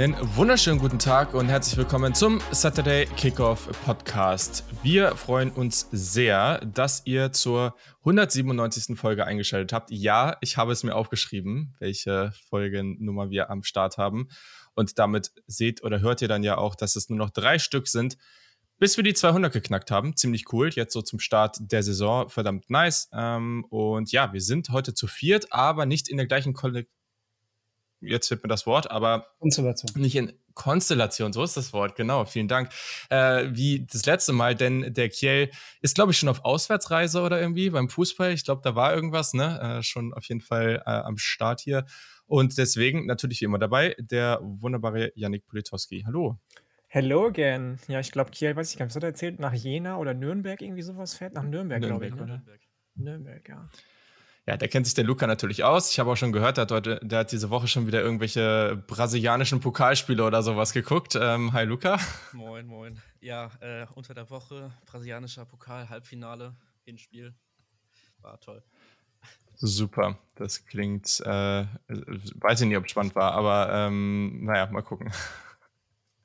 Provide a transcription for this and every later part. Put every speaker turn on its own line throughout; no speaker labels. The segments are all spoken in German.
Einen wunderschönen guten Tag und herzlich willkommen zum Saturday Kickoff Podcast. Wir freuen uns sehr, dass ihr zur 197. Folge eingeschaltet habt. Ja, ich habe es mir aufgeschrieben, welche Folgennummer wir am Start haben. Und damit seht oder hört ihr dann ja auch, dass es nur noch drei Stück sind, bis wir die 200 geknackt haben. Ziemlich cool. Jetzt so zum Start der Saison. Verdammt nice. Ähm, und ja, wir sind heute zu viert, aber nicht in der gleichen Kollektion jetzt fehlt mir das Wort, aber
Konstellation.
Nicht in Konstellation, so ist das Wort, genau, vielen Dank. Äh, wie das letzte Mal, denn der Kiel ist, glaube ich, schon auf Auswärtsreise oder irgendwie beim Fußball. Ich glaube, da war irgendwas, ne? Äh, schon auf jeden Fall äh, am Start hier. Und deswegen natürlich wie immer dabei der wunderbare Yannick Politowski. Hallo.
Hello again. Ja, ich glaube, Kiel, weiß ich gar nicht, was hat er erzählt? Nach Jena oder Nürnberg irgendwie sowas fährt? Nach Nürnberg, Nürnberg glaube ich. Nürnberg. Nürnberg, ja.
Ja, der kennt sich der Luca natürlich aus. Ich habe auch schon gehört, der hat, heute, der hat diese Woche schon wieder irgendwelche brasilianischen Pokalspiele oder sowas geguckt. Ähm, hi Luca.
Moin, moin. Ja, äh, unter der Woche brasilianischer Pokal, Halbfinale, Hinspiel. War toll.
Super, das klingt, äh, weiß ich nicht, ob es spannend war, aber ähm, naja, mal gucken.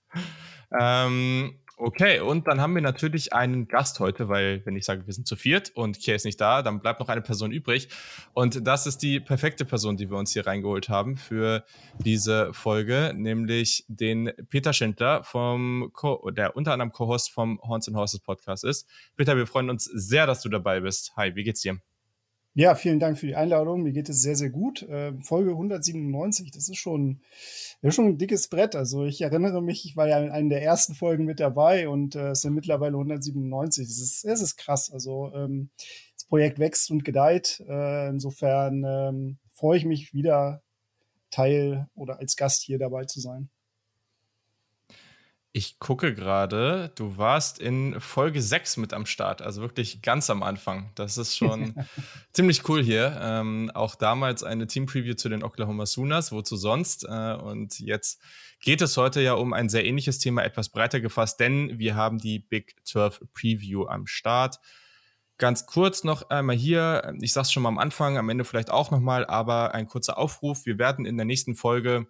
ähm, Okay, und dann haben wir natürlich einen Gast heute, weil wenn ich sage, wir sind zu viert und Kia ist nicht da, dann bleibt noch eine Person übrig. Und das ist die perfekte Person, die wir uns hier reingeholt haben für diese Folge, nämlich den Peter Schindler, vom Co der unter anderem Co-Host vom Horns and Horses Podcast ist. Peter, wir freuen uns sehr, dass du dabei bist. Hi, wie geht's dir?
Ja, vielen Dank für die Einladung. Mir geht es sehr, sehr gut. Äh, Folge 197, das ist schon, das ist schon ein dickes Brett. Also ich erinnere mich, ich war ja in einer der ersten Folgen mit dabei und äh, es sind mittlerweile 197. Das ist, das ist krass. Also ähm, das Projekt wächst und gedeiht. Äh, insofern ähm, freue ich mich wieder Teil oder als Gast hier dabei zu sein.
Ich gucke gerade, du warst in Folge 6 mit am Start, also wirklich ganz am Anfang. Das ist schon ziemlich cool hier. Ähm, auch damals eine Team-Preview zu den Oklahoma Sooners, wozu sonst. Äh, und jetzt geht es heute ja um ein sehr ähnliches Thema, etwas breiter gefasst, denn wir haben die Big 12 Preview am Start. Ganz kurz noch einmal hier, ich sag's schon mal am Anfang, am Ende vielleicht auch nochmal, aber ein kurzer Aufruf. Wir werden in der nächsten Folge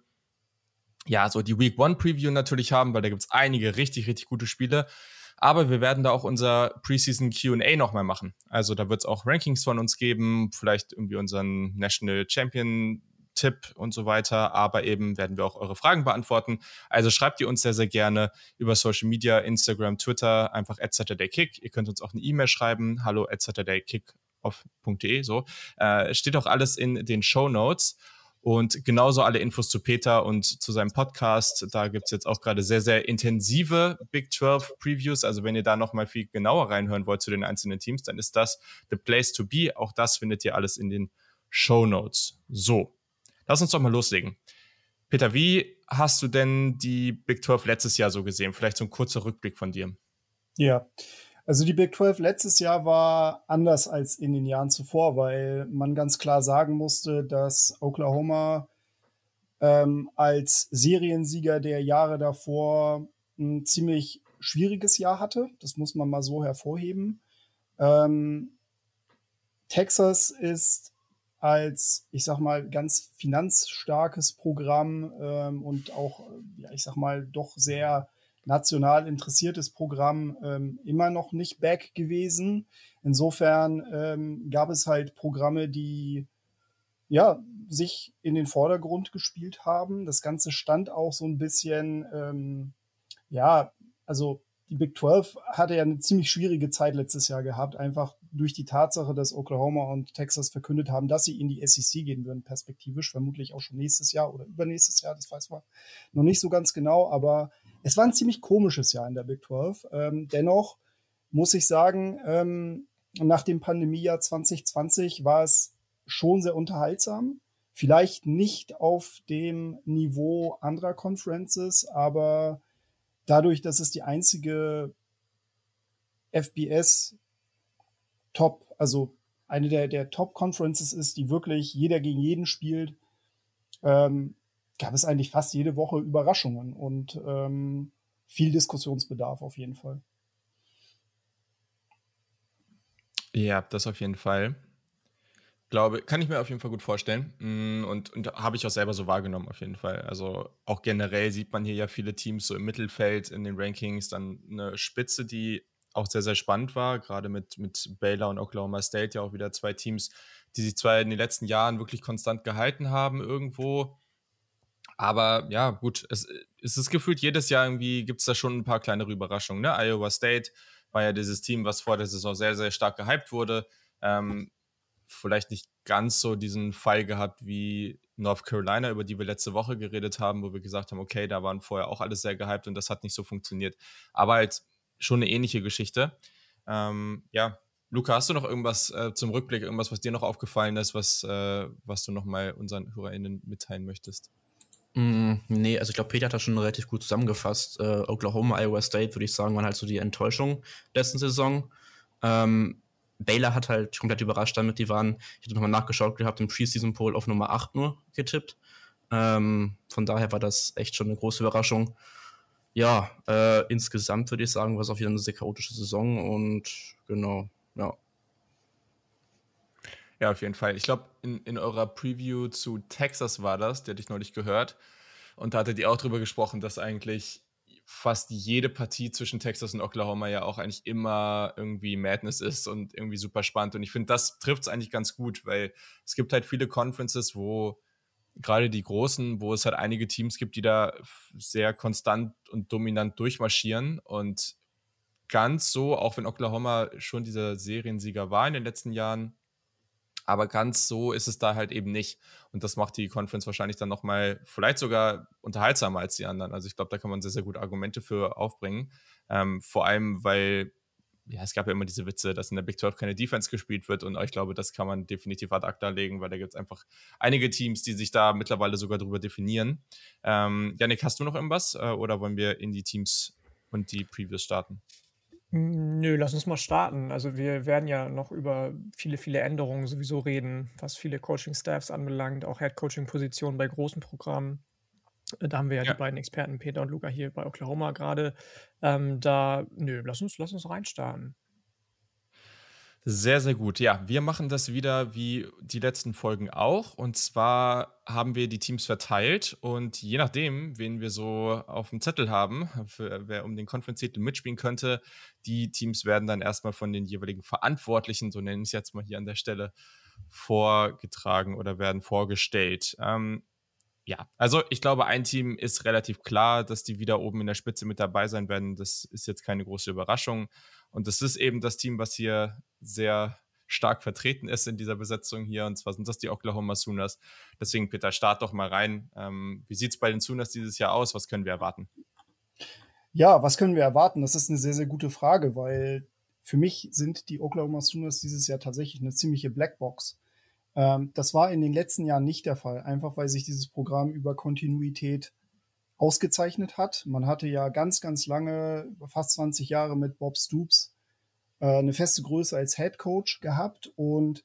ja, so die Week One Preview natürlich haben, weil da gibt's einige richtig, richtig gute Spiele. Aber wir werden da auch unser Preseason QA nochmal machen. Also da wird's auch Rankings von uns geben, vielleicht irgendwie unseren National Champion Tipp und so weiter. Aber eben werden wir auch eure Fragen beantworten. Also schreibt ihr uns sehr, sehr gerne über Social Media, Instagram, Twitter, einfach at SaturdayKick. Ihr könnt uns auch eine E-Mail schreiben, hallo at SaturdayKick.de, so. Äh, steht auch alles in den Show Notes. Und genauso alle Infos zu Peter und zu seinem Podcast. Da gibt's jetzt auch gerade sehr, sehr intensive Big 12 Previews. Also wenn ihr da nochmal viel genauer reinhören wollt zu den einzelnen Teams, dann ist das the place to be. Auch das findet ihr alles in den Show Notes. So, lass uns doch mal loslegen. Peter, wie hast du denn die Big 12 letztes Jahr so gesehen? Vielleicht so ein kurzer Rückblick von dir.
Ja, also die Big 12 letztes Jahr war anders als in den Jahren zuvor, weil man ganz klar sagen musste, dass Oklahoma ähm, als Seriensieger der Jahre davor ein ziemlich schwieriges Jahr hatte. Das muss man mal so hervorheben. Ähm, Texas ist als, ich sag mal, ganz finanzstarkes Programm ähm, und auch, ja, ich sag mal, doch sehr national interessiertes Programm ähm, immer noch nicht back gewesen. Insofern ähm, gab es halt Programme, die ja sich in den Vordergrund gespielt haben. Das Ganze stand auch so ein bisschen, ähm, ja, also die Big 12 hatte ja eine ziemlich schwierige Zeit letztes Jahr gehabt, einfach durch die Tatsache, dass Oklahoma und Texas verkündet haben, dass sie in die SEC gehen würden, perspektivisch, vermutlich auch schon nächstes Jahr oder übernächstes Jahr, das weiß man noch nicht so ganz genau, aber es war ein ziemlich komisches Jahr in der Big 12. Ähm, dennoch muss ich sagen, ähm, nach dem Pandemiejahr 2020 war es schon sehr unterhaltsam. Vielleicht nicht auf dem Niveau anderer Conferences, aber dadurch, dass es die einzige FBS Top, also eine der, der Top Conferences ist, die wirklich jeder gegen jeden spielt, ähm, gab es eigentlich fast jede Woche Überraschungen und ähm, viel Diskussionsbedarf auf jeden Fall.
Ja, das auf jeden Fall. glaube, kann ich mir auf jeden Fall gut vorstellen. Mm, und, und habe ich auch selber so wahrgenommen, auf jeden Fall. Also auch generell sieht man hier ja viele Teams so im Mittelfeld in den Rankings, dann eine Spitze, die auch sehr, sehr spannend war, gerade mit, mit Baylor und Oklahoma State ja auch wieder zwei Teams, die sich zwar in den letzten Jahren wirklich konstant gehalten haben irgendwo, aber ja, gut, es, es ist gefühlt jedes Jahr irgendwie, gibt es da schon ein paar kleinere Überraschungen. Ne? Iowa State war ja dieses Team, was vor der Saison sehr, sehr stark gehypt wurde. Ähm, vielleicht nicht ganz so diesen Fall gehabt wie North Carolina, über die wir letzte Woche geredet haben, wo wir gesagt haben, okay, da waren vorher auch alles sehr gehypt und das hat nicht so funktioniert. Aber halt schon eine ähnliche Geschichte. Ähm, ja, Luca, hast du noch irgendwas äh, zum Rückblick, irgendwas, was dir noch aufgefallen ist, was, äh, was du nochmal unseren HörerInnen mitteilen möchtest?
Mm, nee, also ich glaube, Peter hat das schon relativ gut zusammengefasst. Äh, Oklahoma, Iowa State, würde ich sagen, waren halt so die Enttäuschung letzten Saison. Ähm, Baylor hat halt komplett überrascht damit. Die waren, ich habe nochmal nachgeschaut gehabt, im Preseason Poll auf Nummer 8 nur getippt. Ähm, von daher war das echt schon eine große Überraschung ja, äh, insgesamt würde ich sagen, war es auch wieder eine sehr chaotische Saison und genau, ja.
Ja, auf jeden Fall. Ich glaube, in, in eurer Preview zu Texas war das, der hatte ich neulich gehört. Und da hattet ihr auch drüber gesprochen, dass eigentlich fast jede Partie zwischen Texas und Oklahoma ja auch eigentlich immer irgendwie Madness ist und irgendwie super spannend. Und ich finde, das trifft es eigentlich ganz gut, weil es gibt halt viele Conferences, wo gerade die großen, wo es halt einige Teams gibt, die da sehr konstant und dominant durchmarschieren und ganz so, auch wenn Oklahoma schon dieser Seriensieger war in den letzten Jahren, aber ganz so ist es da halt eben nicht. Und das macht die Conference wahrscheinlich dann nochmal vielleicht sogar unterhaltsamer als die anderen. Also ich glaube, da kann man sehr, sehr gut Argumente für aufbringen. Ähm, vor allem, weil ja, es gab ja immer diese Witze, dass in der Big 12 keine Defense gespielt wird und ich glaube, das kann man definitiv ad acta legen, weil da gibt es einfach einige Teams, die sich da mittlerweile sogar drüber definieren. Ähm, Janik, hast du noch irgendwas äh, oder wollen wir in die Teams und die Previews starten?
Nö, lass uns mal starten. Also wir werden ja noch über viele, viele Änderungen sowieso reden, was viele Coaching-Staffs anbelangt, auch Head-Coaching-Positionen bei großen Programmen. Da haben wir ja, ja, die beiden Experten, Peter und Luca, hier bei Oklahoma gerade. Ähm, da, nö, lass uns, lass uns reinstarten.
Sehr, sehr gut. Ja, wir machen das wieder wie die letzten Folgen auch. Und zwar haben wir die Teams verteilt und je nachdem, wen wir so auf dem Zettel haben, für, wer um den Conference-Titel mitspielen könnte, die Teams werden dann erstmal von den jeweiligen Verantwortlichen, so nenne ich es jetzt mal hier an der Stelle, vorgetragen oder werden vorgestellt. Ähm, ja, also ich glaube, ein Team ist relativ klar, dass die wieder oben in der Spitze mit dabei sein werden. Das ist jetzt keine große Überraschung. Und das ist eben das Team, was hier sehr stark vertreten ist in dieser Besetzung hier. Und zwar sind das die Oklahoma Sooners. Deswegen, Peter, start doch mal rein. Ähm, wie sieht es bei den Sooners dieses Jahr aus? Was können wir erwarten?
Ja, was können wir erwarten? Das ist eine sehr, sehr gute Frage, weil für mich sind die Oklahoma Sooners dieses Jahr tatsächlich eine ziemliche Blackbox. Ähm, das war in den letzten Jahren nicht der Fall, einfach weil sich dieses Programm über Kontinuität ausgezeichnet hat. Man hatte ja ganz, ganz lange, fast 20 Jahre mit Bob Stoops äh, eine feste Größe als Head Coach gehabt und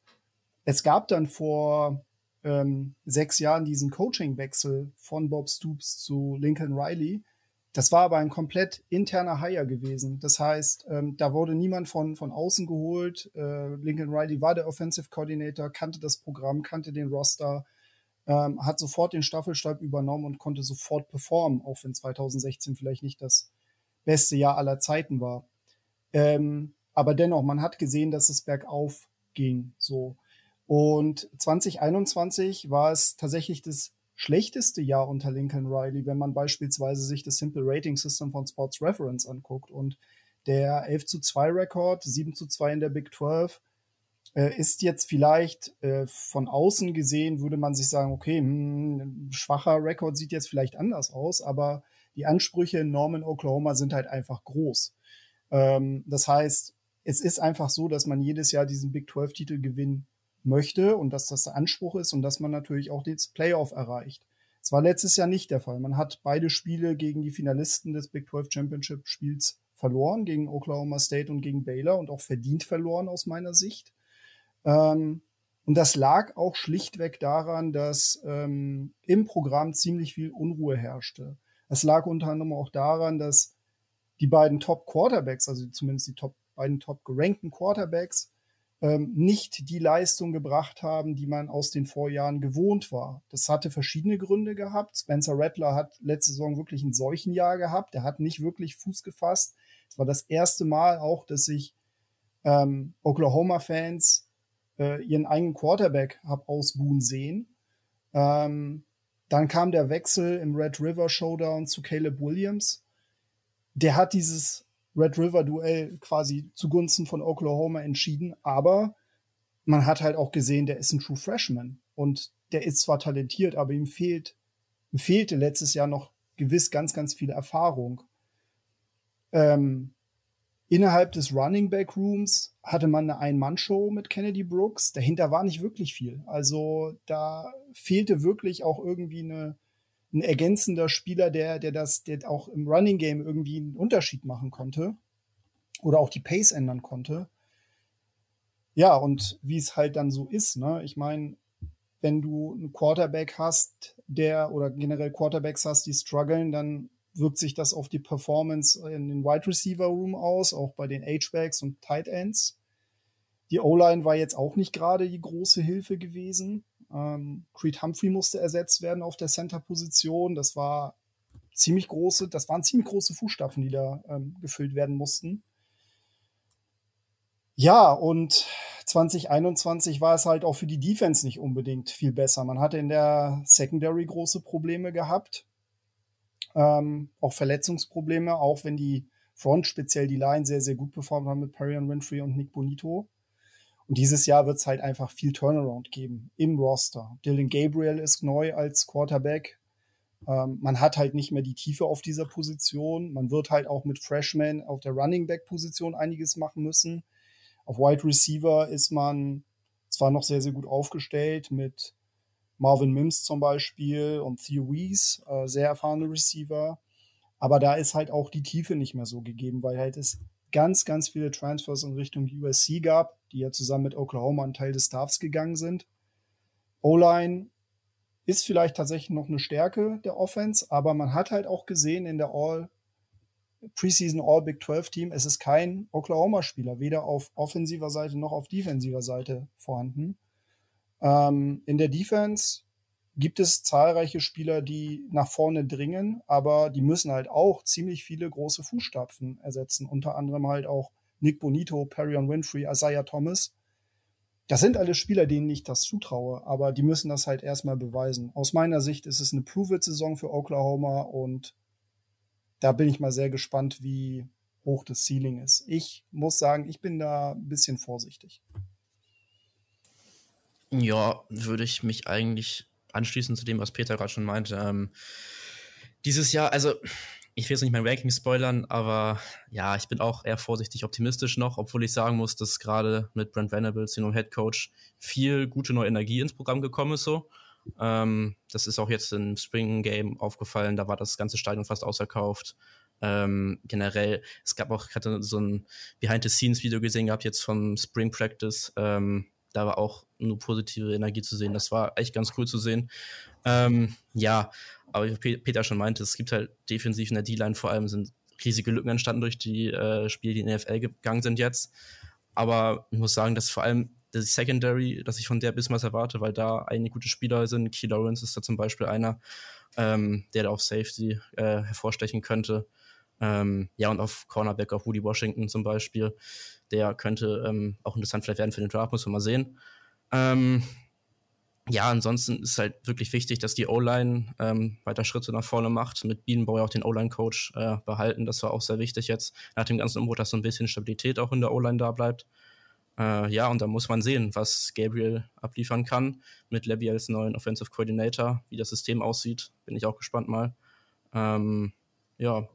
es gab dann vor ähm, sechs Jahren diesen Coaching-Wechsel von Bob Stoops zu Lincoln Riley, das war aber ein komplett interner Hire gewesen. Das heißt, ähm, da wurde niemand von, von außen geholt. Äh, Lincoln Riley war der Offensive Coordinator, kannte das Programm, kannte den Roster, ähm, hat sofort den Staffelstab übernommen und konnte sofort performen, auch wenn 2016 vielleicht nicht das beste Jahr aller Zeiten war. Ähm, aber dennoch, man hat gesehen, dass es bergauf ging. So. Und 2021 war es tatsächlich das schlechteste Jahr unter Lincoln Riley, wenn man beispielsweise sich das Simple Rating System von Sports Reference anguckt. Und der 11 zu 2 Rekord, 7 zu 2 in der Big 12, äh, ist jetzt vielleicht äh, von außen gesehen, würde man sich sagen, okay, hm, schwacher Rekord sieht jetzt vielleicht anders aus, aber die Ansprüche in Norman, Oklahoma sind halt einfach groß. Ähm, das heißt, es ist einfach so, dass man jedes Jahr diesen Big 12 Titel gewinnen möchte und dass das der Anspruch ist und dass man natürlich auch das Playoff erreicht. Das war letztes Jahr nicht der Fall. Man hat beide Spiele gegen die Finalisten des Big 12 Championship Spiels verloren, gegen Oklahoma State und gegen Baylor und auch verdient verloren aus meiner Sicht. Ähm, und das lag auch schlichtweg daran, dass ähm, im Programm ziemlich viel Unruhe herrschte. Es lag unter anderem auch daran, dass die beiden Top Quarterbacks, also zumindest die Top, beiden top gerankten Quarterbacks, ähm, nicht die Leistung gebracht haben, die man aus den Vorjahren gewohnt war. Das hatte verschiedene Gründe gehabt. Spencer Rattler hat letzte Saison wirklich ein solchen Jahr gehabt. Er hat nicht wirklich Fuß gefasst. Es war das erste Mal auch, dass sich ähm, Oklahoma-Fans äh, ihren eigenen Quarterback hab ausbuhen sehen. Ähm, dann kam der Wechsel im Red River Showdown zu Caleb Williams. Der hat dieses Red River Duell quasi zugunsten von Oklahoma entschieden, aber man hat halt auch gesehen, der ist ein True Freshman und der ist zwar talentiert, aber ihm fehlt, ihm fehlte letztes Jahr noch gewiss ganz, ganz viel Erfahrung. Ähm, innerhalb des Running Back Rooms hatte man eine Ein-Mann-Show mit Kennedy Brooks. Dahinter war nicht wirklich viel. Also da fehlte wirklich auch irgendwie eine, ein ergänzender Spieler, der, der das, der auch im Running Game irgendwie einen Unterschied machen konnte oder auch die Pace ändern konnte. Ja, und wie es halt dann so ist, ne? Ich meine, wenn du einen Quarterback hast, der oder generell Quarterbacks hast, die strugglen, dann wirkt sich das auf die Performance in den Wide Receiver Room aus, auch bei den H-Backs und Tight Ends. Die O-Line war jetzt auch nicht gerade die große Hilfe gewesen. Ähm, Creed Humphrey musste ersetzt werden auf der Center-Position. Das war ziemlich große, das waren ziemlich große Fußstapfen, die da ähm, gefüllt werden mussten. Ja, und 2021 war es halt auch für die Defense nicht unbedingt viel besser. Man hatte in der Secondary große Probleme gehabt. Ähm, auch Verletzungsprobleme, auch wenn die Front, speziell die Line, sehr, sehr gut performt haben mit Perry Winfrey und Nick Bonito. Und dieses Jahr wird es halt einfach viel Turnaround geben im Roster. Dylan Gabriel ist neu als Quarterback. Ähm, man hat halt nicht mehr die Tiefe auf dieser Position. Man wird halt auch mit Freshmen auf der Running Back Position einiges machen müssen. Auf Wide Receiver ist man zwar noch sehr, sehr gut aufgestellt mit Marvin Mims zum Beispiel und Theo Weiss, äh, sehr erfahrene Receiver. Aber da ist halt auch die Tiefe nicht mehr so gegeben, weil halt es ganz, ganz viele Transfers in Richtung USC gab, die ja zusammen mit Oklahoma ein Teil des Staffs gegangen sind. O-Line ist vielleicht tatsächlich noch eine Stärke der Offense, aber man hat halt auch gesehen in der All Preseason All Big 12 Team, es ist kein Oklahoma-Spieler, weder auf offensiver Seite noch auf defensiver Seite vorhanden. Ähm, in der Defense gibt es zahlreiche Spieler, die nach vorne dringen, aber die müssen halt auch ziemlich viele große Fußstapfen ersetzen. Unter anderem halt auch Nick Bonito, Perrion Winfrey, Isaiah Thomas. Das sind alle Spieler, denen ich das zutraue, aber die müssen das halt erstmal beweisen. Aus meiner Sicht ist es eine Prove-It-Saison für Oklahoma und da bin ich mal sehr gespannt, wie hoch das Ceiling ist. Ich muss sagen, ich bin da ein bisschen vorsichtig.
Ja, würde ich mich eigentlich anschließen zu dem, was Peter gerade schon meinte. Ähm, dieses Jahr, also ich will jetzt nicht mein Ranking spoilern, aber ja, ich bin auch eher vorsichtig optimistisch noch, obwohl ich sagen muss, dass gerade mit Brent Venables, dem Head Coach, viel gute neue Energie ins Programm gekommen ist so. Ähm, das ist auch jetzt im Spring Game aufgefallen, da war das ganze Stadion fast ausverkauft. Ähm, generell, es gab auch, ich hatte so ein Behind-the-Scenes-Video gesehen gehabt jetzt vom Spring Practice. Ähm, da war auch nur positive Energie zu sehen. Das war echt ganz cool zu sehen. Ähm, ja, aber wie Peter schon meinte, es gibt halt defensiv in der D-Line vor allem sind riesige Lücken entstanden durch die äh, Spiele, die in die NFL gegangen sind jetzt. Aber ich muss sagen, dass vor allem das Secondary, dass ich von der Bismarck erwarte, weil da einige gute Spieler sind. Key Lawrence ist da zum Beispiel einer, ähm, der da auf Safety äh, hervorstechen könnte. Ähm, ja, und auf Cornerback auf Woody Washington zum Beispiel. Der könnte ähm, auch interessant vielleicht werden für den Draft, muss man mal sehen. Ähm, ja, ansonsten ist halt wirklich wichtig, dass die O-Line ähm, weiter Schritte nach vorne macht. Mit Bienenbauer auch den O-Line-Coach äh, behalten. Das war auch sehr wichtig jetzt nach dem ganzen Umbruch, dass so ein bisschen Stabilität auch in der O-Line da bleibt. Äh, ja, und da muss man sehen, was Gabriel abliefern kann mit Levy als neuen Offensive Coordinator, wie das System aussieht. Bin ich auch gespannt mal. Ähm, ja,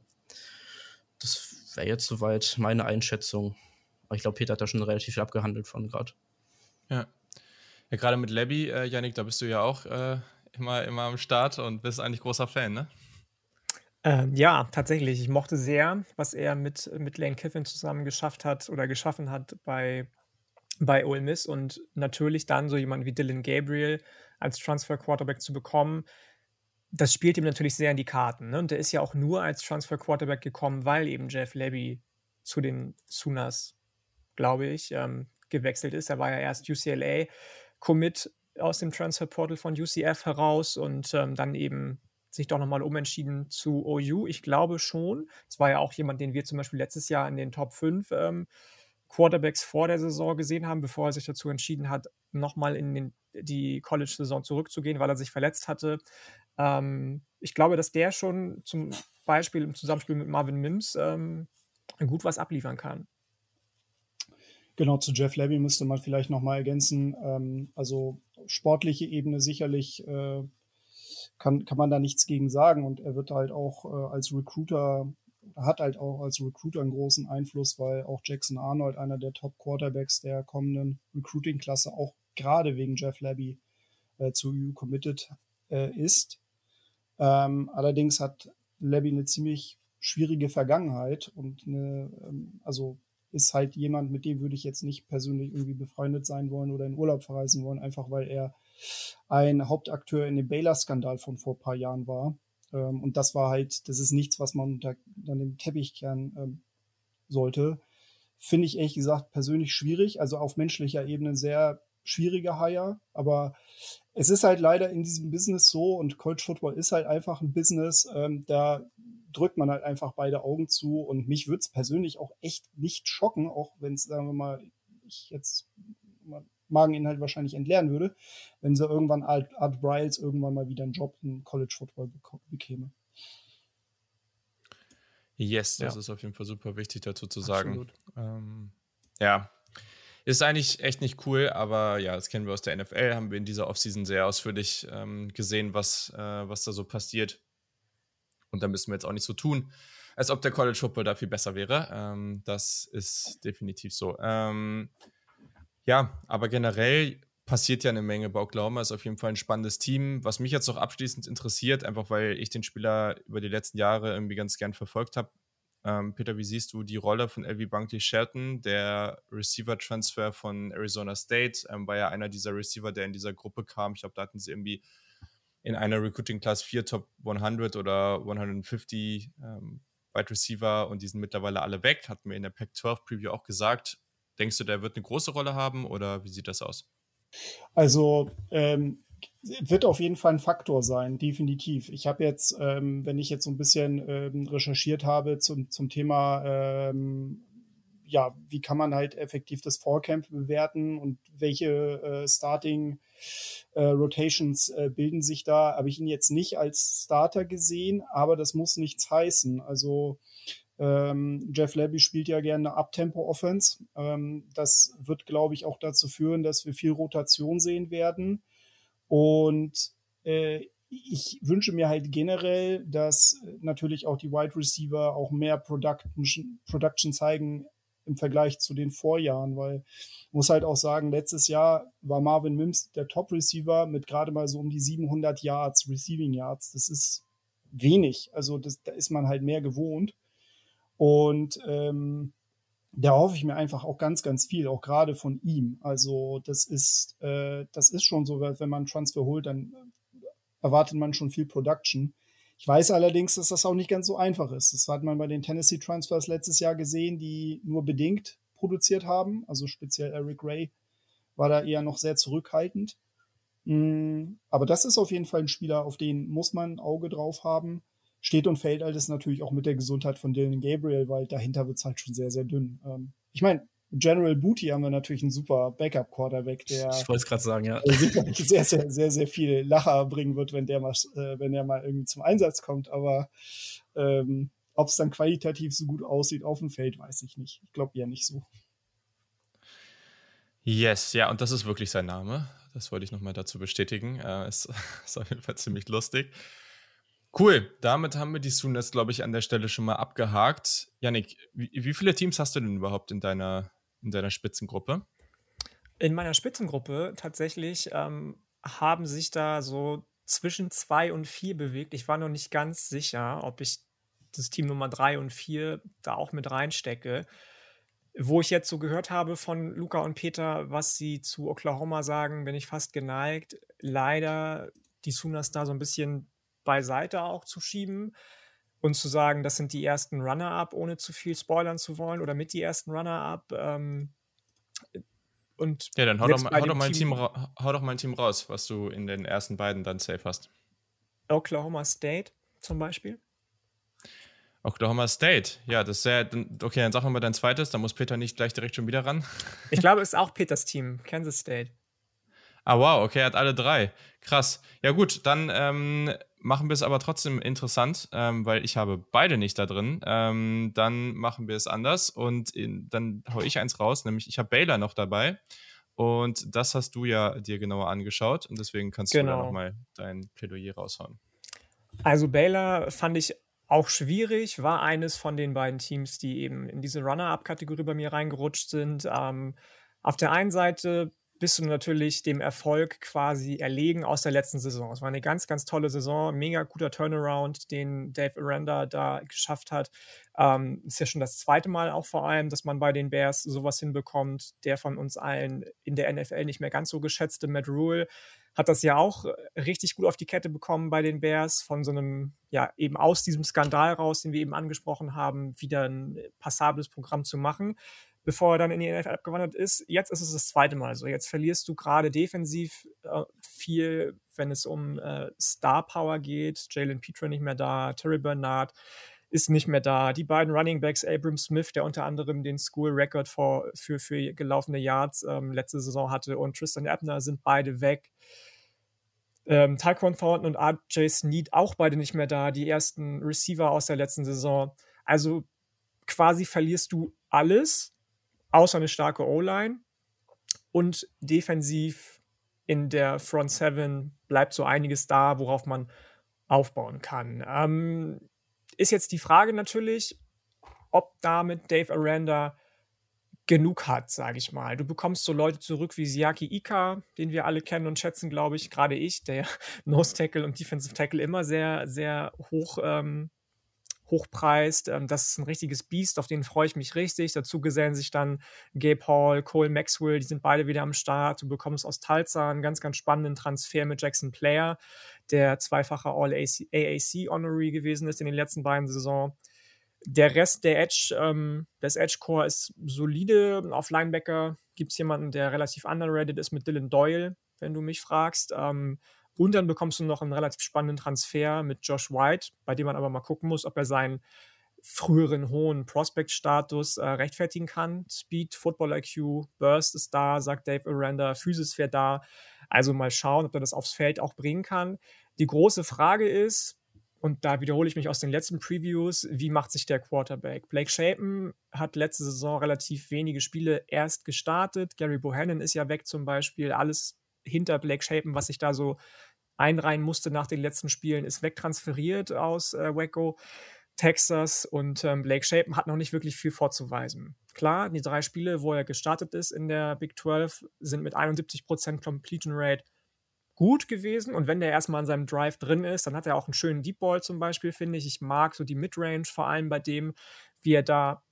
das wäre jetzt soweit meine Einschätzung. Aber ich glaube, Peter hat da schon relativ viel abgehandelt von gerade.
Ja. Ja, gerade mit Lebby, äh, Yannick, da bist du ja auch äh, immer, immer am Start und bist eigentlich großer Fan, ne?
Ähm, ja, tatsächlich. Ich mochte sehr, was er mit, mit Lane Kiffin zusammen geschafft hat oder geschaffen hat bei, bei Ole Miss und natürlich dann so jemand wie Dylan Gabriel als Transfer Quarterback zu bekommen, das spielt ihm natürlich sehr in die Karten. Ne? Und der ist ja auch nur als Transfer Quarterback gekommen, weil eben Jeff Levy zu den Sooners, glaube ich, ähm, gewechselt ist. Er war ja erst UCLA-Commit aus dem Transferportal von UCF heraus und ähm, dann eben sich doch nochmal umentschieden zu OU. Ich glaube schon. Es war ja auch jemand, den wir zum Beispiel letztes Jahr in den Top 5 ähm, Quarterbacks vor der Saison gesehen haben, bevor er sich dazu entschieden hat, nochmal in den, die College-Saison zurückzugehen, weil er sich verletzt hatte. Ähm, ich glaube, dass der schon zum Beispiel im Zusammenspiel mit Marvin Mims ähm, gut was abliefern kann.
Genau, zu Jeff Levy müsste man vielleicht nochmal ergänzen. Ähm, also sportliche Ebene sicherlich äh, kann, kann man da nichts gegen sagen und er wird halt auch äh, als Recruiter, hat halt auch als Recruiter einen großen Einfluss, weil auch Jackson Arnold, einer der Top Quarterbacks der kommenden Recruiting-Klasse, auch gerade wegen Jeff Levy äh, zu EU committed äh, ist. Ähm, allerdings hat Levy eine ziemlich schwierige Vergangenheit und eine, ähm, also ist halt jemand, mit dem würde ich jetzt nicht persönlich irgendwie befreundet sein wollen oder in Urlaub verreisen wollen, einfach weil er ein Hauptakteur in dem Baylor-Skandal von vor ein paar Jahren war. Ähm, und das war halt, das ist nichts, was man unter, unter dem Teppich kehren ähm, sollte. Finde ich ehrlich gesagt persönlich schwierig, also auf menschlicher Ebene sehr schwieriger Hire, aber es ist halt leider in diesem Business so und College Football ist halt einfach ein Business, ähm, da drückt man halt einfach beide Augen zu und mich würde es persönlich auch echt nicht schocken, auch wenn es, sagen wir mal, ich jetzt Mageninhalt wahrscheinlich entleeren würde, wenn sie irgendwann Art, Art Bryles irgendwann mal wieder einen Job im College Football bekäme.
Yes, das ja. ist auf jeden Fall super wichtig dazu zu sagen. Ähm, ja, ist eigentlich echt nicht cool, aber ja, das kennen wir aus der NFL, haben wir in dieser Offseason sehr ausführlich ähm, gesehen, was, äh, was da so passiert. Und da müssen wir jetzt auch nicht so tun, als ob der College Football da viel besser wäre. Ähm, das ist definitiv so. Ähm, ja, aber generell passiert ja eine Menge Oklahoma, ist auf jeden Fall ein spannendes Team. Was mich jetzt noch abschließend interessiert, einfach weil ich den Spieler über die letzten Jahre irgendwie ganz gern verfolgt habe. Ähm, Peter, wie siehst du die Rolle von Elvi Bunkley Shelton, der Receiver-Transfer von Arizona State? Ähm, war ja einer dieser Receiver, der in dieser Gruppe kam. Ich glaube, da hatten sie irgendwie in einer Recruiting Class 4 Top 100 oder 150 ähm, Wide Receiver und die sind mittlerweile alle weg. Hatten wir in der Pac-12 Preview auch gesagt. Denkst du, der wird eine große Rolle haben oder wie sieht das aus?
Also ähm, wird auf jeden Fall ein Faktor sein, definitiv. Ich habe jetzt, ähm, wenn ich jetzt so ein bisschen ähm, recherchiert habe zum, zum Thema, ähm, ja, wie kann man halt effektiv das Vorcamp bewerten und welche äh, Starting äh, Rotations äh, bilden sich da, habe ich ihn jetzt nicht als Starter gesehen, aber das muss nichts heißen. Also ähm, Jeff Labby spielt ja gerne eine Uptempo-Offense. Ähm, das wird, glaube ich, auch dazu führen, dass wir viel Rotation sehen werden. Und äh, ich wünsche mir halt generell, dass natürlich auch die Wide Receiver auch mehr Production, Production zeigen im Vergleich zu den Vorjahren, weil muss halt auch sagen, letztes Jahr war Marvin Mims der Top Receiver mit gerade mal so um die 700 Yards, Receiving Yards. Das ist wenig. Also das, da ist man halt mehr gewohnt. Und ähm, da hoffe ich mir einfach auch ganz, ganz viel, auch gerade von ihm. Also das ist, äh, das ist schon so, wenn man einen Transfer holt, dann erwartet man schon viel Production. Ich weiß allerdings, dass das auch nicht ganz so einfach ist. Das hat man bei den Tennessee Transfers letztes Jahr gesehen, die nur bedingt produziert haben. Also speziell Eric Ray war da eher noch sehr zurückhaltend. Mm, aber das ist auf jeden Fall ein Spieler, auf den muss man ein Auge drauf haben steht und fällt alles natürlich auch mit der Gesundheit von Dylan Gabriel, weil dahinter wird es halt schon sehr, sehr dünn. Ähm, ich meine, General Booty haben wir natürlich einen super Backup-Quarterback, der
ich wollte es gerade sagen, ja.
sehr, sehr, sehr, sehr viel Lacher bringen wird, wenn der mal, äh, wenn der mal irgendwie zum Einsatz kommt. Aber ähm, ob es dann qualitativ so gut aussieht auf dem Feld, weiß ich nicht. Ich glaube eher nicht so.
Yes, ja, und das ist wirklich sein Name. Das wollte ich nochmal dazu bestätigen. Äh, ist, ist auf jeden Fall ziemlich lustig. Cool, damit haben wir die Sooners, glaube ich, an der Stelle schon mal abgehakt. Janik, wie, wie, viele Teams hast du denn überhaupt in deiner, in deiner Spitzengruppe?
In meiner Spitzengruppe tatsächlich ähm, haben sich da so zwischen zwei und vier bewegt. Ich war noch nicht ganz sicher, ob ich das Team Nummer drei und vier da auch mit reinstecke. Wo ich jetzt so gehört habe von Luca und Peter, was sie zu Oklahoma sagen, bin ich fast geneigt. Leider die Sooners da so ein bisschen beiseite auch zu schieben und zu sagen, das sind die ersten Runner-up, ohne zu viel spoilern zu wollen, oder mit die ersten Runner-up. Ähm, Und
ja, dann hau doch, mal, hau, doch mal Team, Team, hau doch mal ein Team raus, was du in den ersten beiden dann safe hast.
Oklahoma State zum Beispiel.
Oklahoma State, ja, das ist ja, okay, dann sag mal dein zweites, da muss Peter nicht gleich direkt schon wieder ran.
Ich glaube, es ist auch Peters Team, Kansas State.
Ah, wow, okay, er hat alle drei. Krass. Ja, gut, dann ähm, machen wir es aber trotzdem interessant, ähm, weil ich habe beide nicht da drin. Ähm, dann machen wir es anders und in, dann hau ich eins raus, nämlich ich habe Baylor noch dabei. Und das hast du ja dir genauer angeschaut und deswegen kannst genau. du da genau. nochmal dein Plädoyer raushauen.
Also Baylor fand ich auch schwierig, war eines von den beiden Teams, die eben in diese Runner-Up-Kategorie bei mir reingerutscht sind. Ähm, auf der einen Seite bist du natürlich dem Erfolg quasi erlegen aus der letzten Saison. Es war eine ganz, ganz tolle Saison, mega guter Turnaround, den Dave Aranda da geschafft hat. Ähm, ist ja schon das zweite Mal auch vor allem, dass man bei den Bears sowas hinbekommt. Der von uns allen in der NFL nicht mehr ganz so geschätzte Matt Rule hat das ja auch richtig gut auf die Kette bekommen bei den Bears, von so einem, ja, eben aus diesem Skandal raus, den wir eben angesprochen haben, wieder ein passables Programm zu machen bevor er dann in die NFL abgewandert ist. Jetzt ist es das zweite Mal so. Jetzt verlierst du gerade defensiv äh, viel, wenn es um äh, Star Power geht. Jalen Petre nicht mehr da, Terry Bernard ist nicht mehr da. Die beiden Running Backs, Abram Smith, der unter anderem den School Record für, für, für gelaufene Yards ähm, letzte Saison hatte, und Tristan Ebner sind beide weg. Ähm, Tyquan Thornton und RJ Snead auch beide nicht mehr da, die ersten Receiver aus der letzten Saison. Also quasi verlierst du alles außer eine starke O-Line. Und defensiv in der Front Seven bleibt so einiges da, worauf man aufbauen kann. Ähm, ist jetzt die Frage natürlich, ob damit Dave Aranda genug hat, sage ich mal. Du bekommst so Leute zurück wie Siaki Ika, den wir alle kennen und schätzen, glaube ich, gerade ich, der Nose Tackle und Defensive Tackle immer sehr, sehr hoch ähm, hochpreist. Ähm, das ist ein richtiges Biest, auf den freue ich mich richtig. Dazu gesellen sich dann Gabe Hall, Cole Maxwell, die sind beide wieder am Start. Du bekommst aus Tulsa einen ganz, ganz spannenden Transfer mit Jackson Player, der zweifacher All-AAC-Honoree gewesen ist in den letzten beiden Saisons. Der Rest der Edge, ähm, des Edge-Core ist solide. Auf Linebacker gibt es jemanden, der relativ underrated ist mit Dylan Doyle, wenn du mich fragst. Ähm, und dann bekommst du noch einen relativ spannenden Transfer mit Josh White, bei dem man aber mal gucken muss, ob er seinen früheren hohen Prospect-Status äh, rechtfertigen kann. Speed, Football IQ, Burst ist da, sagt Dave Aranda, Physis wäre da. Also mal schauen, ob er das aufs Feld auch bringen kann. Die große Frage ist, und da wiederhole ich mich aus den letzten Previews, wie macht sich der Quarterback? Blake Shapen hat letzte Saison relativ wenige Spiele erst gestartet. Gary Bohannon ist ja weg zum Beispiel. Alles hinter Blake Shapen, was sich da so einreihen musste nach den letzten Spielen, ist wegtransferiert aus äh, Waco, Texas und ähm, Blake Shapen hat noch nicht wirklich viel vorzuweisen. Klar, die drei Spiele, wo er gestartet ist in der Big 12, sind mit 71% Completion Rate gut gewesen. Und wenn der erstmal in seinem Drive drin ist, dann hat er auch einen schönen Deep Ball zum Beispiel, finde ich. Ich mag so die Midrange, vor allem bei dem, wie er da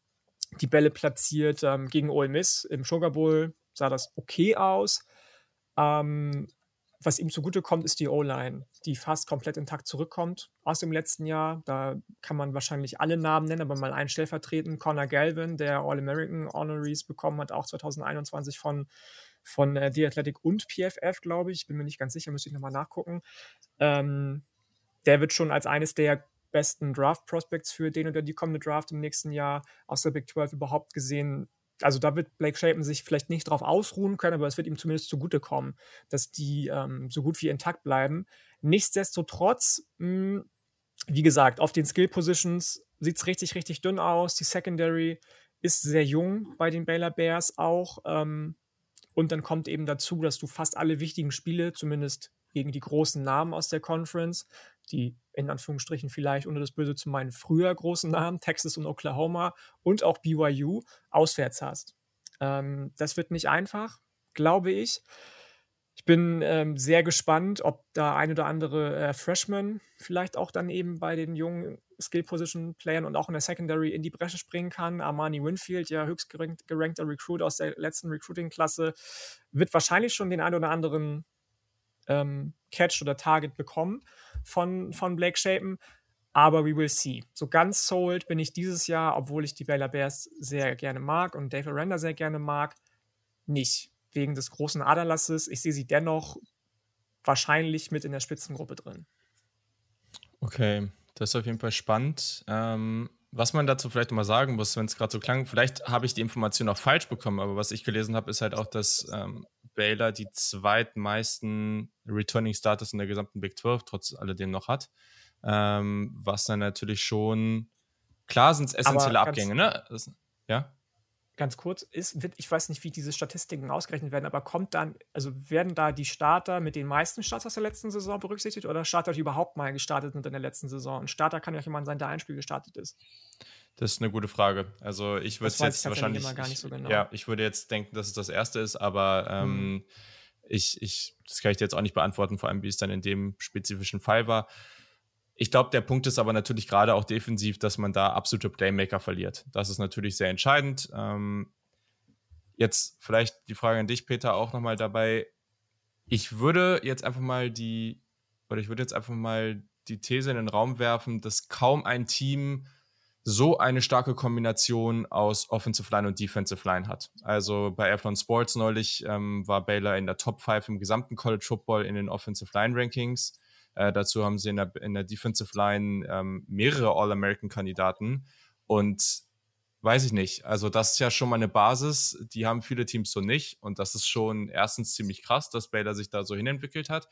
die Bälle platziert. Ähm, gegen Ole Miss im Sugar Bowl sah das okay aus. Ähm, was ihm zugutekommt, ist die O-Line, die fast komplett intakt zurückkommt aus dem letzten Jahr. Da kann man wahrscheinlich alle Namen nennen, aber mal einen stellvertreten. Connor Galvin, der All-American Honorees bekommen hat, auch 2021 von, von äh, The Athletic und PFF, glaube ich. Bin mir nicht ganz sicher, müsste ich nochmal nachgucken. Ähm, der wird schon als eines der besten Draft-Prospects für den oder die kommende Draft im nächsten Jahr aus der Big 12 überhaupt gesehen also da wird Blake Shapen sich vielleicht nicht drauf ausruhen können, aber es wird ihm zumindest zugutekommen, dass die ähm, so gut wie intakt bleiben. Nichtsdestotrotz, mh, hm, wie gesagt, auf den Skill Positions sieht es richtig, richtig dünn aus. Die Secondary ist sehr jung bei den Baylor Bears auch. Ähm, und dann kommt eben dazu, dass du fast alle wichtigen Spiele, zumindest gegen die großen Namen aus der Conference, die in Anführungsstrichen vielleicht ohne das Böse zu meinen früher großen Namen, Texas und Oklahoma und auch BYU, auswärts hast. Ähm, das wird nicht einfach, glaube ich. Ich bin ähm, sehr gespannt, ob da ein oder andere äh, Freshman vielleicht auch dann eben bei den jungen Skill-Position-Playern und auch in der Secondary in die Bresche springen kann. Armani Winfield, ja höchst gerankter Recruit aus der letzten Recruiting-Klasse, wird wahrscheinlich schon den ein oder anderen ähm, Catch oder Target bekommen von, von Blake Shapen. Aber we will see. So ganz sold bin ich dieses Jahr, obwohl ich die Baylor Bears sehr gerne mag und Dave Aranda sehr gerne mag, nicht. wegen des großen Aderlasses. Ich sehe sie dennoch wahrscheinlich mit in der Spitzengruppe drin.
Okay, das ist auf jeden Fall spannend. Ähm, was man dazu vielleicht mal sagen muss, wenn es gerade so klang, vielleicht habe ich die Information auch falsch bekommen, aber was ich gelesen habe, ist halt auch, dass ähm, Baylor die zweitmeisten Returning Starters in der gesamten Big 12 trotz alledem noch hat. Ähm, was dann natürlich schon, klar sind es essentielle Abgänge, ne? Das, ja?
ganz kurz, ist, ich weiß nicht, wie diese Statistiken ausgerechnet werden, aber kommt dann, also werden da die Starter mit den meisten Starts aus der letzten Saison berücksichtigt oder Starter, die überhaupt mal gestartet sind in der letzten Saison? Ein Starter kann ja auch jemand sein, der ein Spiel gestartet ist.
Das ist eine gute Frage. Also ich würde jetzt wahrscheinlich. So genau. Ja, ich würde jetzt denken, dass es das erste ist, aber ähm, mhm. ich, ich, das kann ich dir jetzt auch nicht beantworten, vor allem wie es dann in dem spezifischen Fall war. Ich glaube, der Punkt ist aber natürlich gerade auch defensiv, dass man da absolute Playmaker verliert. Das ist natürlich sehr entscheidend. Ähm, jetzt vielleicht die Frage an dich, Peter, auch nochmal dabei. Ich würde jetzt einfach mal die, oder ich würde jetzt einfach mal die These in den Raum werfen, dass kaum ein Team so eine starke Kombination aus Offensive Line und Defensive Line hat. Also bei Athlon Sports neulich ähm, war Baylor in der Top 5 im gesamten College Football in den Offensive Line Rankings. Äh, dazu haben sie in der, in der Defensive Line ähm, mehrere All-American-Kandidaten. Und weiß ich nicht. Also, das ist ja schon mal eine Basis, die haben viele Teams so nicht. Und das ist schon erstens ziemlich krass, dass Baylor sich da so hinentwickelt hat.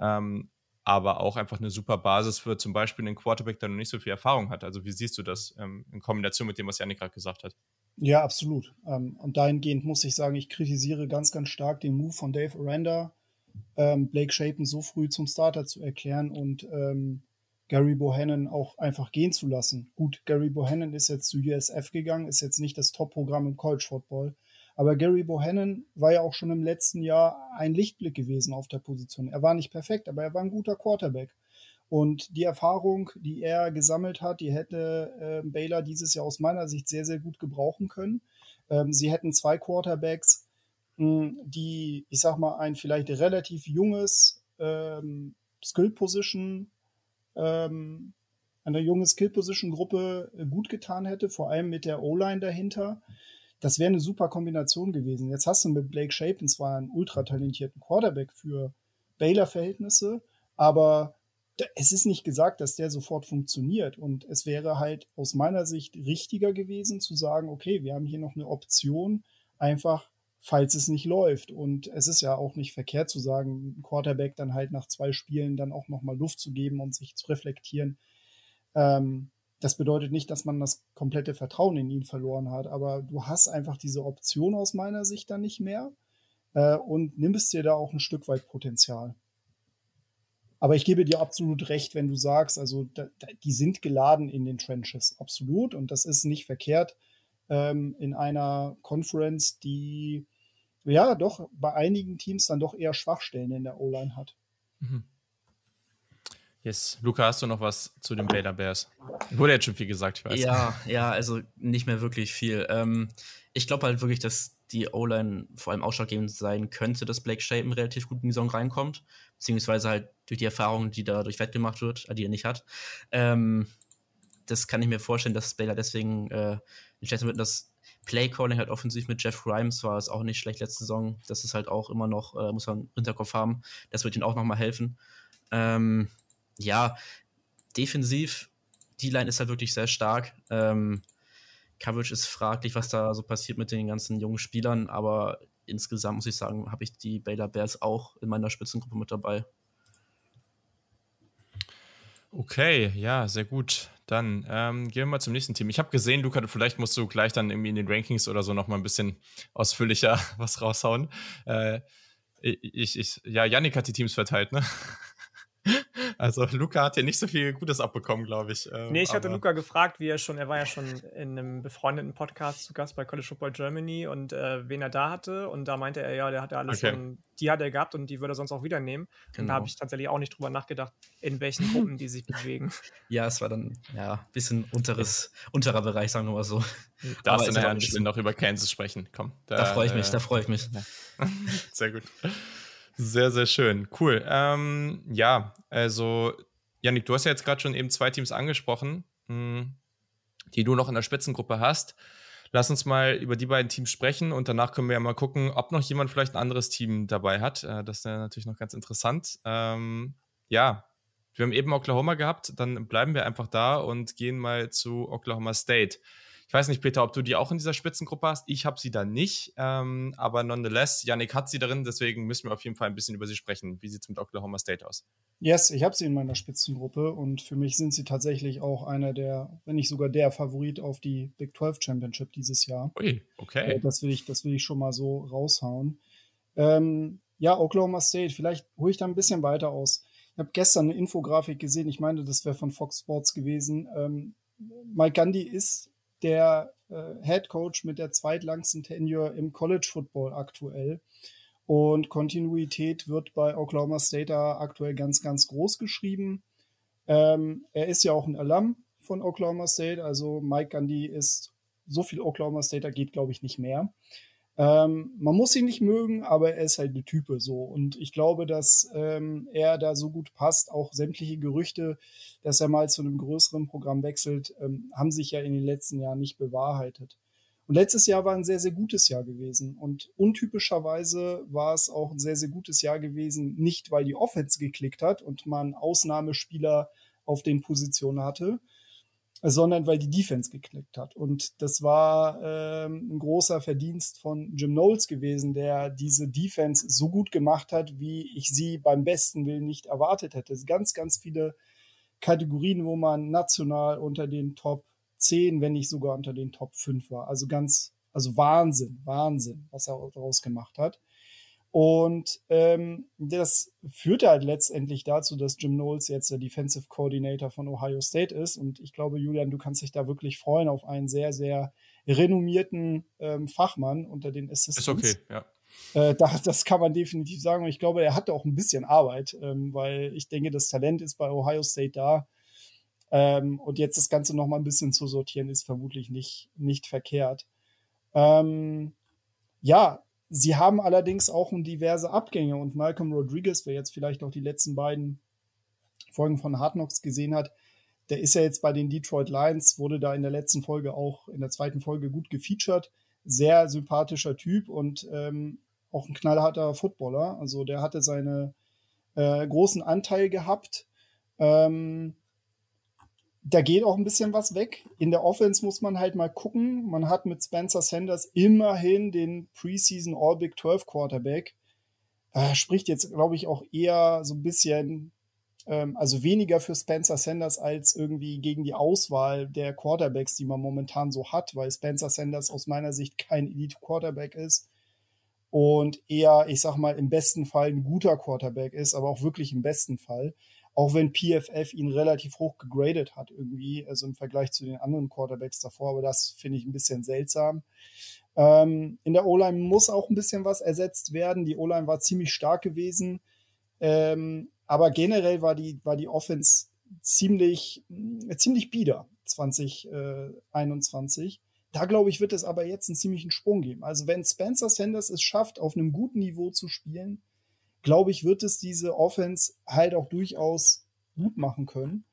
Ähm, aber auch einfach eine super Basis für zum Beispiel einen Quarterback, der noch nicht so viel Erfahrung hat. Also, wie siehst du das ähm, in Kombination mit dem, was Janik gerade gesagt hat?
Ja, absolut. Ähm, und dahingehend muss ich sagen, ich kritisiere ganz, ganz stark den Move von Dave Aranda, ähm, Blake Shapen so früh zum Starter zu erklären und ähm, Gary Bohannon auch einfach gehen zu lassen. Gut, Gary Bohannon ist jetzt zu USF gegangen, ist jetzt nicht das Top-Programm im College Football. Aber Gary Bohannon war ja auch schon im letzten Jahr ein Lichtblick gewesen auf der Position. Er war nicht perfekt, aber er war ein guter Quarterback. Und die Erfahrung, die er gesammelt hat, die hätte äh, Baylor dieses Jahr aus meiner Sicht sehr, sehr gut gebrauchen können. Ähm, sie hätten zwei Quarterbacks, die, ich sag mal, ein vielleicht relativ junges ähm, Skill Position, ähm, eine junge Skill Position Gruppe gut getan hätte, vor allem mit der O-Line dahinter. Das wäre eine super Kombination gewesen. Jetzt hast du mit Blake Shapen zwar einen ultra talentierten Quarterback für Baylor-Verhältnisse, aber es ist nicht gesagt, dass der sofort funktioniert. Und es wäre halt aus meiner Sicht richtiger gewesen zu sagen, okay, wir haben hier noch eine Option, einfach falls es nicht läuft. Und es ist ja auch nicht verkehrt zu sagen, Quarterback dann halt nach zwei Spielen dann auch nochmal Luft zu geben und sich zu reflektieren. Ähm, das bedeutet nicht, dass man das komplette Vertrauen in ihn verloren hat, aber du hast einfach diese Option aus meiner Sicht dann nicht mehr äh, und nimmst dir da auch ein Stück weit Potenzial. Aber ich gebe dir absolut recht, wenn du sagst, also da, die sind geladen in den Trenches, absolut. Und das ist nicht verkehrt ähm, in einer Conference, die ja doch bei einigen Teams dann doch eher Schwachstellen in der O-Line hat. Mhm.
Yes. Luca, hast du noch was zu den Baylor Bears? Wurde jetzt schon viel gesagt, ich
weiß. Ja, ja, also nicht mehr wirklich viel. Ähm, ich glaube halt wirklich, dass die O-Line vor allem ausschlaggebend sein könnte, dass Blake Shapen relativ gut in die Saison reinkommt, beziehungsweise halt durch die Erfahrung, die dadurch wettgemacht wird, die er nicht hat. Ähm, das kann ich mir vorstellen, dass Baylor deswegen äh, schlecht wird. Das Playcalling halt offensiv mit Jeff Grimes war es auch nicht schlecht letzte Saison. Das ist halt auch immer noch, äh, muss man im Hinterkopf haben. Das wird ihnen auch nochmal helfen. Ähm, ja, defensiv, die Line ist halt wirklich sehr stark. Ähm, Coverage ist fraglich, was da so passiert mit den ganzen jungen Spielern, aber insgesamt muss ich sagen, habe ich die Baylor Bears auch in meiner Spitzengruppe mit dabei.
Okay, ja, sehr gut. Dann ähm, gehen wir mal zum nächsten Team. Ich habe gesehen, Luca, vielleicht musst du gleich dann irgendwie in den Rankings oder so noch mal ein bisschen ausführlicher was raushauen. Äh, ich, ich, ja, Yannick hat die Teams verteilt, ne? Also Luca hat ja nicht so viel Gutes abbekommen, glaube ich.
Ähm, nee, ich hatte Luca gefragt, wie er schon, er war ja schon in einem befreundeten Podcast zu Gast bei College Football Germany und äh, wen er da hatte. Und da meinte er, ja, der hatte alles okay. schon, die hat er gehabt und die würde er sonst auch wieder nehmen. Genau. Und da habe ich tatsächlich auch nicht drüber nachgedacht, in welchen Gruppen die sich bewegen.
Ja, es war dann ja ein bisschen unteres, unterer Bereich, sagen wir mal so.
Darfst du nachher ein noch über Kansas sprechen? Komm.
Da, da freue ich mich, äh, da freue ich mich.
Sehr gut. Sehr, sehr schön. Cool. Ähm, ja, also, Janik, du hast ja jetzt gerade schon eben zwei Teams angesprochen, hm, die du noch in der Spitzengruppe hast. lass uns mal über die beiden Teams sprechen und danach können wir ja mal gucken, ob noch jemand vielleicht ein anderes Team dabei hat. Äh, das ist ja natürlich noch ganz interessant. Ähm, ja, wir haben eben Oklahoma gehabt, dann bleiben wir einfach da und gehen mal zu Oklahoma State. Ich weiß nicht, Peter, ob du die auch in dieser Spitzengruppe hast. Ich habe sie da nicht, ähm, aber nonetheless, Yannick hat sie darin, deswegen müssen wir auf jeden Fall ein bisschen über sie sprechen. Wie sieht es mit Oklahoma State aus?
Yes, ich habe sie in meiner Spitzengruppe und für mich sind sie tatsächlich auch einer der, wenn nicht sogar der Favorit auf die Big 12 Championship dieses Jahr.
Ui, okay.
Äh, das will ich, das will ich schon mal so raushauen. Ähm, ja, Oklahoma State, vielleicht hole ich da ein bisschen weiter aus. Ich habe gestern eine Infografik gesehen, ich meine, das wäre von Fox Sports gewesen. Ähm, Mike Gandhi ist der äh, Head Coach mit der zweitlangsten Tenure im College Football aktuell. Und Kontinuität wird bei Oklahoma State aktuell ganz, ganz groß geschrieben. Ähm, er ist ja auch ein Alum von Oklahoma State, also Mike Gandhi ist so viel Oklahoma State, geht, glaube ich, nicht mehr. Ähm, man muss ihn nicht mögen, aber er ist halt eine Type so. Und ich glaube, dass ähm, er da so gut passt. Auch sämtliche Gerüchte, dass er mal zu einem größeren Programm wechselt, ähm, haben sich ja in den letzten Jahren nicht bewahrheitet. Und letztes Jahr war ein sehr, sehr gutes Jahr gewesen. Und untypischerweise war es auch ein sehr, sehr gutes Jahr gewesen, nicht weil die Offense geklickt hat und man Ausnahmespieler auf den Positionen hatte, sondern weil die Defense geklickt hat. Und das war ähm, ein großer Verdienst von Jim Knowles gewesen, der diese Defense so gut gemacht hat, wie ich sie beim besten Willen nicht erwartet hätte. Es ganz, ganz viele Kategorien, wo man national unter den Top 10, wenn nicht sogar unter den Top 5 war. Also ganz, also Wahnsinn, Wahnsinn, was er daraus gemacht hat. Und ähm, das führte halt letztendlich dazu, dass Jim Knowles jetzt der Defensive Coordinator von Ohio State ist. Und ich glaube, Julian, du kannst dich da wirklich freuen auf einen sehr, sehr renommierten ähm, Fachmann unter den Assistants.
Ist okay, ja.
Äh, das, das kann man definitiv sagen. Und ich glaube, er hatte auch ein bisschen Arbeit, ähm, weil ich denke, das Talent ist bei Ohio State da. Ähm, und jetzt das Ganze noch mal ein bisschen zu sortieren, ist vermutlich nicht, nicht verkehrt. Ähm, ja, Sie haben allerdings auch diverse Abgänge und Malcolm Rodriguez, wer jetzt vielleicht auch die letzten beiden Folgen von Hard Knocks gesehen hat, der ist ja jetzt bei den Detroit Lions, wurde da in der letzten Folge auch in der zweiten Folge gut gefeatured. Sehr sympathischer Typ und ähm, auch ein knallharter Footballer. Also der hatte seine äh, großen Anteil gehabt. Ähm, da geht auch ein bisschen was weg. In der Offense muss man halt mal gucken. Man hat mit Spencer Sanders immerhin den Preseason All Big 12 Quarterback. Äh, spricht jetzt, glaube ich, auch eher so ein bisschen, ähm, also weniger für Spencer Sanders als irgendwie gegen die Auswahl der Quarterbacks, die man momentan so hat, weil Spencer Sanders aus meiner Sicht kein Elite Quarterback ist und eher, ich sag mal, im besten Fall ein guter Quarterback ist, aber auch wirklich im besten Fall auch wenn PFF ihn relativ hoch gegradet hat irgendwie, also im Vergleich zu den anderen Quarterbacks davor, aber das finde ich ein bisschen seltsam. Ähm, in der O-Line muss auch ein bisschen was ersetzt werden. Die O-Line war ziemlich stark gewesen, ähm, aber generell war die, war die Offense ziemlich, äh, ziemlich bieder 2021. Da glaube ich, wird es aber jetzt einen ziemlichen Sprung geben. Also wenn Spencer Sanders es schafft, auf einem guten Niveau zu spielen, glaube ich, wird es diese Offense halt auch durchaus gut machen können.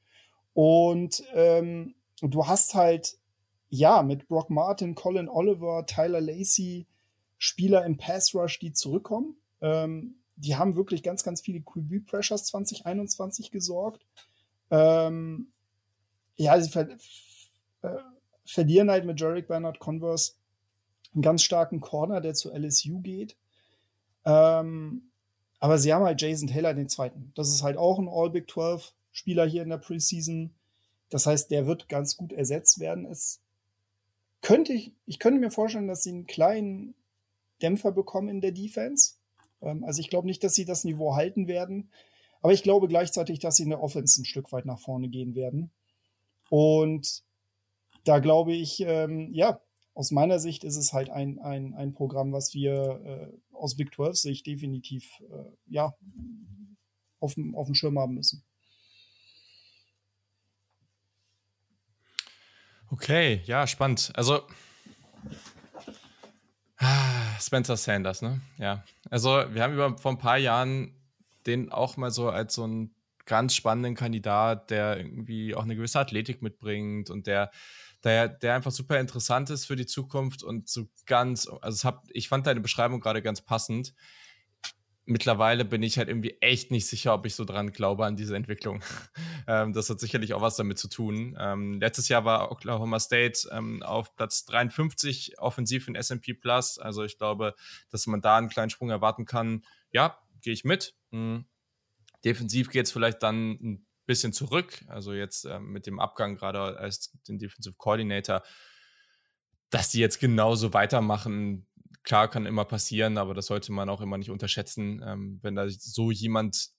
Und ähm, du hast halt, ja, mit Brock Martin, Colin Oliver, Tyler Lacey, Spieler im Pass Rush, die zurückkommen. Ähm, die haben wirklich ganz, ganz viele QB Pressures 2021 gesorgt. Ähm, ja, sie ver äh, verlieren halt mit Jarek Bernard Converse einen ganz starken Corner, der zu LSU geht. Ähm, aber sie haben halt Jason Taylor den zweiten. Das ist halt auch ein All Big 12 Spieler hier in der Preseason. Das heißt, der wird ganz gut ersetzt werden. Es könnte ich, ich könnte mir vorstellen, dass sie einen kleinen Dämpfer bekommen in der Defense. Ähm, also ich glaube nicht, dass sie das Niveau halten werden. Aber ich glaube gleichzeitig, dass sie in der Offense ein Stück weit nach vorne gehen werden. Und da glaube ich, ähm, ja, aus meiner Sicht ist es halt ein, ein, ein Programm, was wir äh, aus Big 12 sich definitiv äh, ja, auf, auf dem Schirm haben müssen.
Okay, ja, spannend. Also ah, Spencer Sanders, ne? Ja. Also wir haben über vor ein paar Jahren den auch mal so als so ein ganz spannenden Kandidat, der irgendwie auch eine gewisse Athletik mitbringt und der, der, der einfach super interessant ist für die Zukunft und so ganz, also hab, ich fand deine Beschreibung gerade ganz passend. Mittlerweile bin ich halt irgendwie echt nicht sicher, ob ich so dran glaube an diese Entwicklung. ähm, das hat sicherlich auch was damit zu tun. Ähm, letztes Jahr war Oklahoma State ähm, auf Platz 53 offensiv in SP Plus. Also ich glaube, dass man da einen kleinen Sprung erwarten kann. Ja, gehe ich mit. Mhm. Defensiv geht es vielleicht dann ein bisschen zurück. Also jetzt ähm, mit dem Abgang gerade als den Defensive Coordinator, dass die jetzt genauso weitermachen. Klar, kann immer passieren, aber das sollte man auch immer nicht unterschätzen, ähm, wenn da so jemand,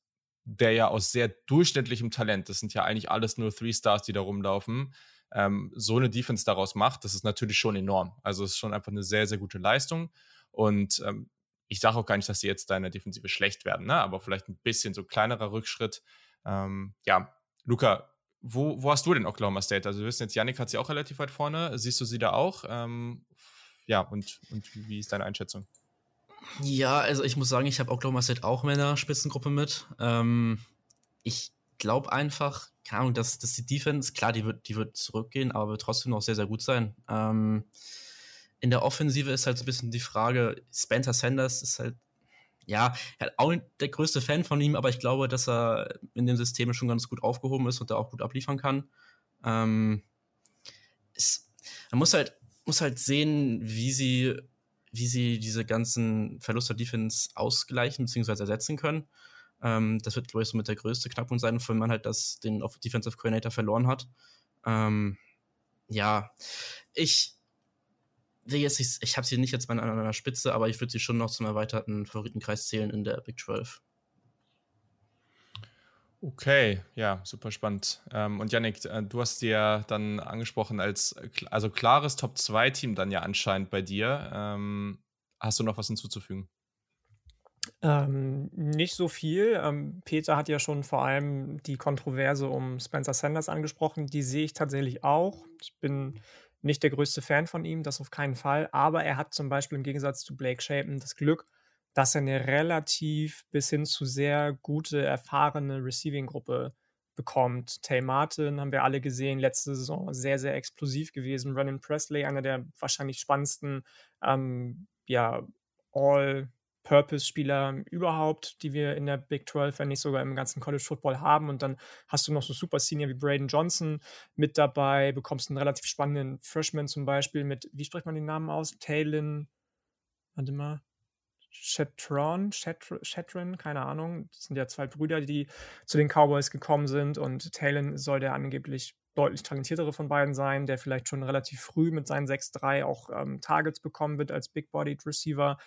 der ja aus sehr durchschnittlichem Talent, das sind ja eigentlich alles nur Three Stars, die da rumlaufen, ähm, so eine Defense daraus macht, das ist natürlich schon enorm. Also es ist schon einfach eine sehr, sehr gute Leistung. Und ähm, ich sage auch gar nicht, dass sie jetzt deine Defensive schlecht werden, ne? aber vielleicht ein bisschen so kleinerer Rückschritt. Ähm, ja, Luca, wo, wo hast du denn Oklahoma State? Also wir wissen jetzt, Yannick hat sie auch relativ weit vorne. Siehst du sie da auch? Ähm, ja, und, und wie ist deine Einschätzung?
Ja, also ich muss sagen, ich habe Oklahoma State auch in meiner Spitzengruppe mit. Ähm, ich glaube einfach, keine Ahnung, dass, dass die Defense, klar, die wird, die wird zurückgehen, aber wird trotzdem noch sehr, sehr gut sein. Ähm, in der Offensive ist halt so ein bisschen die Frage, Spencer Sanders ist halt, ja, auch der größte Fan von ihm, aber ich glaube, dass er in dem System schon ganz gut aufgehoben ist und da auch gut abliefern kann. Ähm, es, man muss halt, muss halt sehen, wie sie, wie sie diese ganzen Verluste der Defense ausgleichen bzw. ersetzen können. Ähm, das wird, glaube ich, so mit der größte Knackpunkt sein, wenn man halt das, den Defensive Coordinator verloren hat. Ähm, ja, ich, jetzt nicht, ich habe sie nicht jetzt an einer Spitze, aber ich würde sie schon noch zum erweiterten Favoritenkreis zählen in der Big 12.
Okay, ja, super spannend. Ähm, und Yannick, äh, du hast dir dann angesprochen als also klares Top-2-Team dann ja anscheinend bei dir. Ähm, hast du noch was hinzuzufügen?
Ähm, nicht so viel. Ähm, Peter hat ja schon vor allem die Kontroverse um Spencer Sanders angesprochen. Die sehe ich tatsächlich auch. Ich bin nicht der größte Fan von ihm, das auf keinen Fall. Aber er hat zum Beispiel im Gegensatz zu Blake Shapen das Glück, dass er eine relativ bis hin zu sehr gute, erfahrene Receiving-Gruppe bekommt. Tay Martin haben wir alle gesehen, letzte Saison sehr, sehr explosiv gewesen. Brennan Presley, einer der wahrscheinlich spannendsten ähm, ja, All- Purpose-Spieler überhaupt, die wir in der Big 12, wenn nicht sogar im ganzen College Football haben. Und dann hast du noch so Super Senior wie Braden Johnson mit dabei, bekommst einen relativ spannenden Freshman zum Beispiel mit, wie spricht man den Namen aus? Talon, warte mal, Chetron, Chetron, keine Ahnung. Das sind ja zwei Brüder, die zu den Cowboys gekommen sind und Talon soll der angeblich deutlich talentiertere von beiden sein, der vielleicht schon relativ früh mit seinen 6-3 auch ähm, Targets bekommen wird als Big-Bodied Receiver.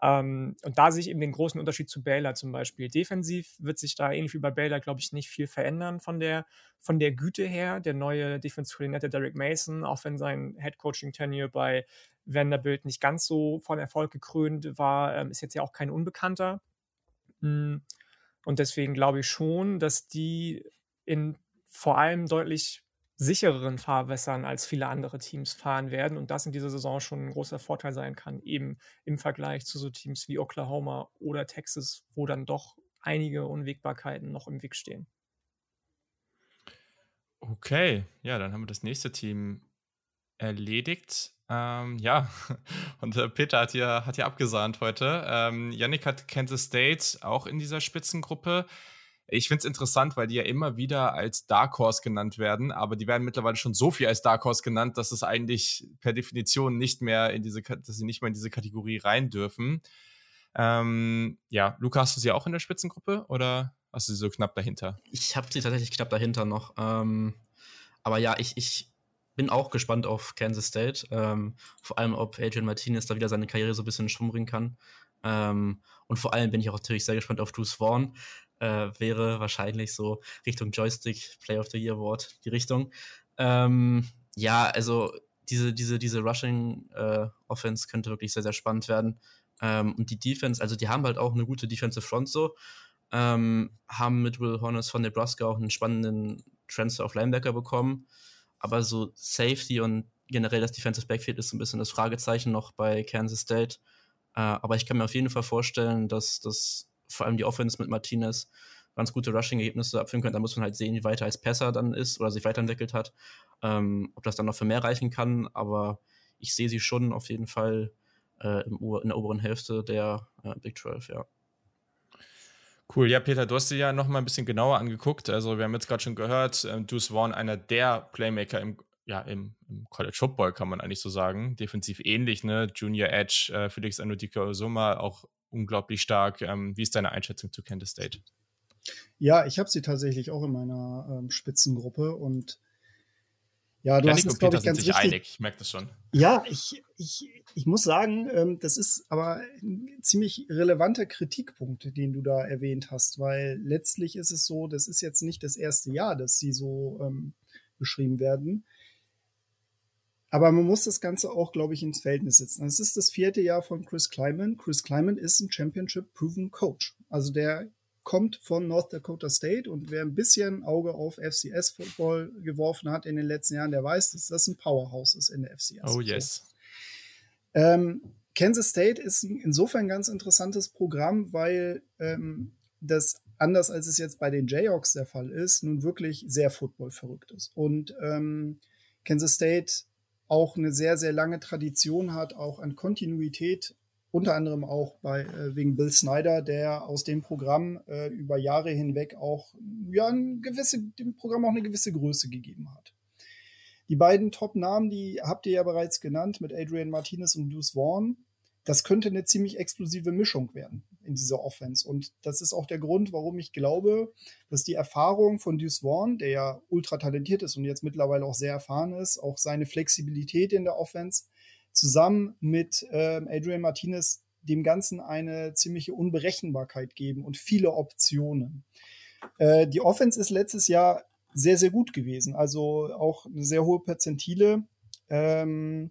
Ähm, und da sehe ich eben den großen Unterschied zu Baylor zum Beispiel. Defensiv wird sich da ähnlich wie bei Baylor, glaube ich, nicht viel verändern von der, von der Güte her. Der neue Defense Coordinator Derek Mason, auch wenn sein Head Coaching Tenure bei Vanderbilt nicht ganz so von Erfolg gekrönt war, ähm, ist jetzt ja auch kein Unbekannter. Hm, und deswegen glaube ich schon, dass die in vor allem deutlich sichereren Fahrwässern als viele andere Teams fahren werden und das in dieser Saison schon ein großer Vorteil sein kann, eben im Vergleich zu so Teams wie Oklahoma oder Texas, wo dann doch einige Unwägbarkeiten noch im Weg stehen.
Okay, ja, dann haben wir das nächste Team erledigt. Ähm, ja, und äh, Peter hat hier, hat hier abgesahnt heute. Ähm, Yannick hat Kansas State auch in dieser Spitzengruppe. Ich finde es interessant, weil die ja immer wieder als Dark Horse genannt werden, aber die werden mittlerweile schon so viel als Dark Horse genannt, dass es eigentlich per Definition nicht mehr in diese, dass sie nicht mehr in diese Kategorie rein dürfen. Ähm, ja, Luca, hast du sie auch in der Spitzengruppe oder hast du sie so knapp dahinter?
Ich habe sie tatsächlich knapp dahinter noch. Ähm, aber ja, ich, ich bin auch gespannt auf Kansas State. Ähm, vor allem, ob Adrian Martinez da wieder seine Karriere so ein bisschen in Schwung bringen kann. Ähm, und vor allem bin ich auch natürlich sehr gespannt auf Bruce Vaughn äh, wäre wahrscheinlich so Richtung Joystick Play of the Year Award die Richtung. Ähm, ja, also diese, diese, diese Rushing äh, Offense könnte wirklich sehr, sehr spannend werden. Ähm, und die Defense, also die haben halt auch eine gute Defensive Front so. Ähm, haben mit Will Horners von Nebraska auch einen spannenden Transfer auf Linebacker bekommen. Aber so Safety und generell das Defensive Backfield ist ein bisschen das Fragezeichen noch bei Kansas State. Äh, aber ich kann mir auf jeden Fall vorstellen, dass das vor allem die Offense mit Martinez ganz gute Rushing-Ergebnisse abführen können. Da muss man halt sehen, wie weit er als Passer dann ist oder sich weiterentwickelt hat. Ähm, ob das dann noch für mehr reichen kann. Aber ich sehe sie schon auf jeden Fall äh, in der oberen Hälfte der äh, Big 12, ja.
Cool, ja, Peter, du hast dir ja noch mal ein bisschen genauer angeguckt. Also, wir haben jetzt gerade schon gehört, äh, Deuce Vaughn, einer der Playmaker im, ja, im, im, College Football, kann man eigentlich so sagen. Defensiv ähnlich, ne? Junior Edge, äh, Felix Anudika Osuma, auch unglaublich stark. Ähm, wie ist deine Einschätzung zu Kansas State?
Ja, ich habe sie tatsächlich auch in meiner ähm, Spitzengruppe und ja, du Janik hast es, glaube ich, ganz richtig. einig.
Ich merke das schon.
Ja, ich, ich, ich muss sagen, ähm, das ist aber ein ziemlich relevanter Kritikpunkt, den du da erwähnt hast, weil letztlich ist es so, das ist jetzt nicht das erste Jahr, dass sie so ähm, beschrieben werden. Aber man muss das Ganze auch, glaube ich, ins Verhältnis setzen. Es ist das vierte Jahr von Chris Kleiman. Chris Kleiman ist ein Championship-proven Coach. Also der kommt von North Dakota State und wer ein bisschen Auge auf FCS-Football geworfen hat in den letzten Jahren, der weiß, dass das ein Powerhouse ist in der FCS.
Oh yes.
Ähm, Kansas State ist insofern ein ganz interessantes Programm, weil ähm, das anders als es jetzt bei den Jayhawks der Fall ist, nun wirklich sehr Football verrückt ist. Und ähm, Kansas State auch eine sehr, sehr lange Tradition hat, auch an Kontinuität unter anderem auch bei, äh, wegen Bill Snyder, der aus dem Programm äh, über Jahre hinweg auch ja, gewisse, dem Programm auch eine gewisse Größe gegeben hat. Die beiden Top-Namen, die habt ihr ja bereits genannt, mit Adrian Martinez und Deuce Vaughn. Das könnte eine ziemlich explosive Mischung werden in dieser Offense. Und das ist auch der Grund, warum ich glaube, dass die Erfahrung von Deuce Vaughn, der ja ultra talentiert ist und jetzt mittlerweile auch sehr erfahren ist, auch seine Flexibilität in der Offense, zusammen mit ähm, Adrian Martinez dem Ganzen eine ziemliche Unberechenbarkeit geben und viele Optionen. Äh, die Offense ist letztes Jahr sehr, sehr gut gewesen. Also auch eine sehr hohe Perzentile. Ähm,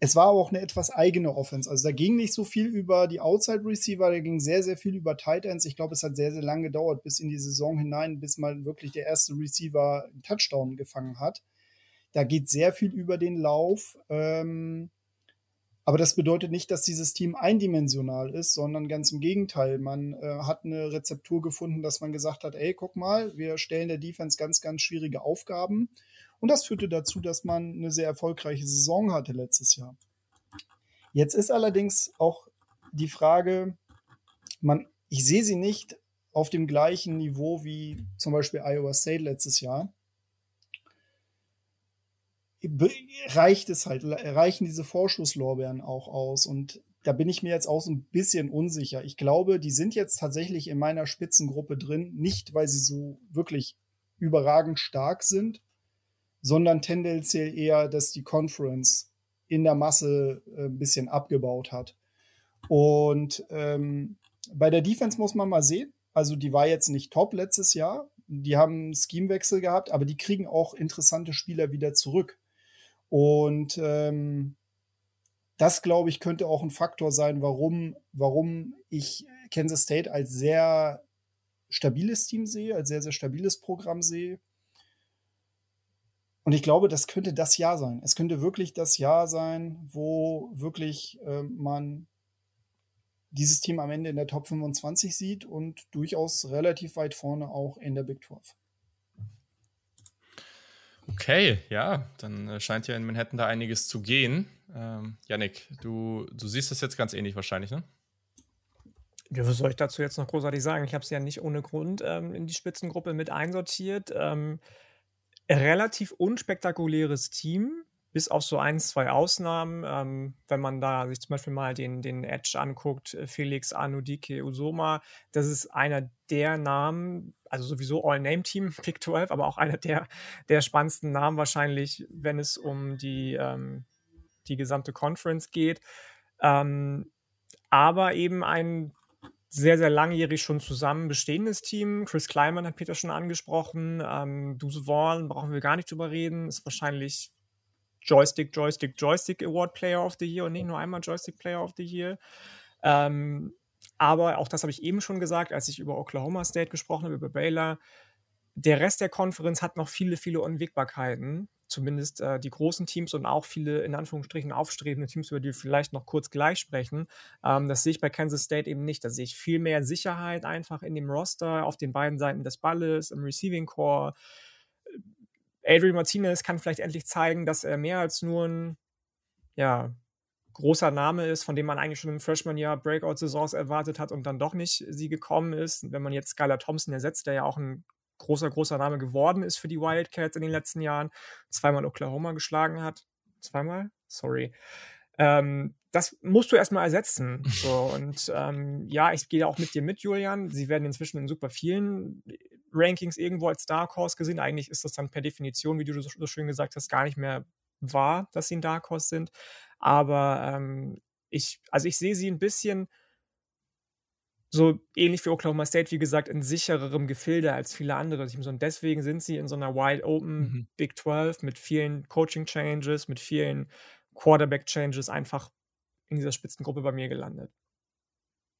es war aber auch eine etwas eigene Offense. Also da ging nicht so viel über die Outside Receiver, da ging sehr, sehr viel über Tight Ends. Ich glaube, es hat sehr, sehr lange gedauert bis in die Saison hinein, bis mal wirklich der erste Receiver einen Touchdown gefangen hat. Da geht sehr viel über den Lauf. Ähm, aber das bedeutet nicht, dass dieses Team eindimensional ist, sondern ganz im Gegenteil. Man äh, hat eine Rezeptur gefunden, dass man gesagt hat, ey, guck mal, wir stellen der Defense ganz, ganz schwierige Aufgaben. Und das führte dazu, dass man eine sehr erfolgreiche Saison hatte letztes Jahr. Jetzt ist allerdings auch die Frage, man, ich sehe sie nicht auf dem gleichen Niveau wie zum Beispiel Iowa State letztes Jahr reicht es halt, reichen diese Vorschusslorbeeren auch aus. Und da bin ich mir jetzt auch so ein bisschen unsicher. Ich glaube, die sind jetzt tatsächlich in meiner Spitzengruppe drin, nicht weil sie so wirklich überragend stark sind, sondern tendenziell eher, dass die Conference in der Masse äh, ein bisschen abgebaut hat. Und ähm, bei der Defense muss man mal sehen. Also die war jetzt nicht top letztes Jahr. Die haben Schemewechsel gehabt, aber die kriegen auch interessante Spieler wieder zurück. Und ähm, das, glaube ich, könnte auch ein Faktor sein, warum, warum ich Kansas State als sehr stabiles Team sehe, als sehr, sehr stabiles Programm sehe. Und ich glaube, das könnte das Jahr sein. Es könnte wirklich das Jahr sein, wo wirklich äh, man dieses Team am Ende in der Top 25 sieht und durchaus relativ weit vorne auch in der Big 12.
Okay, ja, dann äh, scheint ja in Manhattan da einiges zu gehen. Ähm, Yannick, du, du siehst das jetzt ganz ähnlich wahrscheinlich, ne?
Ja, was soll ich dazu jetzt noch großartig sagen? Ich habe es ja nicht ohne Grund ähm, in die Spitzengruppe mit einsortiert. Ähm, relativ unspektakuläres Team, bis auf so ein, zwei Ausnahmen. Ähm, wenn man da sich zum Beispiel mal den, den Edge anguckt, äh, Felix Anudike Usoma, das ist einer der Namen, also sowieso All-Name-Team, Pick 12, aber auch einer der, der spannendsten Namen wahrscheinlich, wenn es um die, ähm, die gesamte Conference geht. Ähm, aber eben ein sehr, sehr langjährig schon zusammen bestehendes Team. Chris Kleiman hat Peter schon angesprochen. Ähm, Duse Vaughn brauchen wir gar nicht drüber reden. Ist wahrscheinlich Joystick, Joystick, Joystick Award Player of the Year und nicht nur einmal Joystick Player of the Year. Ähm, aber auch das habe ich eben schon gesagt, als ich über Oklahoma State gesprochen habe, über Baylor. Der Rest der Konferenz hat noch viele, viele Unwägbarkeiten. zumindest äh, die großen Teams und auch viele in Anführungsstrichen aufstrebende Teams, über die wir vielleicht noch kurz gleich sprechen. Ähm, das sehe ich bei Kansas State eben nicht. Da sehe ich viel mehr Sicherheit einfach in dem Roster, auf den beiden Seiten des Balles, im Receiving Core. Adrian Martinez kann vielleicht endlich zeigen, dass er mehr als nur ein ja, großer Name ist, von dem man eigentlich schon im Freshman-Jahr Breakout-Saisons erwartet hat und dann doch nicht sie gekommen ist. Wenn man jetzt Skylar Thompson ersetzt, der ja auch ein großer, großer Name geworden ist für die Wildcats in den letzten Jahren, zweimal Oklahoma geschlagen hat. Zweimal? Sorry. Ähm, das musst du erstmal ersetzen. So, und ähm, ja, ich gehe auch mit dir mit, Julian. Sie werden inzwischen in super vielen Rankings irgendwo als Dark Horse gesehen. Eigentlich ist das dann per Definition, wie du so, so schön gesagt hast, gar nicht mehr wahr, dass sie ein Dark Horse sind. Aber ähm, ich, also ich sehe sie ein bisschen so ähnlich wie Oklahoma State, wie gesagt, in sichererem Gefilde als viele andere Teams. Und deswegen sind sie in so einer wide open mhm. Big 12 mit vielen Coaching Changes, mit vielen Quarterback Changes einfach in dieser Spitzengruppe bei mir gelandet.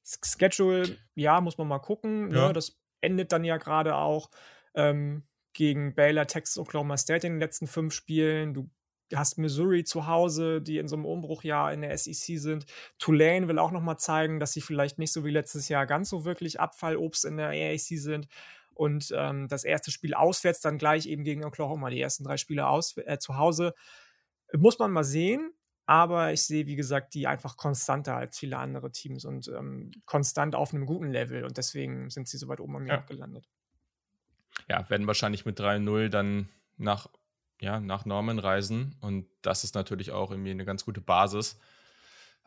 Schedule, ja, muss man mal gucken. Ne? Ja. Ne? Das endet dann ja gerade auch ähm, gegen Baylor, Texas, Oklahoma State in den letzten fünf Spielen. Du hast Missouri zu Hause, die in so einem Umbruchjahr in der SEC sind. Tulane will auch noch mal zeigen, dass sie vielleicht nicht so wie letztes Jahr ganz so wirklich Abfallobst in der AAC sind. Und ähm, das erste Spiel auswärts dann gleich eben gegen Oklahoma. Die ersten drei Spiele aus, äh, zu Hause. Muss man mal sehen. Aber ich sehe, wie gesagt, die einfach konstanter als viele andere Teams und ähm, konstant auf einem guten Level. Und deswegen sind sie so weit oben am Jahr ja. gelandet.
Ja, werden wahrscheinlich mit 3-0 dann nach ja, nach Norman reisen. Und das ist natürlich auch irgendwie eine ganz gute Basis.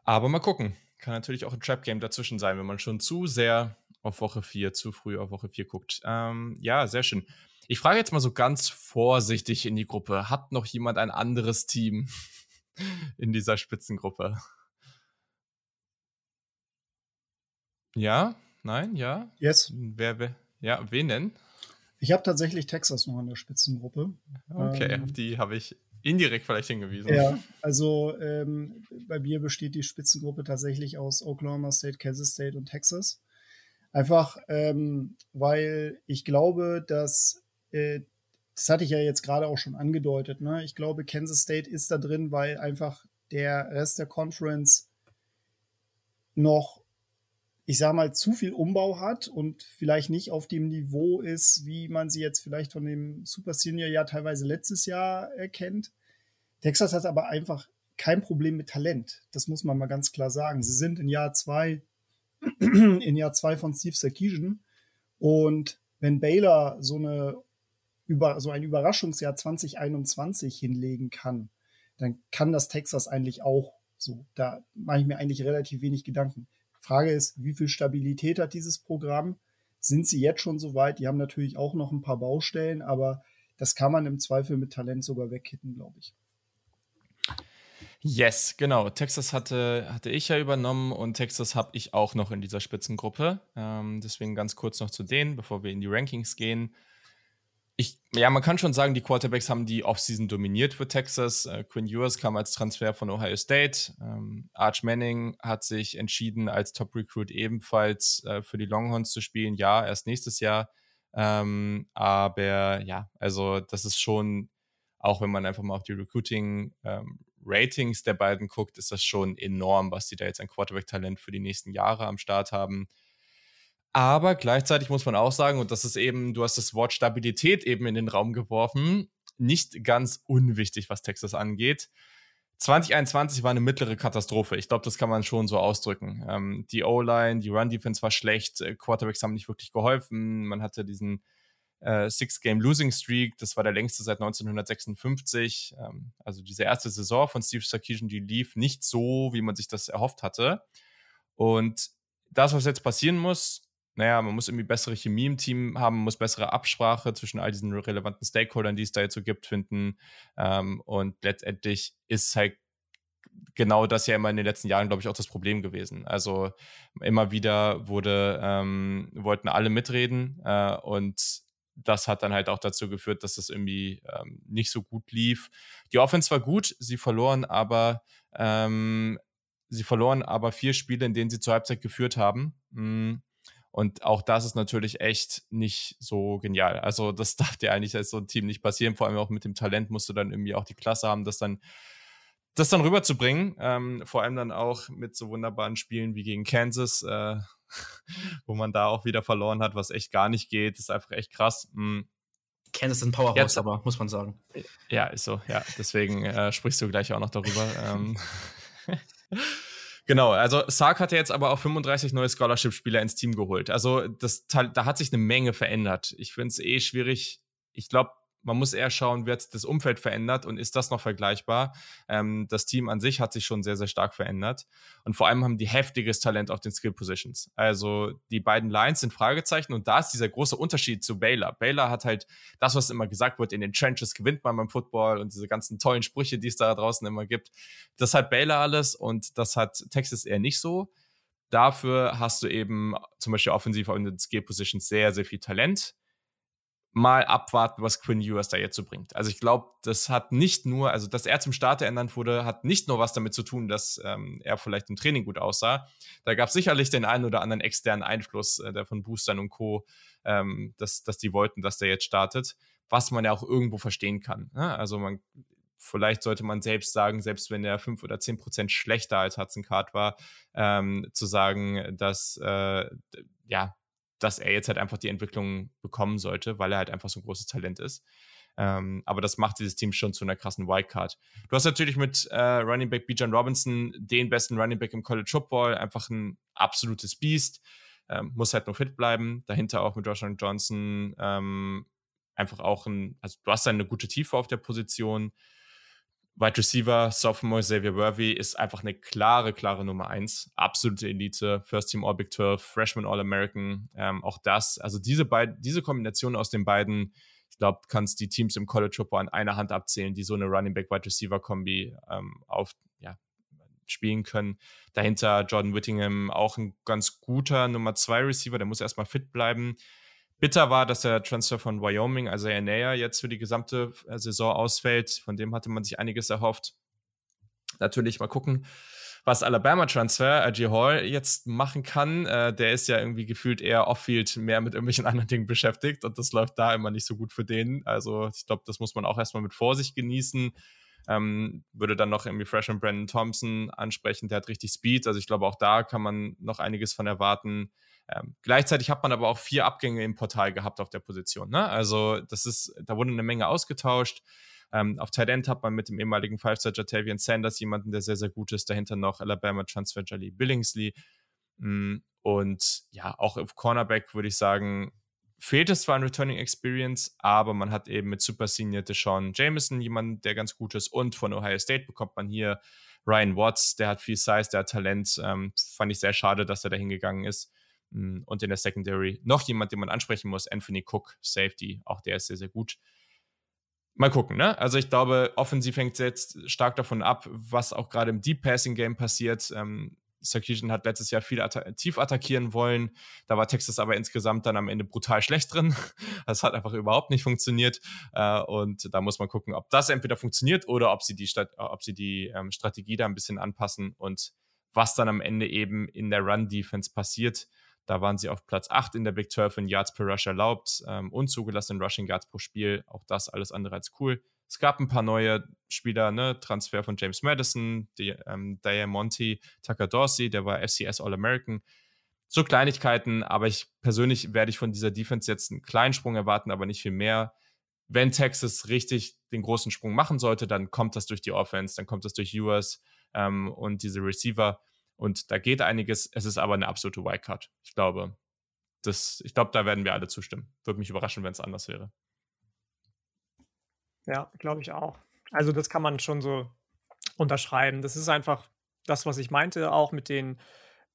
Aber mal gucken. Kann natürlich auch ein Trap-Game dazwischen sein, wenn man schon zu sehr auf Woche 4, zu früh auf Woche 4 guckt. Ähm, ja, sehr schön. Ich frage jetzt mal so ganz vorsichtig in die Gruppe. Hat noch jemand ein anderes Team in dieser Spitzengruppe? Ja? Nein? Ja?
Yes.
Wer, wer? Ja, wen denn?
Ich habe tatsächlich Texas noch in der Spitzengruppe.
Okay, ähm, auf die habe ich indirekt vielleicht hingewiesen.
Ja, also ähm, bei mir besteht die Spitzengruppe tatsächlich aus Oklahoma State, Kansas State und Texas. Einfach, ähm, weil ich glaube, dass, äh, das hatte ich ja jetzt gerade auch schon angedeutet, ne? ich glaube, Kansas State ist da drin, weil einfach der Rest der Conference noch ich sag mal, zu viel Umbau hat und vielleicht nicht auf dem Niveau ist, wie man sie jetzt vielleicht von dem Super Senior Jahr teilweise letztes Jahr erkennt. Texas hat aber einfach kein Problem mit Talent. Das muss man mal ganz klar sagen. Sie sind in Jahr zwei, in Jahr zwei von Steve Sarkisian. Und wenn Baylor so eine, über, so ein Überraschungsjahr 2021 hinlegen kann, dann kann das Texas eigentlich auch so. Da mache ich mir eigentlich relativ wenig Gedanken. Frage ist, wie viel Stabilität hat dieses Programm? Sind sie jetzt schon so weit? Die haben natürlich auch noch ein paar Baustellen, aber das kann man im Zweifel mit Talent sogar wegkitten, glaube ich.
Yes, genau. Texas hatte, hatte ich ja übernommen und Texas habe ich auch noch in dieser Spitzengruppe. Ähm, deswegen ganz kurz noch zu denen, bevor wir in die Rankings gehen ich, ja, man kann schon sagen, die Quarterbacks haben die Offseason dominiert für Texas. Äh, Quinn Ewers kam als Transfer von Ohio State. Ähm, Arch Manning hat sich entschieden, als Top-Recruit ebenfalls äh, für die Longhorns zu spielen. Ja, erst nächstes Jahr. Ähm, aber ja, also das ist schon, auch wenn man einfach mal auf die Recruiting-Ratings ähm, der beiden guckt, ist das schon enorm, was die da jetzt an Quarterback-Talent für die nächsten Jahre am Start haben. Aber gleichzeitig muss man auch sagen, und das ist eben, du hast das Wort Stabilität eben in den Raum geworfen, nicht ganz unwichtig, was Texas angeht. 2021 war eine mittlere Katastrophe. Ich glaube, das kann man schon so ausdrücken. Ähm, die O-Line, die Run-Defense war schlecht, äh, Quarterbacks haben nicht wirklich geholfen. Man hatte diesen äh, Six-Game-Losing-Streak, das war der längste seit 1956. Ähm, also diese erste Saison von Steve Sarkisian, die lief nicht so, wie man sich das erhofft hatte. Und das, was jetzt passieren muss, naja, man muss irgendwie bessere Chemie im Team haben, muss bessere Absprache zwischen all diesen relevanten Stakeholdern, die es da jetzt so gibt, finden. Ähm, und letztendlich ist halt genau das ja immer in den letzten Jahren, glaube ich, auch das Problem gewesen. Also immer wieder wurde, ähm, wollten alle mitreden äh, und das hat dann halt auch dazu geführt, dass es irgendwie ähm, nicht so gut lief. Die Offense war gut, sie verloren aber ähm, sie verloren aber vier Spiele, in denen sie zur Halbzeit geführt haben. Mm Und auch das ist natürlich echt nicht so genial. Also das darf dir eigentlich als so ein Team nicht passieren. Vor allem auch mit dem Talent musst du dann irgendwie auch die Klasse haben, das dann das dann rüberzubringen. Ähm, vor allem dann auch mit so wunderbaren Spielen wie gegen Kansas, äh, wo man da auch wieder verloren hat, was echt gar nicht geht. Das ist einfach echt krass. Mhm.
Kansas ist ein Powerhouse, Jetzt, aber muss man sagen.
Ja, ist so. Ja, deswegen äh, sprichst du gleich auch noch darüber. ähm. Genau, also Sark hat ja jetzt aber auch 35 neue Scholarship-Spieler ins Team geholt. Also das, da hat sich eine Menge verändert. Ich finde es eh schwierig. Ich glaube, man muss eher schauen, wird das Umfeld verändert und ist das noch vergleichbar? Ähm, das Team an sich hat sich schon sehr, sehr stark verändert. Und vor allem haben die heftiges Talent auf den Skill Positions. Also die beiden Lines sind Fragezeichen und da ist dieser große Unterschied zu Baylor. Baylor hat halt das, was immer gesagt wird, in den Trenches gewinnt man beim Football und diese ganzen tollen Sprüche, die es da draußen immer gibt. Das hat Baylor alles und das hat Texas eher nicht so. Dafür hast du eben zum Beispiel offensiv auf den Skill Positions sehr, sehr viel Talent mal abwarten, was Quinn Ewers da jetzt so bringt. Also ich glaube, das hat nicht nur, also dass er zum Starter ernannt wurde, hat nicht nur was damit zu tun, dass ähm, er vielleicht im Training gut aussah. Da gab es sicherlich den einen oder anderen externen Einfluss, äh, der von Boostern und Co., ähm, dass, dass die wollten, dass der jetzt startet, was man ja auch irgendwo verstehen kann. Ne? Also man, vielleicht sollte man selbst sagen, selbst wenn er fünf oder zehn Prozent schlechter als Hudson Card war, ähm, zu sagen, dass äh, ja, dass er jetzt halt einfach die Entwicklung bekommen sollte, weil er halt einfach so ein großes Talent ist. Ähm, aber das macht dieses Team schon zu einer krassen Wildcard. Du hast natürlich mit äh, Running Back Bijan Robinson den besten Running Back im College Football, einfach ein absolutes Biest. Ähm, muss halt nur fit bleiben. Dahinter auch mit Josh Johnson ähm, einfach auch ein, also du hast eine gute Tiefe auf der Position. Wide Receiver, Sophomore Xavier Worthy ist einfach eine klare, klare Nummer eins. Absolute Elite, First Team All Big 12, Freshman All American. Ähm, auch das, also diese beiden, diese Kombination aus den beiden, ich glaube, kannst die Teams im College Football an einer Hand abzählen, die so eine Running Back Wide Receiver Kombi ähm, auf, ja, spielen können. Dahinter Jordan Whittingham, auch ein ganz guter Nummer zwei Receiver, der muss erstmal fit bleiben. Bitter war, dass der Transfer von Wyoming, also Enea, jetzt für die gesamte äh, Saison ausfällt. Von dem hatte man sich einiges erhofft. Natürlich mal gucken, was Alabama-Transfer RG Hall jetzt machen kann. Äh, der ist ja irgendwie gefühlt eher off-field mehr mit irgendwelchen anderen Dingen beschäftigt und das läuft da immer nicht so gut für den. Also ich glaube, das muss man auch erstmal mit Vorsicht genießen. Ähm, würde dann noch irgendwie Freshman Brandon Thompson ansprechen, der hat richtig Speed. Also ich glaube, auch da kann man noch einiges von erwarten. Ähm, gleichzeitig hat man aber auch vier Abgänge im Portal gehabt auf der Position. Ne? Also das ist, da wurde eine Menge ausgetauscht. Ähm, auf Tight End hat man mit dem ehemaligen Five-Star Jatavian Sanders jemanden, der sehr, sehr gut ist. Dahinter noch Alabama Transfer Jolly Billingsley. Mm, und ja, auch auf Cornerback würde ich sagen, fehlt es zwar an Returning Experience, aber man hat eben mit Super Senior Deshaun Jameson jemanden, der ganz gut ist. Und von Ohio State bekommt man hier Ryan Watts, der hat viel Size, der hat Talent. Ähm, fand ich sehr schade, dass er da hingegangen ist. Mm, und in der Secondary noch jemand, den man ansprechen muss, Anthony Cook, Safety, auch der ist sehr, sehr gut. Mal gucken, ne? Also ich glaube, offensiv hängt es jetzt stark davon ab, was auch gerade im Deep Passing Game passiert. Ähm, Sarkisian hat letztes Jahr viel atta tief attackieren wollen. Da war Texas aber insgesamt dann am Ende brutal schlecht drin. Das hat einfach überhaupt nicht funktioniert. Äh, und da muss man gucken, ob das entweder funktioniert oder ob sie die, Stat ob sie die ähm, Strategie da ein bisschen anpassen und was dann am Ende eben in der Run-Defense passiert. Da waren sie auf Platz 8 in der Big 12 in Yards per Rush erlaubt ähm, und zugelassenen Rushing Yards pro Spiel. Auch das alles andere als cool. Es gab ein paar neue Spieler, ne? Transfer von James Madison, die, ähm, Diamonte, Tucker Dorsey, der war FCS All-American. So Kleinigkeiten, aber ich persönlich werde ich von dieser Defense jetzt einen kleinen Sprung erwarten, aber nicht viel mehr. Wenn Texas richtig den großen Sprung machen sollte, dann kommt das durch die Offense, dann kommt das durch US ähm, und diese Receiver. Und da geht einiges. Es ist aber eine absolute Wildcard. Ich glaube, das, ich glaube, da werden wir alle zustimmen. Würde mich überraschen, wenn es anders wäre.
Ja, glaube ich auch. Also das kann man schon so unterschreiben. Das ist einfach das, was ich meinte, auch mit den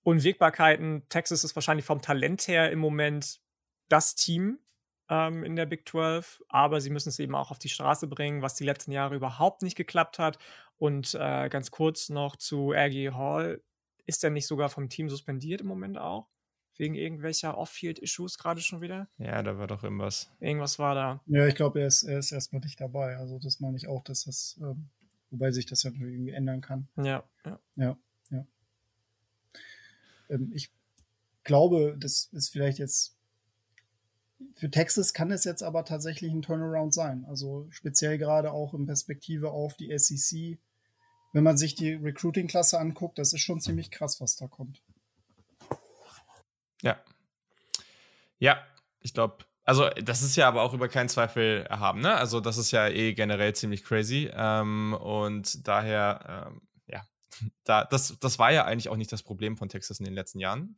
Unwägbarkeiten. Texas ist wahrscheinlich vom Talent her im Moment das Team ähm, in der Big 12, aber sie müssen es eben auch auf die Straße bringen, was die letzten Jahre überhaupt nicht geklappt hat. Und äh, ganz kurz noch zu Aggie Hall. Ist er nicht sogar vom Team suspendiert im Moment auch? Wegen irgendwelcher Off-Field-Issues gerade schon wieder?
Ja, da war doch irgendwas.
Irgendwas war da.
Ja, ich glaube, er ist, er ist erstmal nicht dabei. Also das meine ich auch, dass das, ähm, wobei sich das ja irgendwie ändern kann.
Ja, ja.
Ja, ja. Ähm, ich glaube, das ist vielleicht jetzt für Texas kann es jetzt aber tatsächlich ein Turnaround sein. Also speziell gerade auch in Perspektive auf die SEC. Wenn man sich die Recruiting-Klasse anguckt, das ist schon ziemlich krass, was da kommt.
Ja. Ja, ich glaube, also das ist ja aber auch über keinen Zweifel erhaben, ne? Also das ist ja eh generell ziemlich crazy. Ähm, und daher, ähm, ja, da, das, das war ja eigentlich auch nicht das Problem von Texas in den letzten Jahren.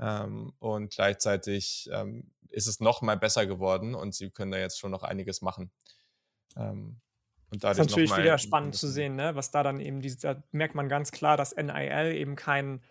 Ähm, und gleichzeitig ähm, ist es noch mal besser geworden und sie können da jetzt schon noch einiges machen.
Und das ist natürlich wieder spannend zu sehen, ne? was da dann eben, diese, da merkt man ganz klar, dass NIL eben kein,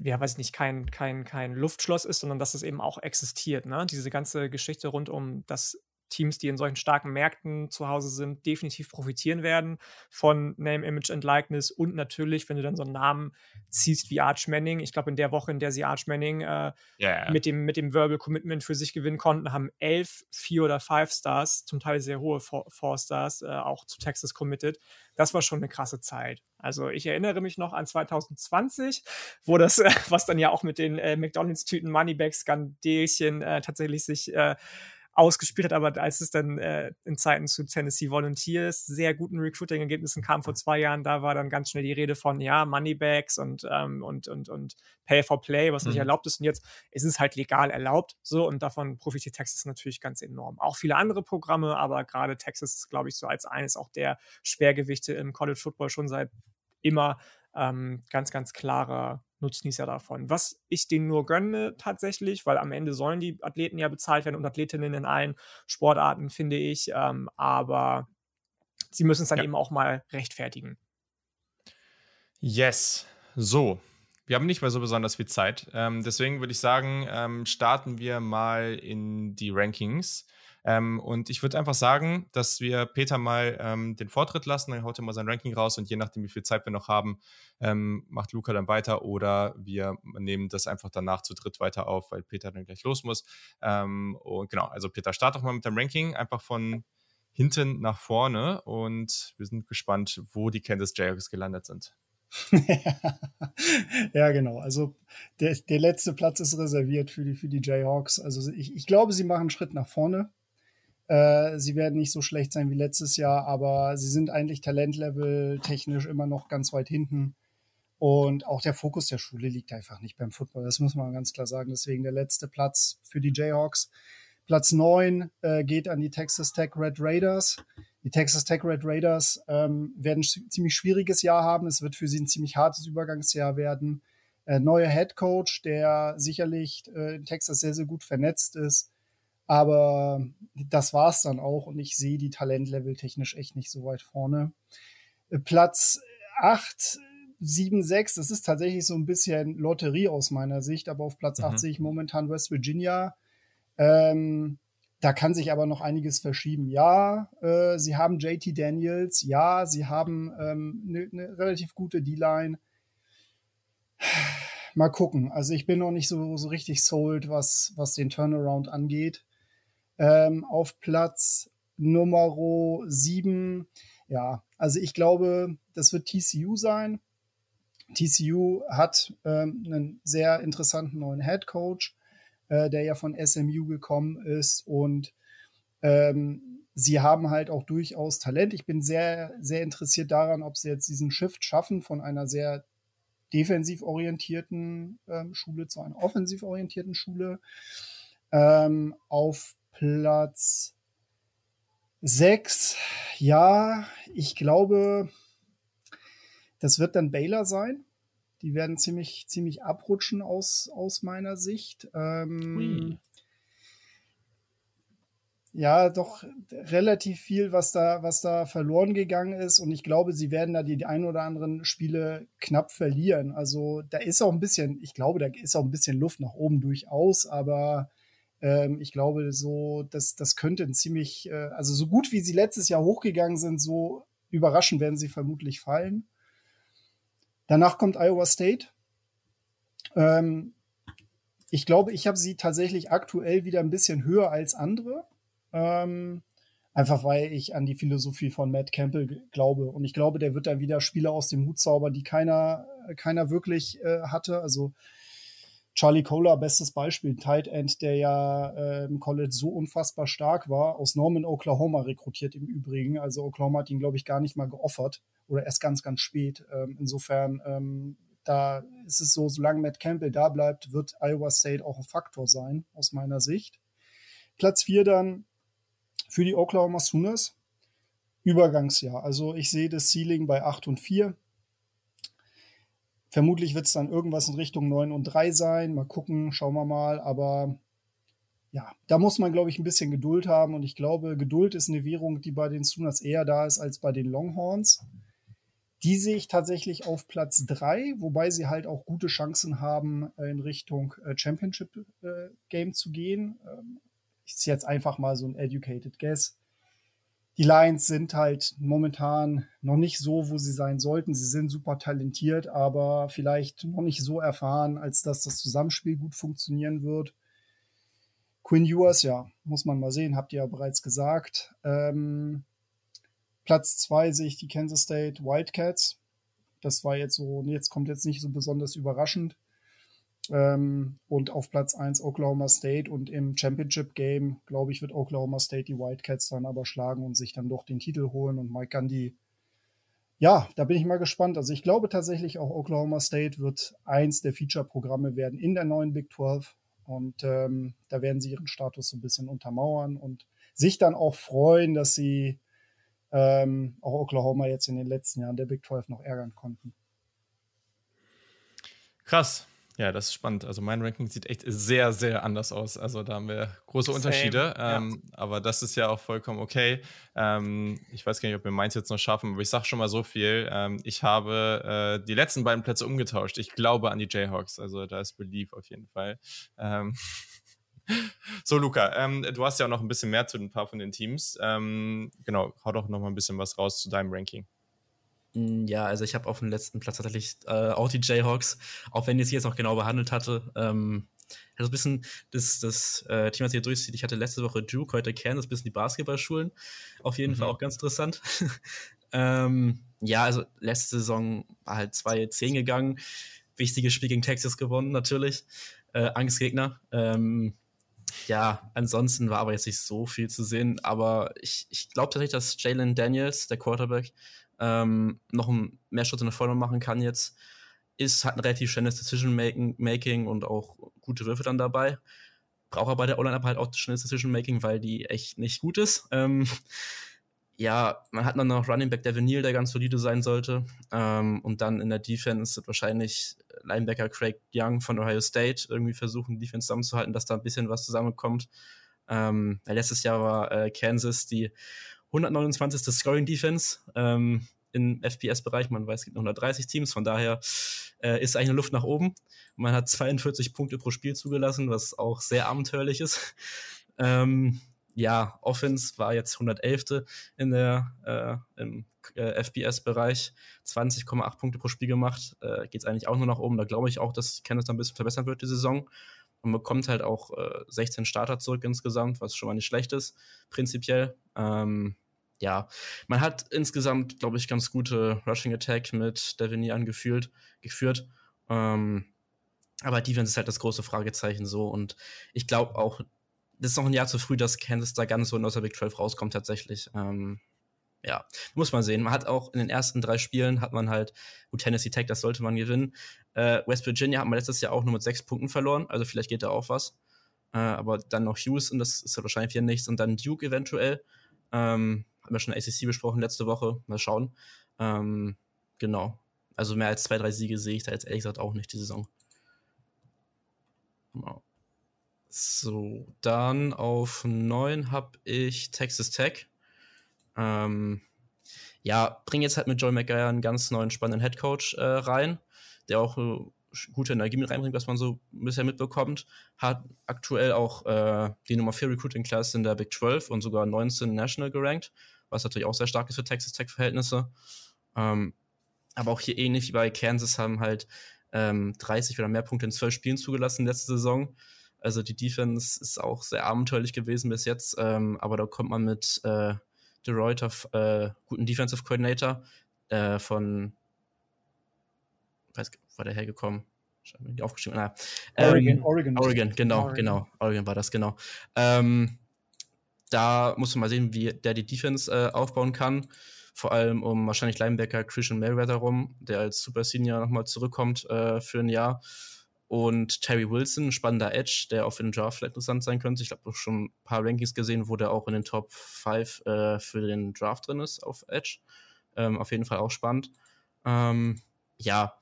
ja, weiß ich nicht, kein, kein, kein Luftschloss ist, sondern dass es eben auch existiert. Ne? Diese ganze Geschichte rund um das Teams, die in solchen starken Märkten zu Hause sind, definitiv profitieren werden von Name, Image and Likeness und natürlich, wenn du dann so einen Namen ziehst wie Arch Manning. Ich glaube, in der Woche, in der sie Arch Manning äh, yeah. mit, dem, mit dem Verbal Commitment für sich gewinnen konnten, haben elf Vier- oder Five-Stars, zum Teil sehr hohe Four-Stars, äh, auch zu Texas committed. Das war schon eine krasse Zeit. Also ich erinnere mich noch an 2020, wo das, äh, was dann ja auch mit den äh, McDonalds-Tüten Moneyback-Skandelchen äh, tatsächlich sich äh, ausgespielt hat, aber als es dann äh, in Zeiten zu Tennessee Volunteers sehr guten Recruiting-Ergebnissen kam vor zwei Jahren, da war dann ganz schnell die Rede von, ja, Moneybags und, ähm, und, und, und Pay for Play, was nicht mhm. erlaubt ist. Und jetzt ist es halt legal erlaubt, so, und davon profitiert Texas natürlich ganz enorm. Auch viele andere Programme, aber gerade Texas ist, glaube ich, so als eines auch der Schwergewichte im College Football schon seit immer ähm, ganz, ganz klarer Nutznießer davon. Was ich denen nur gönne tatsächlich, weil am Ende sollen die Athleten ja bezahlt werden und Athletinnen in allen Sportarten, finde ich. Ähm, aber sie müssen es dann ja. eben auch mal rechtfertigen.
Yes. So. Wir haben nicht mehr so besonders viel Zeit. Ähm, deswegen würde ich sagen, ähm, starten wir mal in die Rankings. Ähm, und ich würde einfach sagen, dass wir Peter mal ähm, den Vortritt lassen, dann haut er mal sein Ranking raus und je nachdem, wie viel Zeit wir noch haben, ähm, macht Luca dann weiter oder wir nehmen das einfach danach zu dritt weiter auf, weil Peter dann gleich los muss. Ähm, und genau, also Peter, start doch mal mit dem Ranking, einfach von hinten nach vorne und wir sind gespannt, wo die Kansas Jayhawks gelandet sind.
ja, genau. Also der, der letzte Platz ist reserviert für die, für die Jayhawks. Also ich, ich glaube, sie machen einen Schritt nach vorne. Äh, sie werden nicht so schlecht sein wie letztes Jahr, aber sie sind eigentlich Talentlevel technisch immer noch ganz weit hinten. Und auch der Fokus der Schule liegt einfach nicht beim Football. Das muss man ganz klar sagen. Deswegen der letzte Platz für die Jayhawks. Platz 9 äh, geht an die Texas Tech Red Raiders. Die Texas Tech Red Raiders ähm, werden ein ziemlich schwieriges Jahr haben. Es wird für sie ein ziemlich hartes Übergangsjahr werden. Äh, neuer Head Coach, der sicherlich äh, in Texas sehr, sehr gut vernetzt ist. Aber das war es dann auch und ich sehe die Talentlevel technisch echt nicht so weit vorne. Äh, Platz 8, 7, 6, das ist tatsächlich so ein bisschen Lotterie aus meiner Sicht, aber auf Platz mhm. 8 sehe ich momentan West Virginia. Ähm, da kann sich aber noch einiges verschieben. Ja, äh, sie haben JT Daniels, ja, sie haben eine ähm, ne, ne relativ gute D-Line. Mal gucken. Also ich bin noch nicht so, so richtig sold, was, was den Turnaround angeht ähm, auf Platz Nummer 7. Ja, also ich glaube, das wird TCU sein. TCU hat ähm, einen sehr interessanten neuen Head Coach, äh, der ja von SMU gekommen ist und ähm, sie haben halt auch durchaus Talent. Ich bin sehr, sehr interessiert daran, ob sie jetzt diesen Shift schaffen von einer sehr defensiv orientierten ähm, Schule zu einer offensiv orientierten Schule. Ähm, auf Platz 6. Ja, ich glaube, das wird dann Baylor sein. Die werden ziemlich, ziemlich abrutschen aus, aus meiner Sicht. Ähm, ja, doch relativ viel, was da, was da verloren gegangen ist. Und ich glaube, sie werden da die, die ein oder anderen Spiele knapp verlieren. Also da ist auch ein bisschen, ich glaube, da ist auch ein bisschen Luft nach oben durchaus, aber ähm, ich glaube, so, das, das könnte ein ziemlich, äh, also so gut wie sie letztes Jahr hochgegangen sind, so überraschend werden sie vermutlich fallen. Danach kommt Iowa State. Ähm, ich glaube, ich habe sie tatsächlich aktuell wieder ein bisschen höher als andere. Ähm, einfach weil ich an die Philosophie von Matt Campbell glaube. Und ich glaube, der wird dann wieder Spieler aus dem Hut zaubern, die keiner, keiner wirklich äh, hatte. Also Charlie Kohler, bestes Beispiel, Tight End, der ja äh, im College so unfassbar stark war, aus Norman, Oklahoma rekrutiert im Übrigen. Also Oklahoma hat ihn, glaube ich, gar nicht mal geoffert oder erst ganz, ganz spät. Ähm, insofern, ähm, da ist es so, solange Matt Campbell da bleibt, wird Iowa State auch ein Faktor sein, aus meiner Sicht. Platz 4 dann für die Oklahoma Sooners. Übergangsjahr. Also ich sehe das Ceiling bei 8 und 4. Vermutlich wird es dann irgendwas in Richtung 9 und 3 sein. Mal gucken, schauen wir mal. Aber ja, da muss man, glaube ich, ein bisschen Geduld haben. Und ich glaube, Geduld ist eine Währung, die bei den Sooners eher da ist als bei den Longhorns. Die sehe ich tatsächlich auf Platz 3, wobei sie halt auch gute Chancen haben, in Richtung äh, Championship äh, Game zu gehen. Ähm, ziehe jetzt einfach mal so ein Educated Guess die Lions sind halt momentan noch nicht so, wo sie sein sollten. Sie sind super talentiert, aber vielleicht noch nicht so erfahren, als dass das Zusammenspiel gut funktionieren wird. Quinn Ewers, ja, muss man mal sehen, habt ihr ja bereits gesagt. Ähm, Platz zwei sehe ich die Kansas State Wildcats. Das war jetzt so, jetzt kommt jetzt nicht so besonders überraschend. Ähm, und auf Platz 1 Oklahoma State und im Championship Game, glaube ich, wird Oklahoma State die Wildcats dann aber schlagen und sich dann doch den Titel holen und Mike Gandhi. Ja, da bin ich mal gespannt. Also ich glaube tatsächlich auch Oklahoma State wird eins der Feature-Programme werden in der neuen Big 12 und ähm, da werden sie ihren Status so ein bisschen untermauern und sich dann auch freuen, dass sie ähm, auch Oklahoma jetzt in den letzten Jahren der Big 12 noch ärgern konnten.
Krass. Ja, das ist spannend. Also mein Ranking sieht echt sehr, sehr anders aus. Also da haben wir große Unterschiede. Ähm, ja. Aber das ist ja auch vollkommen okay. Ähm, ich weiß gar nicht, ob wir meins jetzt noch schaffen, aber ich sage schon mal so viel. Ähm, ich habe äh, die letzten beiden Plätze umgetauscht. Ich glaube an die Jayhawks. Also da ist Belief auf jeden Fall. Ähm, so, Luca, ähm, du hast ja auch noch ein bisschen mehr zu ein paar von den Teams. Ähm, genau, hau doch noch mal ein bisschen was raus zu deinem Ranking.
Ja, also ich habe auf dem letzten Platz tatsächlich äh, auch die Jayhawks, auch wenn ich sie jetzt noch genau behandelt hatte. Ähm, also ein bisschen das, das äh, Team, was hier durchzieht. Ich hatte letzte Woche Duke, heute Kansas, ein bisschen die Basketballschulen. Auf jeden mhm. Fall auch ganz interessant. ähm, ja, also letzte Saison war halt 2-10 gegangen. Wichtiges Spiel gegen Texas gewonnen, natürlich. Äh, Angstgegner. Ähm, ja, ansonsten war aber jetzt nicht so viel zu sehen. Aber ich, ich glaube tatsächlich, dass Jalen Daniels, der Quarterback, ähm, noch mehr Schritte nach vorne machen kann jetzt. Ist, hat ein relativ schnelles Decision-Making und auch gute Würfe dann dabei. Braucht aber bei der Online-App halt auch schnelles Decision-Making, weil die echt nicht gut ist. Ähm, ja, man hat dann noch Running Back Devin Neal, der ganz solide sein sollte. Ähm, und dann in der Defense wird wahrscheinlich Linebacker Craig Young von Ohio State irgendwie versuchen, die Defense zusammenzuhalten, dass da ein bisschen was zusammenkommt. Ähm, letztes Jahr war äh, Kansas die 129. Scoring Defense ähm, im FPS-Bereich. Man weiß, es gibt noch 130 Teams, von daher äh, ist eigentlich eine Luft nach oben. Man hat 42 Punkte pro Spiel zugelassen, was auch sehr abenteuerlich ist. Ähm, ja, Offense war jetzt 111. in der äh, im äh, FPS-Bereich, 20,8 Punkte pro Spiel gemacht. Äh, Geht es eigentlich auch nur nach oben. Da glaube ich auch, dass Kenneth ein bisschen verbessern wird die Saison. Man bekommt halt auch äh, 16 Starter zurück insgesamt, was schon mal nicht schlecht ist, prinzipiell. Ähm, ja, man hat insgesamt, glaube ich, ganz gute Rushing Attack mit Devini angeführt, geführt. Ähm, aber Defense ist halt das große Fragezeichen so. Und ich glaube auch, das ist noch ein Jahr zu früh, dass Kansas da ganz so in der Big 12 rauskommt tatsächlich. Ähm, ja, muss man sehen. Man hat auch in den ersten drei Spielen hat man halt, gut, Tennessee Tech, das sollte man gewinnen. Äh, West Virginia hat man letztes Jahr auch nur mit sechs Punkten verloren, also vielleicht geht da auch was. Äh, aber dann noch Houston, das ist ja wahrscheinlich hier nichts. Und dann Duke eventuell. Ähm, haben wir schon ACC besprochen letzte Woche. Mal schauen. Ähm, genau. Also mehr als zwei, drei Siege sehe ich da jetzt ehrlich gesagt auch nicht die Saison. Genau. So, dann auf 9 habe ich Texas Tech. Ähm, ja, bring jetzt halt mit Joel McGuire einen ganz neuen, spannenden Headcoach äh, rein, der auch äh, gute Energie mit reinbringt, was man so bisher mitbekommt. Hat aktuell auch äh, die Nummer 4 Recruiting Class in der Big 12 und sogar 19 National gerankt, was natürlich auch sehr stark ist für Texas Tech-Verhältnisse. Ähm, aber auch hier ähnlich wie bei Kansas haben halt ähm, 30 oder mehr Punkte in 12 Spielen zugelassen letzte Saison. Also die Defense ist auch sehr abenteuerlich gewesen bis jetzt, ähm, aber da kommt man mit äh, De Reuter, äh, guten Defensive Coordinator äh, von, weiß, war der hergekommen? aufgeschrieben. Na,
Oregon,
ähm,
Oregon.
Oregon, genau,
Oregon.
genau. Oregon war das, genau. Ähm, da muss man mal sehen, wie der die Defense äh, aufbauen kann. Vor allem um wahrscheinlich Linebacker Christian Mayweather rum, der als Super Senior nochmal zurückkommt äh, für ein Jahr. Und Terry Wilson, spannender Edge, der auch für den Draft vielleicht interessant sein könnte. Ich habe auch schon ein paar Rankings gesehen, wo der auch in den Top 5 äh, für den Draft drin ist auf Edge. Ähm, auf jeden Fall auch spannend. Ähm, ja,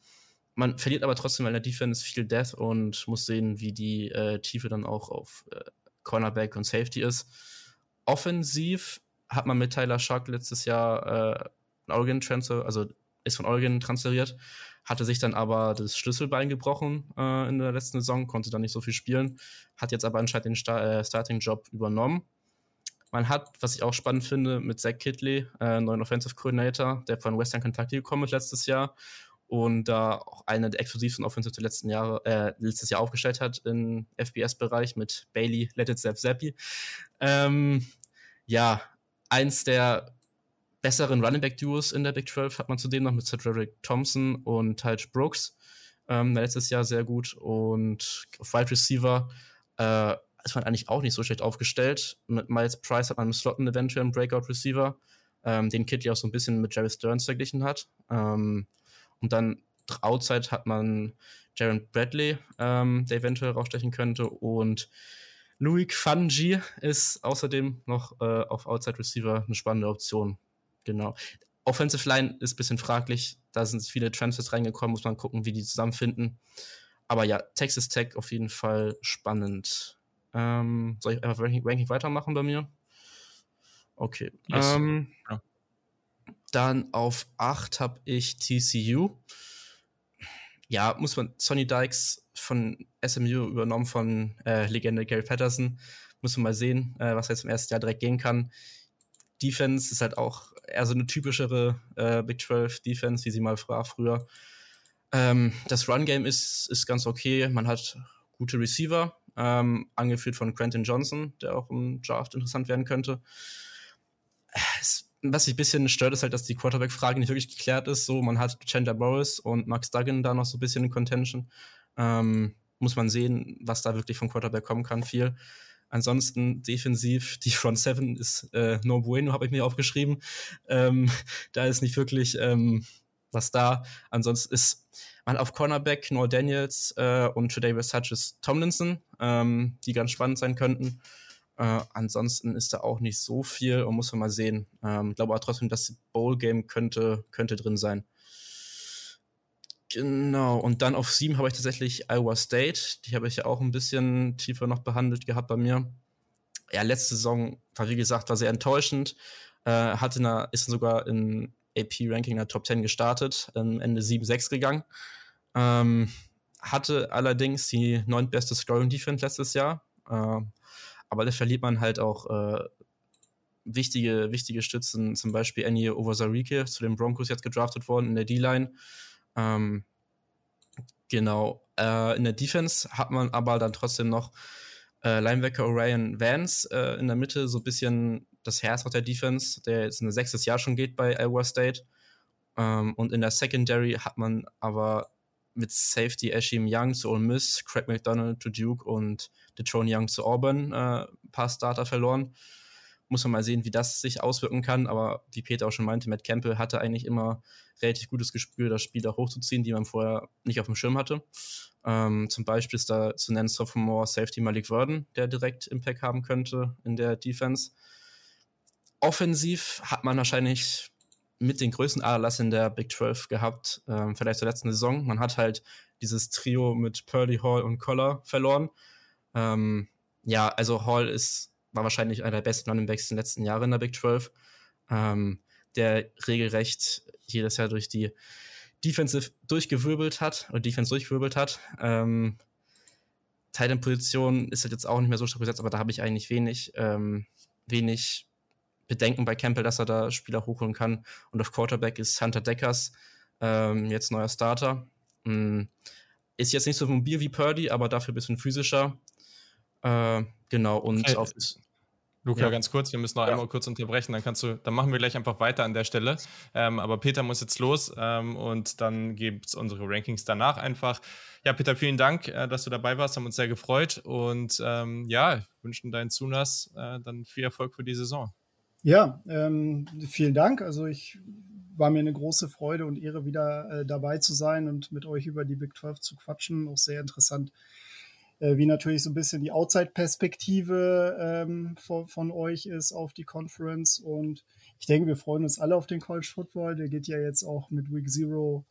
man verliert aber trotzdem in der Defense viel Death und muss sehen, wie die äh, Tiefe dann auch auf äh, Cornerback und Safety ist. Offensiv hat man mit Tyler Shark letztes Jahr äh, Oregon Transfer, also ist von Oregon transferiert, hatte sich dann aber das Schlüsselbein gebrochen äh, in der letzten Saison, konnte dann nicht so viel spielen, hat jetzt aber anscheinend den Sta äh, Starting-Job übernommen. Man hat, was ich auch spannend finde, mit Zach Kidley, äh, neuen Offensive Coordinator, der von Western Kentucky gekommen ist letztes Jahr und da auch eine der exklusivsten Offensive der letzten Jahre, äh, letztes Jahr aufgestellt hat im FBS-Bereich mit Bailey Let It Zap Zappi. Ähm, ja, eins der besseren Running Back Duos in der Big 12 hat man zudem noch mit Cedric Thompson und Taj Brooks. Ähm, letztes Jahr sehr gut und auf Wide Receiver äh, ist man eigentlich auch nicht so schlecht aufgestellt. Mit Miles Price hat man im Slot einen eventuellen Breakout Receiver, ähm, den Kitty auch so ein bisschen mit Jerry Stearns verglichen hat. Ähm, und dann Outside hat man Jaron Bradley, ähm, der eventuell rausstechen könnte. Und Louis Fanji ist außerdem noch äh, auf Outside Receiver eine spannende Option. Genau. Offensive Line ist ein bisschen fraglich. Da sind viele Transfers reingekommen, muss man gucken, wie die zusammenfinden. Aber ja, Texas Tech auf jeden Fall spannend. Ähm, soll ich einfach Ranking, Ranking weitermachen bei mir? Okay.
Yes.
Ähm,
Ja.
Dann auf 8 habe ich TCU. Ja, muss man, Sonny Dykes von SMU übernommen von äh, Legende Gary Patterson. Muss man mal sehen, äh, was jetzt im ersten Jahr direkt gehen kann. Defense ist halt auch eher so eine typischere äh, Big 12 Defense, wie sie mal war früher. Ähm, das Run-Game ist, ist ganz okay. Man hat gute Receiver, ähm, angeführt von Quentin Johnson, der auch im Draft interessant werden könnte. Es, was sich ein bisschen stört, ist halt, dass die Quarterback-Frage nicht wirklich geklärt ist. So, man hat Chandler Morris und Max Duggan da noch so ein bisschen in Contention. Ähm, muss man sehen, was da wirklich vom Quarterback kommen kann, viel. Ansonsten defensiv, die Front Seven ist äh, no bueno, habe ich mir aufgeschrieben. Ähm, da ist nicht wirklich ähm, was da. Ansonsten ist man auf Cornerback Noah Daniels äh, und Tredavious Hutches Tomlinson, ähm, die ganz spannend sein könnten. Äh, ansonsten ist da auch nicht so viel und muss man mal sehen. Ähm, glaube aber trotzdem, das Bowl-Game könnte, könnte drin sein. Genau, und dann auf sieben habe ich tatsächlich Iowa State. Die habe ich ja auch ein bisschen tiefer noch behandelt gehabt bei mir. Ja, letzte Saison war, wie gesagt, war sehr enttäuschend. Äh, hatte eine, ist sogar im AP-Ranking der Top 10 gestartet, am Ende 7-6 gegangen. Ähm, hatte allerdings die neuntbeste Scoring-Defense letztes Jahr. Äh, aber da verliert man halt auch äh, wichtige, wichtige Stützen, zum Beispiel Annie Ovazarike, zu den Broncos jetzt gedraftet worden in der D-Line. Ähm, genau. Äh, in der Defense hat man aber dann trotzdem noch äh, Linebacker Orion Vance äh, in der Mitte, so ein bisschen das Herz auf der Defense, der jetzt ein sechstes Jahr schon geht bei Iowa State. Ähm, und in der Secondary hat man aber mit Safety Ashim Young zu Ole Miss, Craig McDonald zu Duke und Detrone Young zu Auburn äh, ein paar Starter verloren. Muss man mal sehen, wie das sich auswirken kann. Aber wie Peter auch schon meinte, Matt Campbell hatte eigentlich immer relativ gutes Gespür, das Spieler hochzuziehen, die man vorher nicht auf dem Schirm hatte. Ähm, zum Beispiel ist da zu nennen Sophomore Safety Malik Worden, der direkt Impact haben könnte in der Defense. Offensiv hat man wahrscheinlich mit den größten Aderlass in der Big 12 gehabt, ähm, vielleicht zur letzten Saison. Man hat halt dieses Trio mit Purdy, Hall und Collar verloren. Ähm, ja, also Hall ist, war wahrscheinlich einer der besten Running Backs in den letzten Jahren in der Big 12, ähm, der regelrecht jedes Jahr durch die Defensive durchgewirbelt hat oder Defense durchgewirbelt hat. Ähm, Titan-Position ist halt jetzt auch nicht mehr so stark besetzt, aber da habe ich eigentlich wenig, ähm, wenig Bedenken bei Campbell, dass er da Spieler hochholen kann. Und auf Quarterback ist Hunter Deckers ähm, jetzt neuer Starter. Mhm. Ist jetzt nicht so mobil wie Purdy, aber dafür ein bisschen physischer. Äh, genau, und
Äh,
auf.
Luca, ja. ganz kurz, wir müssen noch ja. einmal kurz unterbrechen, dann kannst du, dann machen wir gleich einfach weiter an der Stelle. Ähm, aber Peter muss jetzt los ähm, und dann gibt es unsere Rankings danach einfach. Ja, Peter, vielen Dank, äh, dass du dabei warst, haben uns sehr gefreut und ähm, ja, wünschen deinen Zunas äh, dann viel Erfolg für die Saison.
Ja, ähm, vielen Dank. Also ich war mir eine große Freude und Ehre, wieder äh, dabei zu sein und mit euch über die Big 12 zu quatschen. Auch sehr interessant, wie natürlich so ein bisschen die Outside-Perspektive ähm, von, von, euch ist auf die Conference. Und ich denke, wir freuen uns alle auf den College Football. Der geht ja jetzt auch mit Week Zero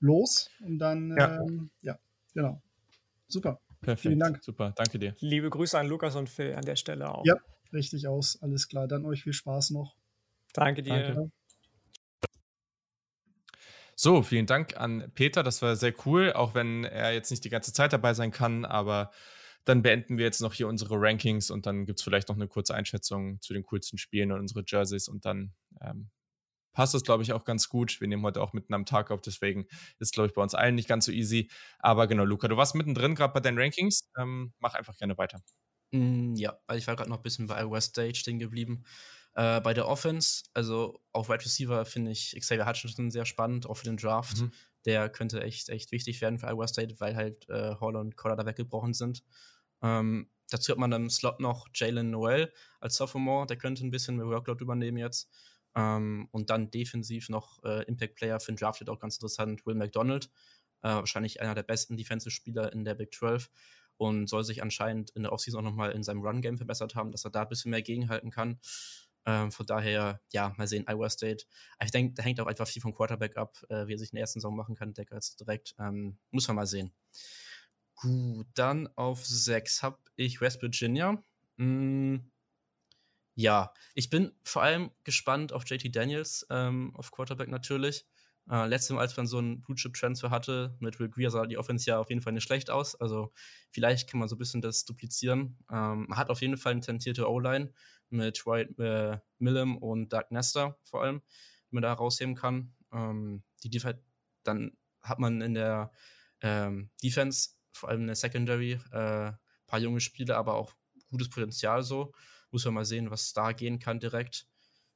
los. Und dann, ja, ähm, ja genau. Super.
Perfekt. Vielen Dank. Super, danke dir.
Liebe Grüße an Lukas und Phil an der Stelle auch.
Ja, richtig aus. Alles klar. Dann euch viel Spaß noch.
Danke dir. Danke.
So, vielen Dank an Peter. Das war sehr cool, auch wenn er jetzt nicht die ganze Zeit dabei sein kann. Aber dann beenden wir jetzt noch hier unsere Rankings und dann gibt es vielleicht noch eine kurze Einschätzung zu den coolsten Spielen und unsere Jerseys und dann ähm, passt das, glaube ich, auch ganz gut. Wir nehmen heute auch mitten am Tag auf, deswegen ist, glaube ich, bei uns allen nicht ganz so easy. Aber genau, Luca, du warst mittendrin gerade bei deinen Rankings. Ähm, mach einfach gerne weiter.
Mm, ja, ich war gerade noch ein bisschen bei West Stage stehen geblieben. Äh, bei der Offense, also auf Wide Receiver finde ich Xavier Hutchinson sehr spannend, auch für den Draft. Mhm. Der könnte echt, echt wichtig werden für Iowa State, weil halt äh, Hall und Collar da weggebrochen sind. Ähm, dazu hat man im Slot noch Jalen Noel als Sophomore, der könnte ein bisschen mehr Workload übernehmen jetzt. Ähm, und dann defensiv noch äh, Impact Player für den Draft wird auch ganz interessant, Will McDonald. Äh, wahrscheinlich einer der besten Defensive-Spieler in der Big 12 und soll sich anscheinend in der Offseason auch nochmal in seinem Run-Game verbessert haben, dass er da ein bisschen mehr gegenhalten kann. Ähm, von daher, ja, mal sehen, Iowa State. Ich denke, da hängt auch einfach viel vom Quarterback ab, äh, wie er sich in der ersten Saison machen kann, Decker jetzt direkt. Ähm, muss man mal sehen. Gut, dann auf 6 habe ich West Virginia. Mm, ja, ich bin vor allem gespannt auf JT Daniels, ähm, auf Quarterback natürlich. Äh, letztes Mal, als man so einen Blue Chip Transfer hatte mit Will Greer, sah die Offense ja auf jeden Fall nicht schlecht aus. Also vielleicht kann man so ein bisschen das duplizieren. Ähm, man hat auf jeden Fall eine talentierte O-Line mit White äh, Millum und Doug Nestor vor allem, die man da rausheben kann. Ähm, die Def dann hat man in der ähm, Defense, vor allem in der Secondary, äh, paar junge Spiele, aber auch gutes Potenzial so. Muss man mal sehen, was da gehen kann direkt.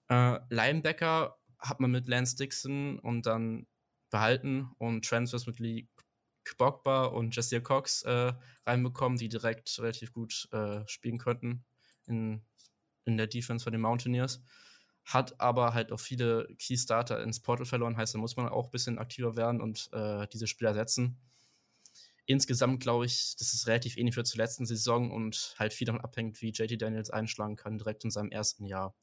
Äh, Linebacker hat man mit Lance Dixon und dann behalten und Transfers mit Lee Kbogba und Jesse Cox äh, reinbekommen, die direkt relativ gut äh, spielen könnten in, in der Defense von den Mountaineers. Hat aber halt auch viele Key Starter ins Portal verloren, heißt, da muss man auch ein bisschen aktiver werden und äh, diese Spieler setzen. Insgesamt glaube ich, das ist relativ ähnlich wie zur letzten Saison und halt viel davon abhängt, wie JT Daniels einschlagen kann, direkt in seinem ersten Jahr.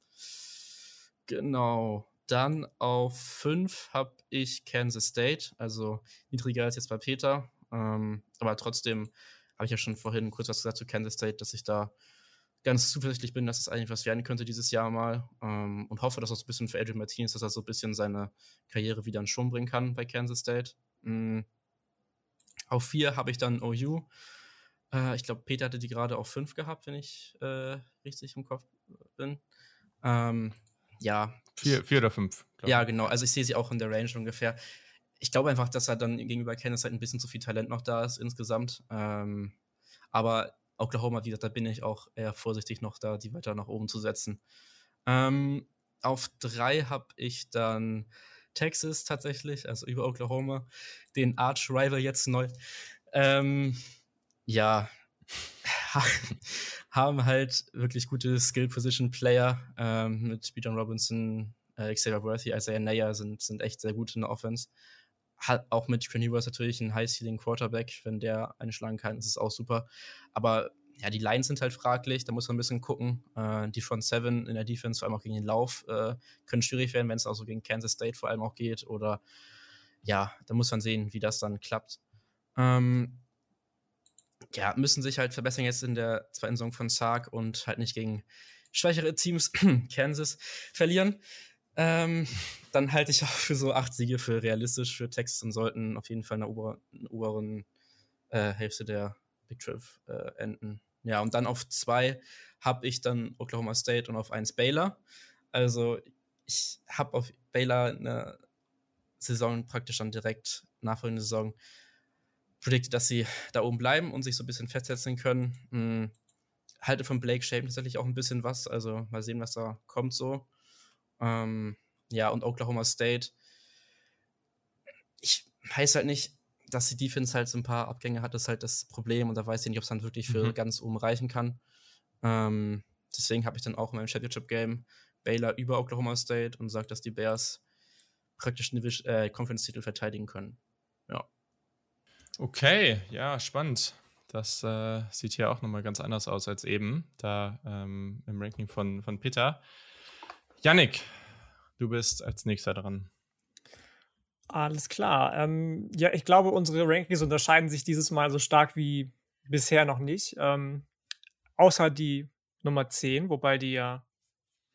Genau. Dann auf 5 habe ich Kansas State, also niedriger als jetzt bei Peter. Ähm, aber trotzdem habe ich ja schon vorhin kurz was gesagt zu Kansas State, dass ich da ganz zuversichtlich bin, dass es eigentlich was werden könnte dieses Jahr mal. Ähm, und hoffe, dass auch so ein bisschen für Adrian Martinez, dass er so ein bisschen seine Karriere wieder in Schwung bringen kann bei Kansas State. Mhm. Auf 4 habe ich dann OU. Äh, ich glaube, Peter hatte die gerade auf 5 gehabt, wenn ich äh, richtig im Kopf bin. Ähm, ja.
Vier, vier oder fünf.
Ja, genau. Also ich sehe sie auch in der Range ungefähr. Ich glaube einfach, dass er dann gegenüber Kansas halt ein bisschen zu viel Talent noch da ist insgesamt. Ähm, aber Oklahoma, wie gesagt, da bin ich auch eher vorsichtig noch da, die weiter nach oben zu setzen. Ähm, auf drei habe ich dann Texas tatsächlich, also über Oklahoma, den Arch-Rival jetzt neu. Ähm, ja, haben halt wirklich gute Skill-Position-Player ähm, mit Bijan Robinson, äh, Xavier Worthy, Isaiah Nayer sind, sind echt sehr gut in der Offense. Hat auch mit Quinn Ewers natürlich einen High-Ceiling-Quarterback, wenn der einschlagen kann, ist es auch super. Aber ja, die Lines sind halt fraglich, da muss man ein bisschen gucken. Äh, die Front Seven in der Defense, vor allem auch gegen den Lauf, äh, können schwierig werden, wenn es auch so gegen Kansas State vor allem auch geht. Oder ja, da muss man sehen, wie das dann klappt. Ähm, ja, müssen sich halt verbessern jetzt in der zweiten Saison von Sark und halt nicht gegen schwächere Teams, Kansas, verlieren. Ähm, dann halte ich auch für so acht Siege für realistisch für Texas und sollten auf jeden Fall in der oberen, oberen äh, Hälfte der Big 12 äh, enden. Ja, und dann auf zwei habe ich dann Oklahoma State und auf eins Baylor. Also ich habe auf Baylor eine Saison praktisch dann direkt nachfolgende Saison predicted, dass sie da oben bleiben und sich so ein bisschen festsetzen können. Hm, halte von Blake Shapen tatsächlich auch ein bisschen was. Also mal sehen, was da kommt so. Ähm, ja, und Oklahoma State. Ich weiß halt nicht, dass die Defense halt so ein paar Abgänge hat, ist halt das Problem. Und da weiß ich nicht, ob es dann wirklich für mhm. ganz oben reichen kann. Ähm, deswegen habe ich dann auch in meinem Championship-Game Baylor über Oklahoma State und sage, dass die Bears praktisch einen äh, Conference-Titel verteidigen können. Ja.
Okay, ja, spannend. Das äh, sieht hier auch nochmal ganz anders aus als eben, da ähm, im Ranking von, von Peter. Yannick, du bist als nächster dran.
Alles klar. Ähm, ja, ich glaube, unsere Rankings unterscheiden sich dieses Mal so stark wie bisher noch nicht. Ähm, außer die Nummer 10, wobei die ja.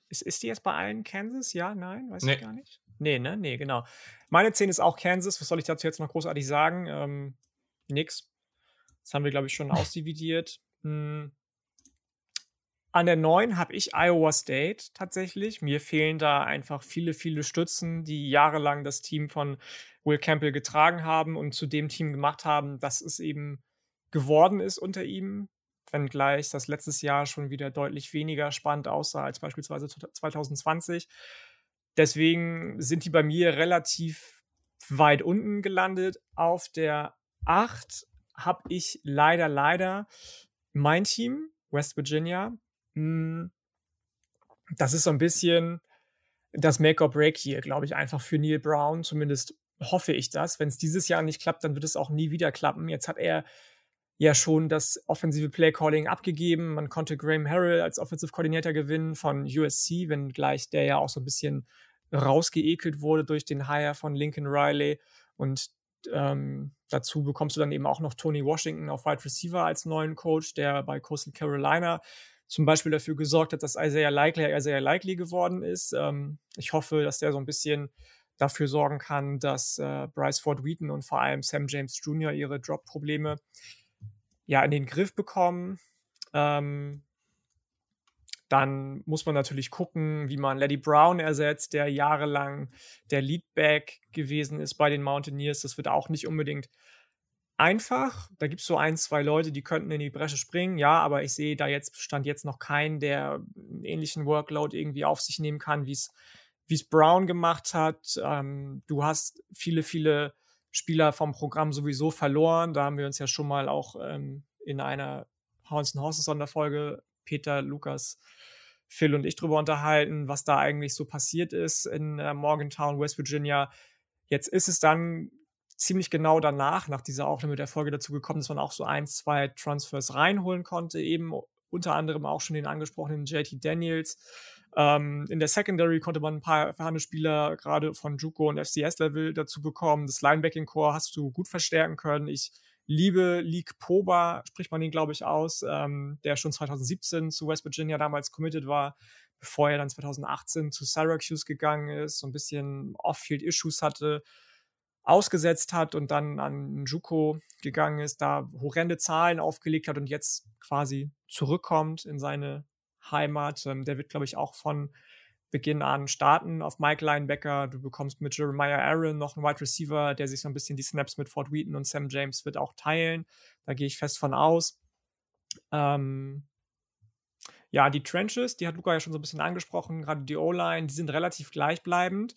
Ist, ist die jetzt bei allen Kansas? Ja, nein? Weiß nee. ich gar nicht. Nee, ne? Nee, genau. Meine 10 ist auch Kansas. Was soll ich dazu jetzt noch großartig sagen? Ähm, nix. Das haben wir, glaube ich, schon ausdividiert. Hm. An der 9 habe ich Iowa State tatsächlich. Mir fehlen da einfach viele, viele Stützen, die jahrelang das Team von Will Campbell getragen haben und zu dem Team gemacht haben, dass es eben geworden ist unter ihm. Wenngleich das letztes Jahr schon wieder deutlich weniger spannend aussah als beispielsweise 2020. Deswegen sind die bei mir relativ weit unten gelandet. Auf der 8 habe ich leider, leider mein Team, West Virginia. Hm, das ist so ein bisschen das Make or Break hier, glaube ich, einfach für Neil Brown. Zumindest hoffe ich das. Wenn es dieses Jahr nicht klappt, dann wird es auch nie wieder klappen. Jetzt hat er ja schon das offensive Play Calling abgegeben. Man konnte Graham Harrell als Offensive Coordinator gewinnen von USC, wenngleich der ja auch so ein bisschen rausgeekelt wurde durch den Hire von Lincoln Riley. Und ähm, dazu bekommst du dann eben auch noch Tony Washington auf Wide Receiver als neuen Coach, der bei Coastal Carolina zum Beispiel dafür gesorgt hat, dass Isaiah Likely Isaiah Likely geworden ist. Ähm, ich hoffe, dass der so ein bisschen dafür sorgen kann, dass äh, Bryce Ford Wheaton und vor allem Sam James Jr. ihre Drop-Probleme ja in den Griff bekommen. Ähm, dann muss man natürlich gucken, wie man Lady Brown ersetzt, der jahrelang der Leadback gewesen ist bei den Mountaineers. Das wird auch nicht unbedingt einfach. Da gibt es so ein, zwei Leute, die könnten in die Bresche springen, ja, aber ich sehe da jetzt, stand jetzt noch keinen, der einen ähnlichen Workload irgendwie auf sich nehmen kann, wie es Brown gemacht hat. Ähm, du hast viele, viele Spieler vom Programm sowieso verloren. Da haben wir uns ja schon mal auch ähm, in einer Horns Horses Sonderfolge Peter, Lukas, Phil und ich drüber unterhalten, was da eigentlich so passiert ist in äh, Morgantown, West Virginia. Jetzt ist es dann ziemlich genau danach, nach dieser Aufnahme der Folge dazu gekommen, dass man auch so ein, zwei Transfers reinholen konnte, eben unter anderem auch schon den angesprochenen JT Daniels. Ähm, in der Secondary konnte man ein paar erfahrene Spieler gerade von Juco und FCS-Level dazu bekommen. Das Linebacking-Core hast du gut verstärken können. Ich liebe League Poba, spricht man ihn, glaube ich, aus, ähm, der schon 2017 zu West Virginia damals committed war, bevor er dann 2018 zu Syracuse gegangen ist, so ein bisschen Off-Field-Issues hatte ausgesetzt hat und dann an Juko gegangen ist, da horrende Zahlen aufgelegt hat und jetzt quasi zurückkommt in seine Heimat. Ähm, der wird, glaube ich, auch von Beginn an starten auf Mike Linebacker. Du bekommst mit Jeremiah Aaron noch einen Wide Receiver, der sich so ein bisschen die Snaps mit Fort Wheaton und Sam James wird auch teilen. Da gehe ich fest von aus. Ähm, ja, die Trenches, die hat Luca ja schon so ein bisschen angesprochen, gerade die O-Line, die sind relativ gleichbleibend.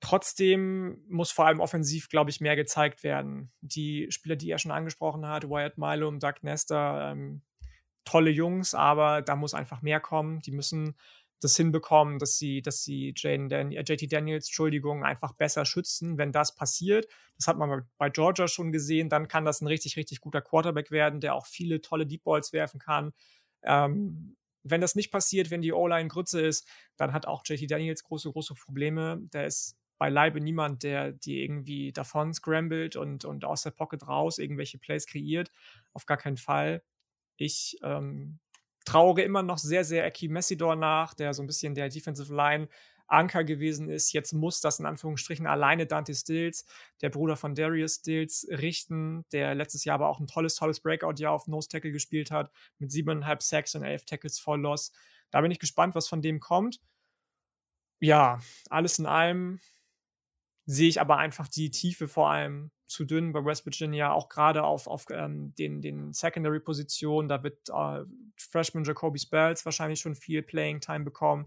Trotzdem muss vor allem offensiv, glaube ich, mehr gezeigt werden. Die Spieler, die er schon angesprochen hat, Wyatt Milo und Doug Nester, ähm, tolle Jungs, aber da muss einfach mehr kommen. Die müssen das hinbekommen, dass sie, dass sie Jane Dan äh, JT Daniels, Entschuldigung, einfach besser schützen. Wenn das passiert, das hat man bei Georgia schon gesehen, dann kann das ein richtig, richtig guter Quarterback werden, der auch viele tolle Deep Balls werfen kann. Ähm, wenn das nicht passiert, wenn die O-Line Grütze ist, dann hat auch JT Daniels große, große Probleme. Der ist beileibe niemand, der die irgendwie davon scrambled und, und aus der Pocket raus irgendwelche Plays kreiert. Auf gar keinen Fall. Ich ähm, trauere immer noch sehr, sehr Eki Messidor nach, der so ein bisschen der Defensive Line Anker gewesen ist. Jetzt muss das in Anführungsstrichen alleine Dante Stills, der Bruder von Darius Stills, richten, der letztes Jahr aber auch ein tolles, tolles Breakout-Jahr auf Nose Tackle gespielt hat, mit siebeneinhalb Sacks und elf Tackles voll Loss. Da bin ich gespannt, was von dem kommt. Ja, alles in allem sehe ich aber einfach die Tiefe vor allem zu dünn bei West Virginia, auch gerade auf, auf ähm, den, den Secondary-Positionen. Da wird äh, Freshman Jacoby Spells wahrscheinlich schon viel Playing Time bekommen,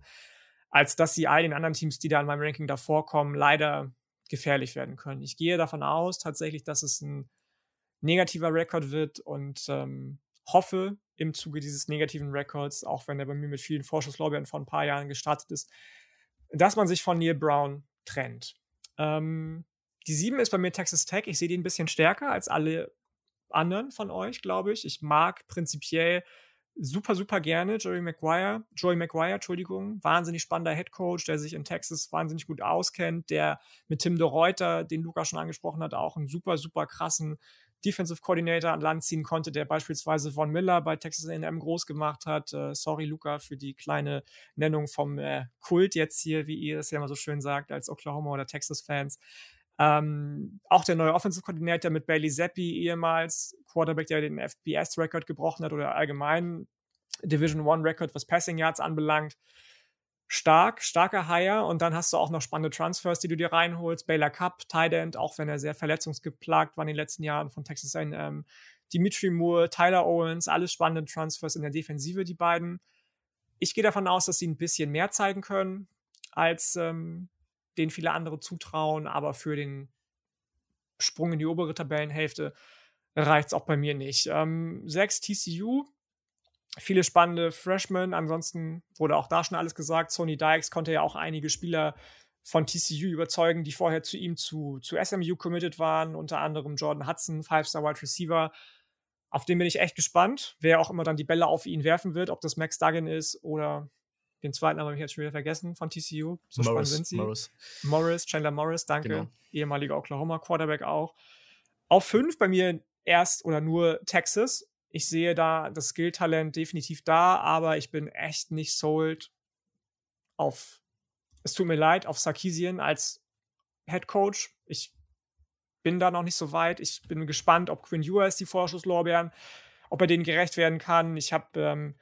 als dass sie all den anderen Teams, die da in meinem Ranking davor kommen, leider gefährlich werden können. Ich gehe davon aus, tatsächlich, dass es ein negativer Rekord wird und ähm, hoffe im Zuge dieses negativen Records, auch wenn er bei mir mit vielen Vorschusslorbeeren vor ein paar Jahren gestartet ist, dass man sich von Neil Brown trennt. Ähm, die 7 ist bei mir Texas Tech. Ich sehe die ein bisschen stärker als alle anderen von euch, glaube ich. Ich mag prinzipiell super, super gerne Joey McGuire. Joey McGuire, Entschuldigung. Wahnsinnig spannender Head Coach, der sich in Texas wahnsinnig gut auskennt, der mit Tim de Reuter, den Luca schon angesprochen hat, auch einen super, super krassen Defensive Coordinator an Land ziehen konnte, der beispielsweise Von Miller bei Texas A&M groß gemacht hat. Äh, sorry, Luca, für die kleine Nennung vom äh, Kult jetzt hier, wie ihr es ja immer so schön sagt, als Oklahoma oder Texas-Fans. Ähm, auch der neue Offensive Coordinator mit Bailey Zappi, ehemals Quarterback, der den FBS-Record gebrochen hat oder allgemein Division One Record, was Passing Yards anbelangt stark, starker Hire und dann hast du auch noch spannende Transfers, die du dir reinholst. Baylor Cup, Tight End, auch wenn er sehr verletzungsgeplagt war in den letzten Jahren von Texas A&M. Dimitri Moore, Tyler Owens, alles spannende Transfers in der Defensive, die beiden. Ich gehe davon aus, dass sie ein bisschen mehr zeigen können, als ähm, den viele andere zutrauen, aber für den Sprung in die obere Tabellenhälfte reicht es auch bei mir nicht. Ähm, 6 TCU, viele spannende Freshmen. Ansonsten wurde auch da schon alles gesagt. Sony Dykes konnte ja auch einige Spieler von TCU überzeugen, die vorher zu ihm zu, zu SMU committed waren, unter anderem Jordan Hudson, Five-Star Wide Receiver. Auf den bin ich echt gespannt, wer auch immer dann die Bälle auf ihn werfen wird, ob das Max Duggan ist oder den zweiten habe ich jetzt schon wieder vergessen von TCU. So Morris, spannend sind sie. Morris. Morris, Chandler Morris, danke. Genau. Ehemaliger Oklahoma Quarterback auch. Auf fünf bei mir erst oder nur Texas. Ich sehe da das Skill-Talent definitiv da, aber ich bin echt nicht sold auf, es tut mir leid, auf Sarkisian als Head Coach. Ich bin da noch nicht so weit. Ich bin gespannt, ob Quinn Ewers die Vorschusslorbeeren, ob er denen gerecht werden kann. Ich habe ähm,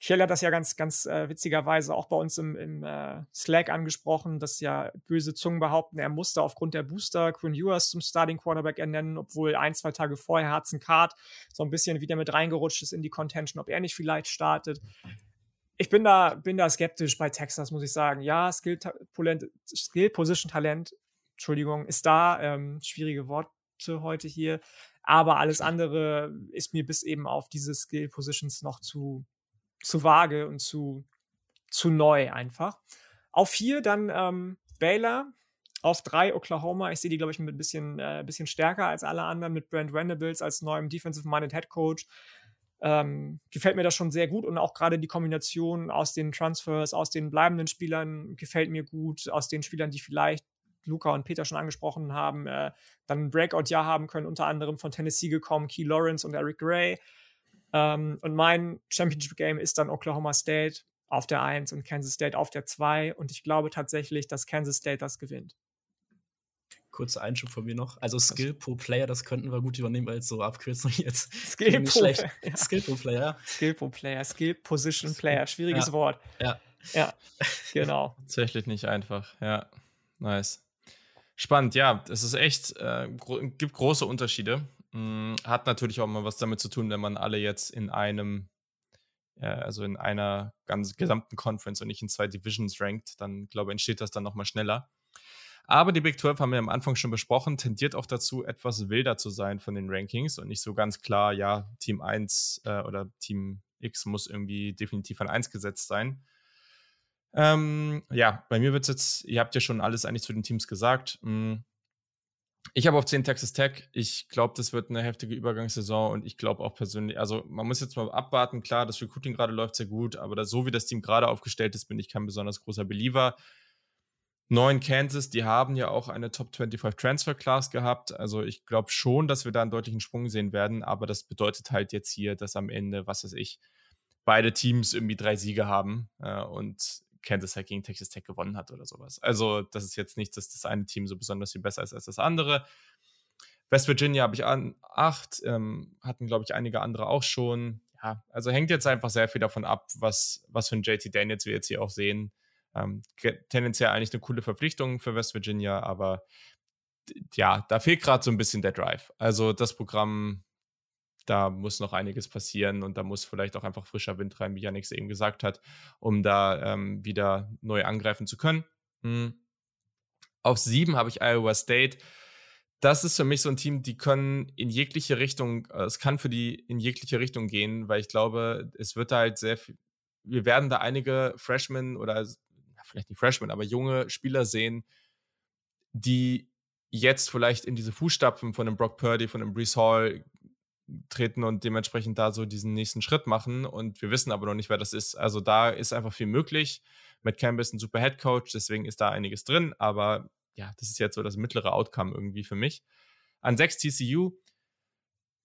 Kiel hat das ja ganz, ganz äh, witzigerweise auch bei uns im, im äh, Slack angesprochen, dass ja böse Zungen behaupten, er musste aufgrund der Booster Quinn Ewers zum Starting Quarterback ernennen, obwohl ein, zwei Tage vorher Hudson Card so ein bisschen wieder mit reingerutscht ist in die Contention, ob er nicht vielleicht startet. Ich bin da, bin da skeptisch bei Texas, muss ich sagen. Ja, Skill, Skill Position Talent, Entschuldigung, ist da. Ähm, schwierige Worte heute hier. Aber alles andere ist mir bis eben auf diese Skill Positions noch zu, zu vage und zu, zu neu einfach. Auf vier dann ähm, Baylor, auf drei Oklahoma. Ich sehe die, glaube ich, ein bisschen, äh, bisschen stärker als alle anderen, mit Brent Vanderbilt als neuem Defensive-Minded Head Coach. Ähm, gefällt mir das schon sehr gut und auch gerade die Kombination aus den Transfers, aus den bleibenden Spielern gefällt mir gut, aus den Spielern, die vielleicht Luca und Peter schon angesprochen haben, äh, dann ein Breakout-Jahr haben können, unter anderem von Tennessee gekommen, Key Lawrence und Eric Gray. Ähm, und mein Championship-Game ist dann Oklahoma State auf der 1 und Kansas State auf der 2. Und ich glaube tatsächlich, dass Kansas State das gewinnt.
Kurzer Einschub von mir noch. Also Skill pro Player, das könnten wir gut übernehmen als so Abkürzung jetzt.
Skill pro,
ja. Skill pro Player.
Skill pro Player, Skill Position Player. Schwieriges ja. Wort.
Ja.
Ja, genau.
Tatsächlich nicht einfach. Ja, nice. Spannend, ja. Es ist echt, äh, gro gibt große Unterschiede. Hm, hat natürlich auch mal was damit zu tun, wenn man alle jetzt in einem, äh, also in einer ganz gesamten Conference und nicht in zwei Divisions rankt, dann glaube ich, entsteht das dann nochmal schneller. Aber die Big 12 haben wir am Anfang schon besprochen, tendiert auch dazu, etwas wilder zu sein von den Rankings und nicht so ganz klar, ja, Team 1 äh, oder Team X muss irgendwie definitiv an 1 gesetzt sein. Ähm, ja, bei mir wird es jetzt, ihr habt ja schon alles eigentlich zu den Teams gesagt. Hm, ich habe auf 10 Texas Tech. Ich glaube, das wird eine heftige Übergangssaison und ich glaube auch persönlich, also man muss jetzt mal abwarten. Klar, das Recruiting gerade läuft sehr gut, aber das, so wie das Team gerade aufgestellt ist, bin ich kein besonders großer Believer. Neun Kansas, die haben ja auch eine Top 25 Transfer Class gehabt. Also ich glaube schon, dass wir da einen deutlichen Sprung sehen werden, aber das bedeutet halt jetzt hier, dass am Ende, was weiß ich, beide Teams irgendwie drei Siege haben äh, und Kansas halt gegen Texas Tech gewonnen hat oder sowas. Also, das ist jetzt nicht, dass das eine Team so besonders viel besser ist als das andere. West Virginia habe ich an acht, ähm, hatten, glaube ich, einige andere auch schon. Ja, also hängt jetzt einfach sehr viel davon ab, was, was für ein JT Daniels wir jetzt hier auch sehen. Ähm, tendenziell eigentlich eine coole Verpflichtung für West Virginia, aber ja, da fehlt gerade so ein bisschen der Drive. Also das Programm, da muss noch einiges passieren und da muss vielleicht auch einfach frischer Wind rein, wie Yannick eben gesagt hat, um da ähm, wieder neu angreifen zu können. Hm. Auf sieben habe ich Iowa State. Das ist für mich so ein Team, die können in jegliche Richtung, äh, es kann für die in jegliche Richtung gehen, weil ich glaube, es wird da halt sehr viel, wir werden da einige Freshmen oder vielleicht nicht Freshmen, aber junge Spieler sehen, die jetzt vielleicht in diese Fußstapfen von einem Brock Purdy, von einem Brees Hall treten und dementsprechend da so diesen nächsten Schritt machen. Und wir wissen aber noch nicht, wer das ist. Also da ist einfach viel möglich. Matt Campbell ist ein super Head Coach, deswegen ist da einiges drin. Aber ja, das ist jetzt so das mittlere Outcome irgendwie für mich. An 6 TCU.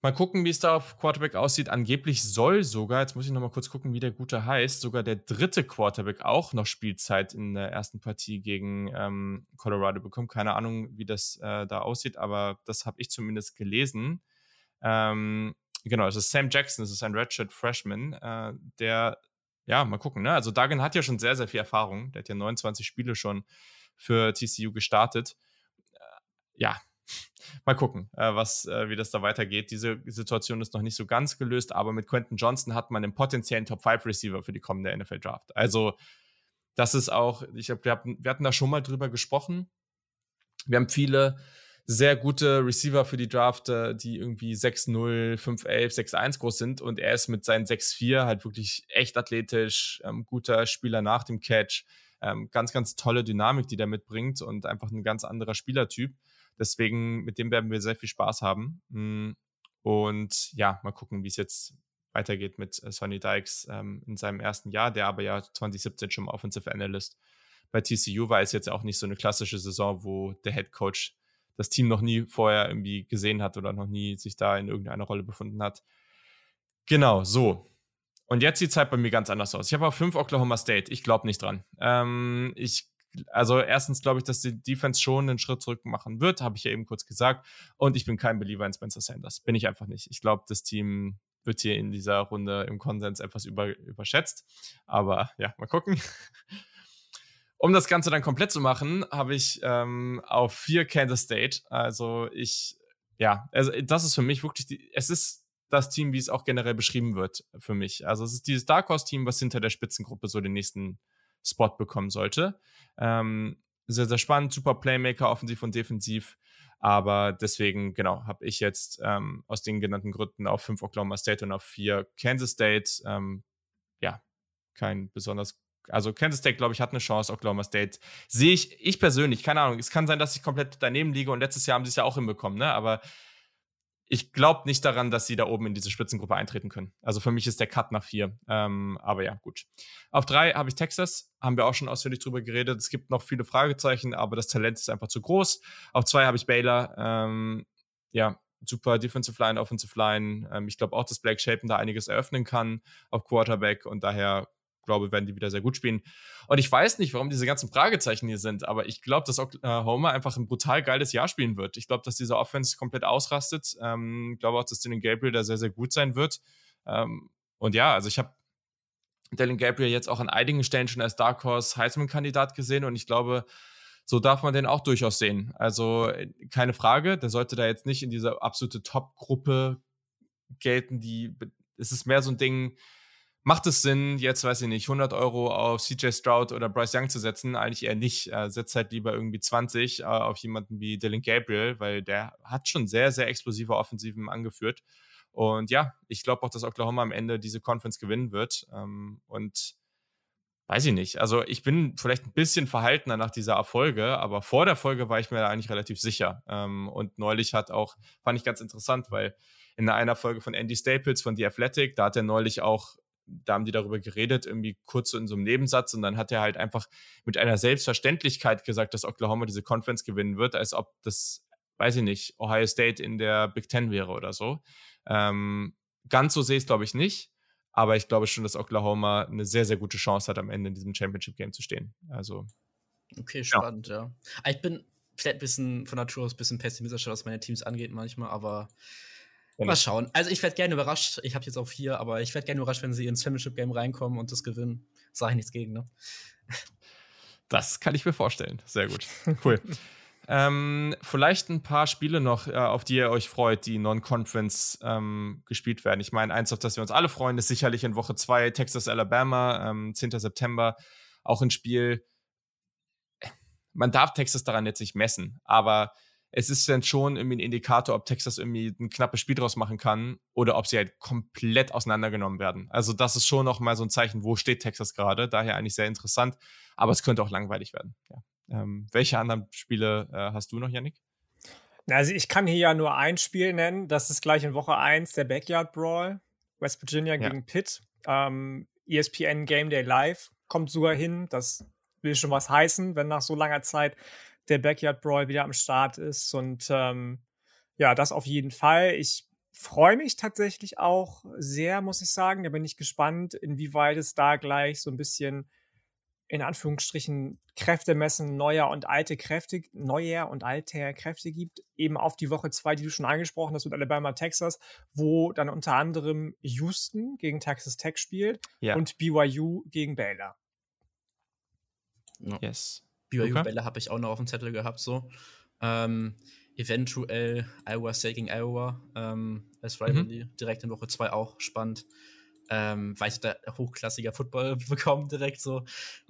Mal gucken, wie es da auf Quarterback aussieht. Angeblich soll sogar, jetzt muss ich nochmal kurz gucken, wie der Gute heißt, sogar der dritte Quarterback auch noch Spielzeit in der ersten Partie gegen ähm, Colorado bekommen. Keine Ahnung, wie das äh, da aussieht, aber das habe ich zumindest gelesen. Ähm, genau, es ist Sam Jackson, das ist ein Redshirt Freshman, äh, der, ja, mal gucken, ne? Also Duggan hat ja schon sehr, sehr viel Erfahrung. Der hat ja 29 Spiele schon für TCU gestartet. Äh, ja, mal gucken, äh, was, äh, wie das da weitergeht. Diese Situation ist noch nicht so ganz gelöst, aber mit Quentin Johnson hat man einen potenziellen Top 5 Receiver für die kommende NFL Draft. Also, das ist auch, ich hab, wir, wir hatten da schon mal drüber gesprochen. Wir haben viele sehr gute Receiver für die Draft, äh, die irgendwie 6-0, 5-11, 6-1 groß sind und er ist mit seinen 6-4 halt wirklich echt athletisch, ähm, guter Spieler nach dem Catch, ähm, ganz, ganz tolle Dynamik, die der mitbringt und einfach ein ganz anderer Spielertyp. Deswegen, mit dem werden wir sehr viel Spaß haben. Mm, und ja, mal gucken, wie es jetzt weitergeht mit äh, Sonny Dykes ähm, in seinem ersten Jahr, der aber ja 2017 schon Offensive Analyst bei TCU war. Ist jetzt auch nicht so eine klassische Saison, wo der Head Coach das Team noch nie vorher irgendwie gesehen hat oder noch nie sich da in irgendeiner Rolle befunden hat. Genau, so. Und jetzt sieht es halt bei mir ganz anders aus. Ich habe auf fünf Oklahoma State. Ich glaube nicht dran. Ähm, ich, also erstens glaube ich, dass die Defense schon einen Schritt zurück machen wird, habe ich ja eben kurz gesagt. Und ich bin kein Believer in Spencer Sanders. Bin ich einfach nicht. Ich glaube, das Team wird hier in dieser Runde im Konsens etwas über, überschätzt. Aber ja, mal gucken. Um das Ganze dann komplett zu machen, habe ich ähm, auf vier Kansas State. Also ich, ja, also das ist für mich wirklich, die, es ist das Team, wie es auch generell beschrieben wird für mich. Also es ist dieses Dark Horse Team, was hinter der Spitzengruppe so den nächsten Spot bekommen sollte. Ähm, sehr, sehr spannend, super Playmaker, offensiv und defensiv. Aber deswegen, genau, habe ich jetzt ähm, aus den genannten Gründen auf fünf Oklahoma State und auf vier Kansas State. Ähm, ja, kein besonders also Kansas State, glaube ich, hat eine Chance, Oklahoma State. Sehe ich, ich persönlich, keine Ahnung, es kann sein, dass ich komplett daneben liege und letztes Jahr haben sie es ja auch hinbekommen, ne? Aber ich glaube nicht daran, dass sie da oben in diese Spitzengruppe eintreten können. Also für mich ist der Cut nach vier. Ähm, aber ja, gut. Auf drei habe ich Texas, haben wir auch schon ausführlich drüber geredet. Es gibt noch viele Fragezeichen, aber das Talent ist einfach zu groß. Auf zwei habe ich Baylor. Ähm, ja, super Defensive Line, Offensive Line. Ähm, ich glaube auch, dass Blake Shapen da einiges eröffnen kann auf Quarterback und daher glaube, werden die wieder sehr gut spielen. Und ich weiß nicht, warum diese ganzen Fragezeichen hier sind, aber ich glaube, dass Oklahoma einfach ein brutal geiles Jahr spielen wird. Ich glaube, dass dieser Offense komplett ausrastet. Ähm, ich glaube auch, dass Dylan Gabriel da sehr, sehr gut sein wird. Ähm, und ja, also ich habe Dylan Gabriel jetzt auch an einigen Stellen schon als Dark Horse Heisman-Kandidat gesehen und ich glaube, so darf man den auch durchaus sehen. Also keine Frage, der sollte da jetzt nicht in diese absolute Top-Gruppe gelten, die es ist mehr so ein Ding, macht es Sinn, jetzt weiß ich nicht, 100 Euro auf CJ Stroud oder Bryce Young zu setzen? Eigentlich eher nicht. Äh, setzt halt lieber irgendwie 20 äh, auf jemanden wie Dylan Gabriel, weil der hat schon sehr, sehr explosive Offensiven angeführt. Und ja, ich glaube auch, dass Oklahoma am Ende diese Conference gewinnen wird. Ähm, und weiß ich nicht. Also ich bin vielleicht ein bisschen verhaltener nach dieser Erfolge, aber vor der Folge war ich mir da eigentlich relativ sicher. Ähm, und neulich hat auch, fand ich ganz interessant, weil in einer Folge von Andy Staples von The Athletic, da hat er neulich auch da haben die darüber geredet, irgendwie kurz so in so einem Nebensatz und dann hat er halt einfach mit einer Selbstverständlichkeit gesagt, dass Oklahoma diese Conference gewinnen wird, als ob das, weiß ich nicht, Ohio State in der Big Ten wäre oder so. Ähm, ganz so sehe ich es, glaube ich, nicht. Aber ich glaube schon, dass Oklahoma eine sehr, sehr gute Chance hat, am Ende in diesem Championship-Game zu stehen. Also.
Okay, spannend, ja. ja. Ich bin vielleicht ein bisschen von Natur aus ein bisschen pessimistischer, was meine Teams angeht manchmal, aber Mal schauen. Also ich werde gerne überrascht. Ich habe jetzt auch vier, aber ich werde gerne überrascht, wenn sie ins Championship Game reinkommen und das gewinnen. Sage ich nichts gegen, ne?
Das kann ich mir vorstellen. Sehr gut. Cool. Ähm, vielleicht ein paar Spiele noch, äh, auf die ihr euch freut, die Non-Conference ähm, gespielt werden. Ich meine, eins, auf das wir uns alle freuen, ist sicherlich in Woche 2 Texas-Alabama, ähm, 10. September. Auch ein Spiel. Man darf Texas daran jetzt nicht messen, aber es ist dann schon irgendwie ein Indikator, ob Texas irgendwie ein knappes Spiel draus machen kann oder ob sie halt komplett auseinandergenommen werden. Also das ist schon noch mal so ein Zeichen, wo steht Texas gerade. Daher eigentlich sehr interessant, aber es könnte auch langweilig werden. Ja. Ähm, welche anderen Spiele äh, hast du noch, Yannick?
Also ich kann hier ja nur ein Spiel nennen. Das ist gleich in Woche 1 der Backyard Brawl. West Virginia ja. gegen Pitt. Ähm, ESPN Game Day Live kommt sogar hin. Das will schon was heißen, wenn nach so langer Zeit der Backyard Brawl wieder am Start ist. Und ähm, ja, das auf jeden Fall. Ich freue mich tatsächlich auch sehr, muss ich sagen. Da bin ich gespannt, inwieweit es da gleich so ein bisschen in Anführungsstrichen Kräftemessen neuer und alte Kräfte, neuer und alter Kräfte gibt, eben auf die Woche zwei, die du schon angesprochen hast mit Alabama, Texas, wo dann unter anderem Houston gegen Texas Tech spielt ja. und BYU gegen Baylor.
Yes. BYU okay. Baylor habe ich auch noch auf dem Zettel gehabt, so. Ähm, eventuell Iowa State gegen Iowa ähm, als mhm. Rivalry, mhm. direkt in Woche zwei auch spannend ähm, weiter hochklassiger Football bekommen direkt so.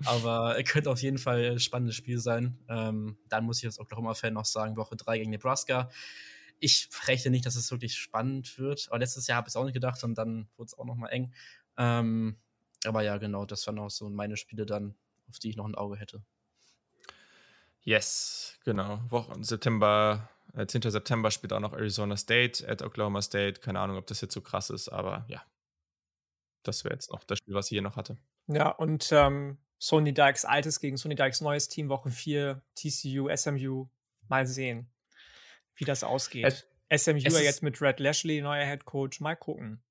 Aber könnte auf jeden Fall ein spannendes Spiel sein. Ähm, dann muss ich als Oklahoma-Fan noch sagen, Woche 3 gegen Nebraska. Ich rechne nicht, dass es wirklich spannend wird. Aber letztes Jahr habe ich es auch nicht gedacht und dann wurde es auch noch mal eng. Ähm, aber ja, genau, das waren auch so meine Spiele dann, auf die ich noch ein Auge hätte.
Yes, genau. Wochen September, äh, 10. September spielt auch noch Arizona State at Oklahoma State. Keine Ahnung, ob das jetzt so krass ist, aber ja, das wäre jetzt noch das Spiel, was ich hier noch hatte.
Ja, und ähm, Sony Dykes altes gegen Sony Dykes neues Team, Woche 4, TCU, SMU. Mal sehen, wie das ausgeht. Es, SMU ja jetzt mit Red Lashley, neuer Head Coach. Mal gucken.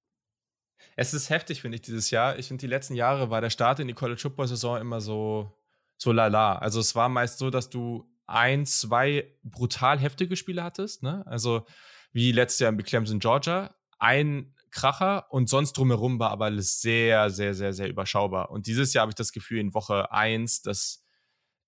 Es ist heftig, finde ich, dieses Jahr. Ich finde, die letzten Jahre war der Start in die College Football Saison immer so, so lala. Also, es war meist so, dass du ein, zwei brutal heftige Spiele hattest. Ne? Also, wie letztes Jahr in Clemson, Georgia. Ein Kracher und sonst drumherum war aber alles sehr, sehr, sehr, sehr überschaubar. Und dieses Jahr habe ich das Gefühl, in Woche 1, dass,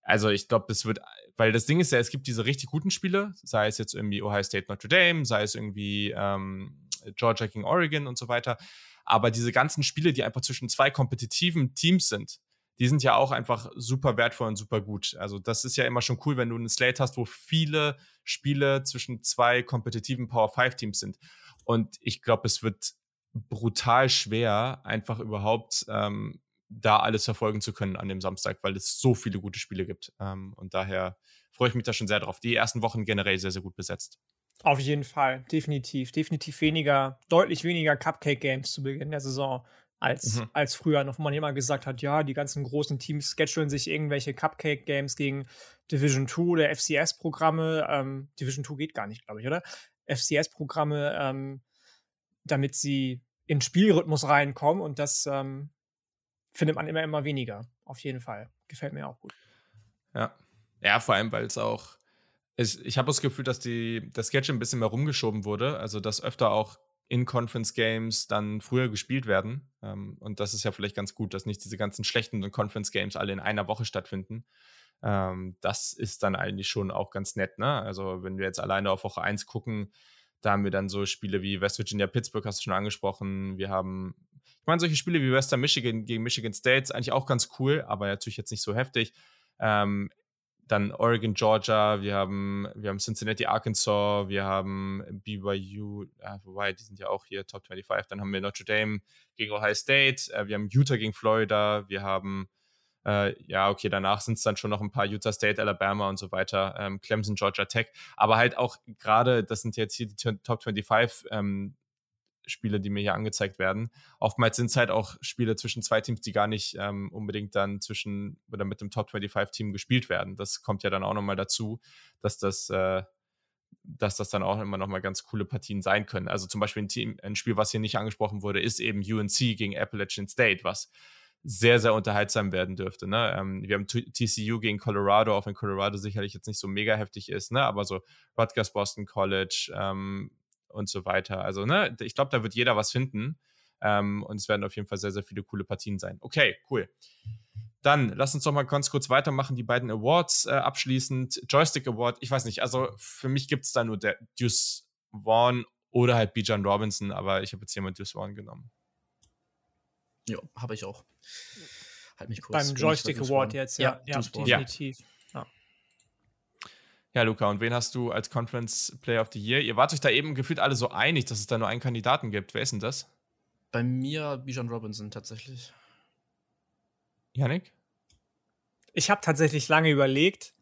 also ich glaube, es wird, weil das Ding ist ja, es gibt diese richtig guten Spiele, sei es jetzt irgendwie Ohio State Notre Dame, sei es irgendwie ähm, Georgia gegen Oregon und so weiter. Aber diese ganzen Spiele, die einfach zwischen zwei kompetitiven Teams sind, die sind ja auch einfach super wertvoll und super gut. Also das ist ja immer schon cool, wenn du einen Slate hast, wo viele Spiele zwischen zwei kompetitiven Power 5 Teams sind. Und ich glaube, es wird brutal schwer, einfach überhaupt ähm, da alles verfolgen zu können an dem Samstag, weil es so viele gute Spiele gibt. Ähm, und daher freue ich mich da schon sehr drauf. Die ersten Wochen generell sehr, sehr gut besetzt.
Auf jeden Fall, definitiv. Definitiv weniger, deutlich weniger Cupcake-Games zu Beginn der Saison als, mhm. als früher noch, wo man immer gesagt hat, ja, die ganzen großen Teams schedulen sich irgendwelche Cupcake-Games gegen Division 2 oder FCS-Programme. Ähm, Division 2 geht gar nicht, glaube ich, oder? FCS-Programme, ähm, damit sie in Spielrhythmus reinkommen und das ähm, findet man immer, immer weniger. Auf jeden Fall. Gefällt mir auch gut.
Ja. Ja, vor allem, weil es auch. Ist, ich habe das Gefühl, dass die, das Sketch ein bisschen mehr rumgeschoben wurde. Also, dass öfter auch in-Conference-Games dann früher gespielt werden. Ähm, und das ist ja vielleicht ganz gut, dass nicht diese ganzen schlechten Conference-Games alle in einer Woche stattfinden. Ähm, das ist dann eigentlich schon auch ganz nett. Ne? Also, wenn wir jetzt alleine auf Woche 1 gucken, da haben wir dann so Spiele wie West Virginia, Pittsburgh, hast du schon angesprochen. Wir haben, ich meine, solche Spiele wie Western Michigan gegen Michigan State eigentlich auch ganz cool, aber natürlich jetzt nicht so heftig. Ähm, dann Oregon, Georgia, wir haben, wir haben Cincinnati, Arkansas, wir haben BYU, äh, wobei, die sind ja auch hier Top 25, dann haben wir Notre Dame gegen Ohio State, äh, wir haben Utah gegen Florida, wir haben äh, ja, okay, danach sind es dann schon noch ein paar Utah State, Alabama und so weiter, ähm, Clemson, Georgia Tech. Aber halt auch gerade, das sind jetzt hier die Top 25 ähm, Spiele, die mir hier angezeigt werden. Oftmals sind es halt auch Spiele zwischen zwei Teams, die gar nicht ähm, unbedingt dann zwischen oder mit dem Top 25 Team gespielt werden. Das kommt ja dann auch nochmal dazu, dass das, äh, dass das dann auch immer nochmal ganz coole Partien sein können. Also zum Beispiel ein Team, ein Spiel, was hier nicht angesprochen wurde, ist eben UNC gegen Appalachian State, was sehr, sehr unterhaltsam werden dürfte. Ne? Ähm, wir haben TCU gegen Colorado, auch wenn Colorado sicherlich jetzt nicht so mega heftig ist, ne? aber so Rutgers Boston College ähm, und so weiter. Also, ne, ich glaube, da wird jeder was finden. Ähm, und es werden auf jeden Fall sehr, sehr viele coole Partien sein. Okay, cool. Dann lass uns doch mal ganz kurz weitermachen, die beiden Awards äh, abschließend. Joystick Award, ich weiß nicht, also für mich gibt es da nur der Deuce Vaughn oder halt Bijan Robinson, aber ich habe jetzt jemand Deuce Vaughn genommen.
Ja, habe ich auch.
Halt mich kurz. Beim Joystick Award jetzt, ja, ja, ja definitiv.
Ja. Ja, Luca, und wen hast du als Conference Player of the Year? Ihr wart euch da eben gefühlt alle so einig, dass es da nur einen Kandidaten gibt. Wer ist denn das?
Bei mir Bijan Robinson tatsächlich.
Yannick?
Ich habe tatsächlich lange überlegt,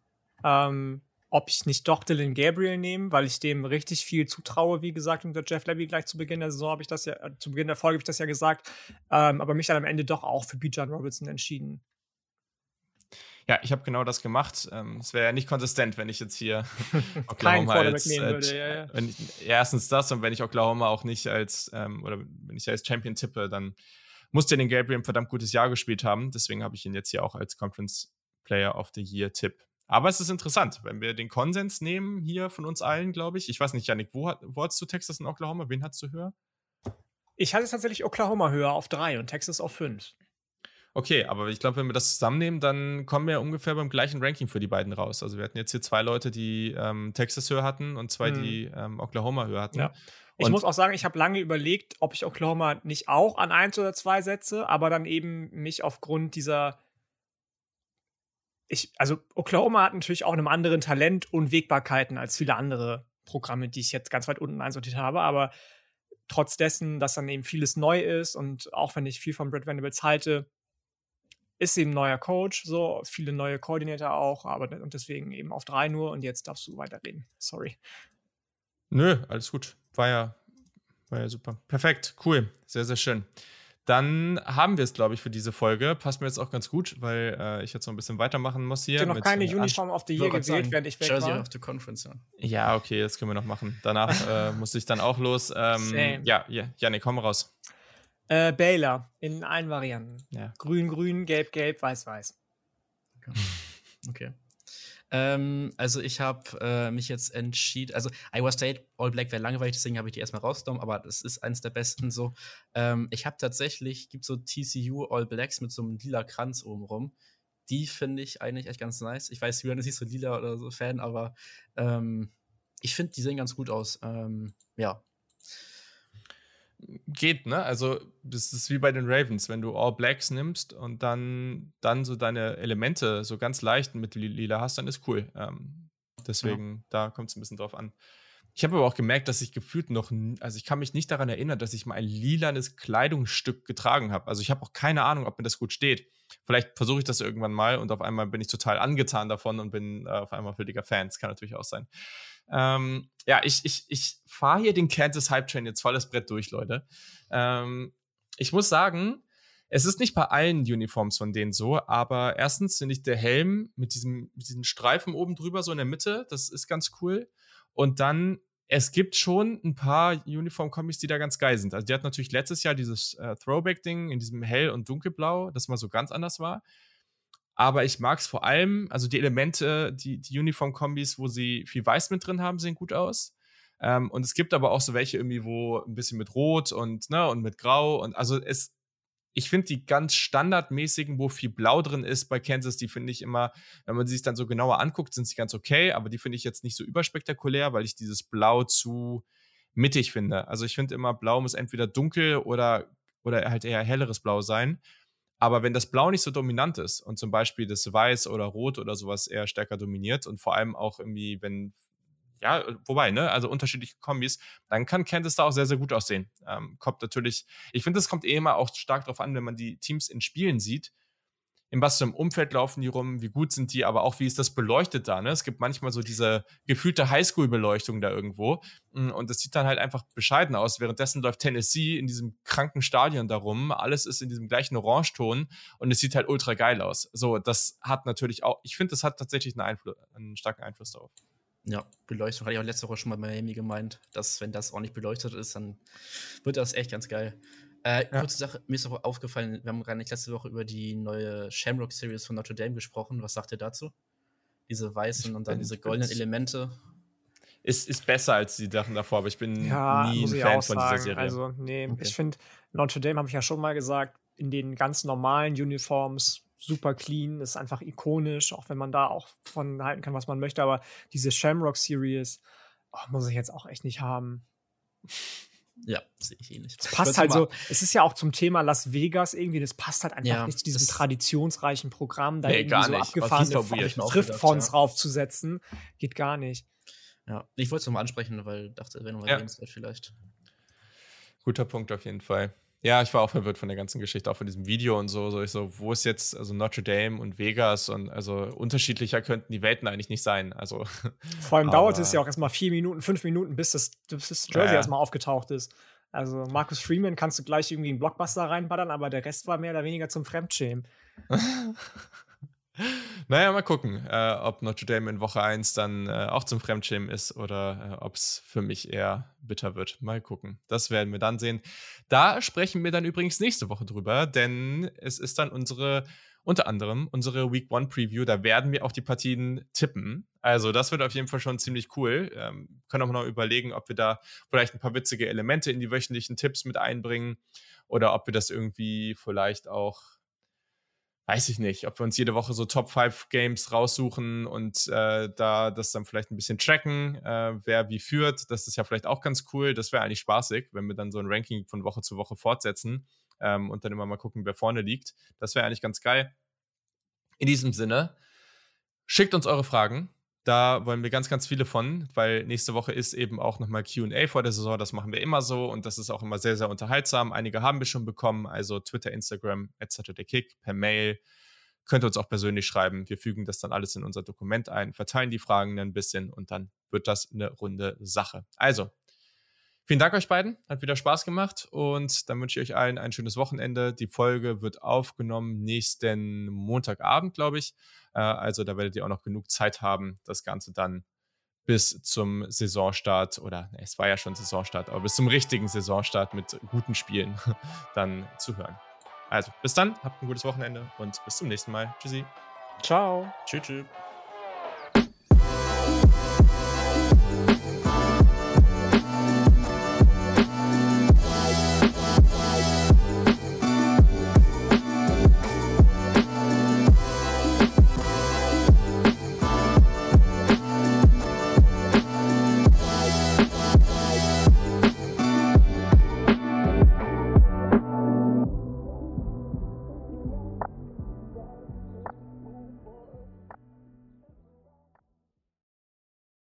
ähm, ob ich nicht doch Dylan Gabriel nehme, weil ich dem richtig viel zutraue, wie gesagt, unter Jeff Levy gleich zu Beginn der Saison habe ich das ja, äh, zu Beginn der Folge habe ich das ja gesagt, ähm, aber mich dann am Ende doch auch für Bijan Robinson entschieden.
Ja, ich habe genau das gemacht. Ähm, es wäre ja nicht konsistent, wenn ich jetzt hier
Oklahoma als, äh, würde, ja,
ja. Wenn ich, erstens das und wenn ich Oklahoma auch nicht als ähm, oder wenn ich als Champion tippe, dann muss der den Gabriel ein verdammt gutes Jahr gespielt haben. Deswegen habe ich ihn jetzt hier auch als Conference Player of the Year Tipp. Aber es ist interessant, wenn wir den Konsens nehmen hier von uns allen, glaube ich. Ich weiß nicht, Janik, wo, wo hast du Texas und Oklahoma? Wen hast du höher?
Ich hatte tatsächlich Oklahoma höher auf drei und Texas auf fünf.
Okay, aber ich glaube, wenn wir das zusammennehmen, dann kommen wir ungefähr beim gleichen Ranking für die beiden raus. Also wir hatten jetzt hier zwei Leute, die ähm, Texas höher hatten und zwei, hm. die ähm, Oklahoma höher hatten.
Ja. Ich muss auch sagen, ich habe lange überlegt, ob ich Oklahoma nicht auch an eins oder zwei setze, aber dann eben mich aufgrund dieser. Ich, also Oklahoma hat natürlich auch einem anderen Talent und Wegbarkeiten als viele andere Programme, die ich jetzt ganz weit unten einsortiert habe, aber trotz dessen, dass dann eben vieles neu ist und auch wenn ich viel von Brad Venables halte, ist eben neuer Coach, so viele neue Koordinator auch, aber und deswegen eben auf drei nur und jetzt darfst du weiterreden. Sorry.
Nö, alles gut. War ja, war ja super. Perfekt, cool. Sehr, sehr schön. Dann haben wir es, glaube ich, für diese Folge. Passt mir jetzt auch ganz gut, weil äh, ich jetzt noch ein bisschen weitermachen muss hier.
Ich habe noch keine Uniform of the Year gewählt, während ich weg Jersey war.
of the Conference, ja.
Ja, okay, das können wir noch machen. Danach äh, muss ich dann auch los. Ähm, ja, ja, Janik, komm raus.
Äh, Baylor in allen Varianten. Ja. Grün, grün, gelb, gelb, weiß, weiß.
Okay. okay. Ähm, also ich habe äh, mich jetzt entschieden, also Iowa State All Black wäre langweilig, deswegen habe ich die erstmal rausgenommen, aber das ist eines der besten so. Ähm, ich habe tatsächlich, gibt so TCU All Blacks mit so einem lila Kranz oben rum. Die finde ich eigentlich echt ganz nice. Ich weiß, Julian ist nicht so lila oder so Fan, aber ähm, ich finde, die sehen ganz gut aus. Ähm, ja,
geht, ne? Also, das ist wie bei den Ravens, wenn du All Blacks nimmst und dann, dann so deine Elemente so ganz leicht mit Lila hast, dann ist cool. Ähm, deswegen, ja. da kommt es ein bisschen drauf an. Ich habe aber auch gemerkt, dass ich gefühlt noch, also ich kann mich nicht daran erinnern, dass ich mal ein lilanes Kleidungsstück getragen habe. Also ich habe auch keine Ahnung, ob mir das gut steht. Vielleicht versuche ich das irgendwann mal und auf einmal bin ich total angetan davon und bin äh, auf einmal völliger Fan. Das kann natürlich auch sein. Ähm, ja, ich, ich, ich fahre hier den Kansas Hype Train jetzt volles Brett durch, Leute. Ähm, ich muss sagen, es ist nicht bei allen Uniforms von denen so, aber erstens finde ich der Helm mit diesem, mit diesem Streifen oben drüber, so in der Mitte, das ist ganz cool. Und dann, es gibt schon ein paar Uniform-Kombis, die da ganz geil sind. Also, die hat natürlich letztes Jahr dieses äh, Throwback-Ding in diesem Hell- und Dunkelblau, das mal so ganz anders war. Aber ich mag es vor allem, also die Elemente, die, die Uniform-Kombis, wo sie viel Weiß mit drin haben, sehen gut aus. Ähm, und es gibt aber auch so welche irgendwie, wo ein bisschen mit Rot und, ne, und mit Grau und also es, ich finde die ganz standardmäßigen, wo viel Blau drin ist bei Kansas, die finde ich immer, wenn man sie sich dann so genauer anguckt, sind sie ganz okay, aber die finde ich jetzt nicht so überspektakulär, weil ich dieses Blau zu mittig finde. Also ich finde immer, Blau muss entweder dunkel oder, oder halt eher helleres Blau sein. Aber wenn das Blau nicht so dominant ist und zum Beispiel das Weiß oder Rot oder sowas eher stärker dominiert und vor allem auch irgendwie, wenn, ja, wobei, ne, also unterschiedliche Kombis, dann kann Kansas da auch sehr, sehr gut aussehen. Ähm, kommt natürlich, ich finde, das kommt eh immer auch stark darauf an, wenn man die Teams in Spielen sieht in was für einem Umfeld laufen die rum, wie gut sind die, aber auch wie ist das beleuchtet da. Ne? Es gibt manchmal so diese gefühlte Highschool-Beleuchtung da irgendwo mm, und das sieht dann halt einfach bescheiden aus. Währenddessen läuft Tennessee in diesem kranken Stadion darum, alles ist in diesem gleichen Orangeton und es sieht halt ultra geil aus. So, das hat natürlich auch, ich finde, das hat tatsächlich einen, Einfluss, einen starken Einfluss darauf.
Ja, Beleuchtung hatte ich auch letzte Woche schon mal bei Miami gemeint, dass wenn das auch nicht beleuchtet ist, dann wird das echt ganz geil. Äh, ja. Kurze Sache, mir ist auch aufgefallen, wir haben gerade letzte Woche über die neue Shamrock Series von Notre Dame gesprochen. Was sagt ihr dazu? Diese weißen ich und dann diese goldenen Elemente.
ist, ist besser als die Sachen davor, aber ich bin ja, nie ein Fan von dieser Serie.
Also, nee, okay. ich finde, Notre Dame habe ich ja schon mal gesagt, in den ganz normalen Uniforms super clean, ist einfach ikonisch, auch wenn man da auch von halten kann, was man möchte, aber diese Shamrock Series oh, muss ich jetzt auch echt nicht haben.
Ja, sehe ich eh nicht.
Es passt halt so, es ist ja auch zum Thema Las Vegas irgendwie, das passt halt einfach ja, nicht zu diesem traditionsreichen Programm, da nee, irgendwie so abgefahrene Triftfonds raufzusetzen. Geht gar nicht.
Ja, ich wollte es nochmal ansprechen, weil ich dachte, wäre nochmal ja. vielleicht.
Guter Punkt auf jeden Fall. Ja, ich war auch verwirrt von der ganzen Geschichte, auch von diesem Video und so. So, ich so, wo ist jetzt also Notre Dame und Vegas und also unterschiedlicher könnten die Welten eigentlich nicht sein. Also
vor allem dauert es ja auch erstmal vier Minuten, fünf Minuten, bis das, bis das Jersey ja. erstmal aufgetaucht ist. Also Marcus Freeman kannst du gleich irgendwie einen Blockbuster reinballern, aber der Rest war mehr oder weniger zum Fremdschämen.
naja, mal gucken, äh, ob Notre Dame in Woche 1 dann äh, auch zum Fremdschämen ist oder äh, ob es für mich eher bitter wird. Mal gucken. Das werden wir dann sehen. Da sprechen wir dann übrigens nächste Woche drüber, denn es ist dann unsere, unter anderem unsere Week One Preview. Da werden wir auch die Partien tippen. Also, das wird auf jeden Fall schon ziemlich cool. Ähm, können auch noch überlegen, ob wir da vielleicht ein paar witzige Elemente in die wöchentlichen Tipps mit einbringen oder ob wir das irgendwie vielleicht auch weiß ich nicht, ob wir uns jede Woche so Top 5 Games raussuchen und äh, da das dann vielleicht ein bisschen tracken, äh, wer wie führt. Das ist ja vielleicht auch ganz cool. Das wäre eigentlich spaßig, wenn wir dann so ein Ranking von Woche zu Woche fortsetzen ähm, und dann immer mal gucken, wer vorne liegt. Das wäre eigentlich ganz geil. In diesem Sinne, schickt uns eure Fragen. Da wollen wir ganz, ganz viele von, weil nächste Woche ist eben auch nochmal QA vor der Saison. Das machen wir immer so und das ist auch immer sehr, sehr unterhaltsam. Einige haben wir schon bekommen, also Twitter, Instagram, etc. der Kick, per Mail. Könnt ihr uns auch persönlich schreiben. Wir fügen das dann alles in unser Dokument ein, verteilen die Fragen ein bisschen und dann wird das eine runde Sache. Also, Vielen Dank euch beiden. Hat wieder Spaß gemacht und dann wünsche ich euch allen ein schönes Wochenende. Die Folge wird aufgenommen nächsten Montagabend, glaube ich. Äh, also da werdet ihr auch noch genug Zeit haben, das Ganze dann bis zum Saisonstart oder ne, es war ja schon Saisonstart, aber bis zum richtigen Saisonstart mit guten Spielen dann zu hören. Also bis dann, habt ein gutes Wochenende und bis zum nächsten Mal. Tschüssi.
Ciao.
Tschüss. tschüss.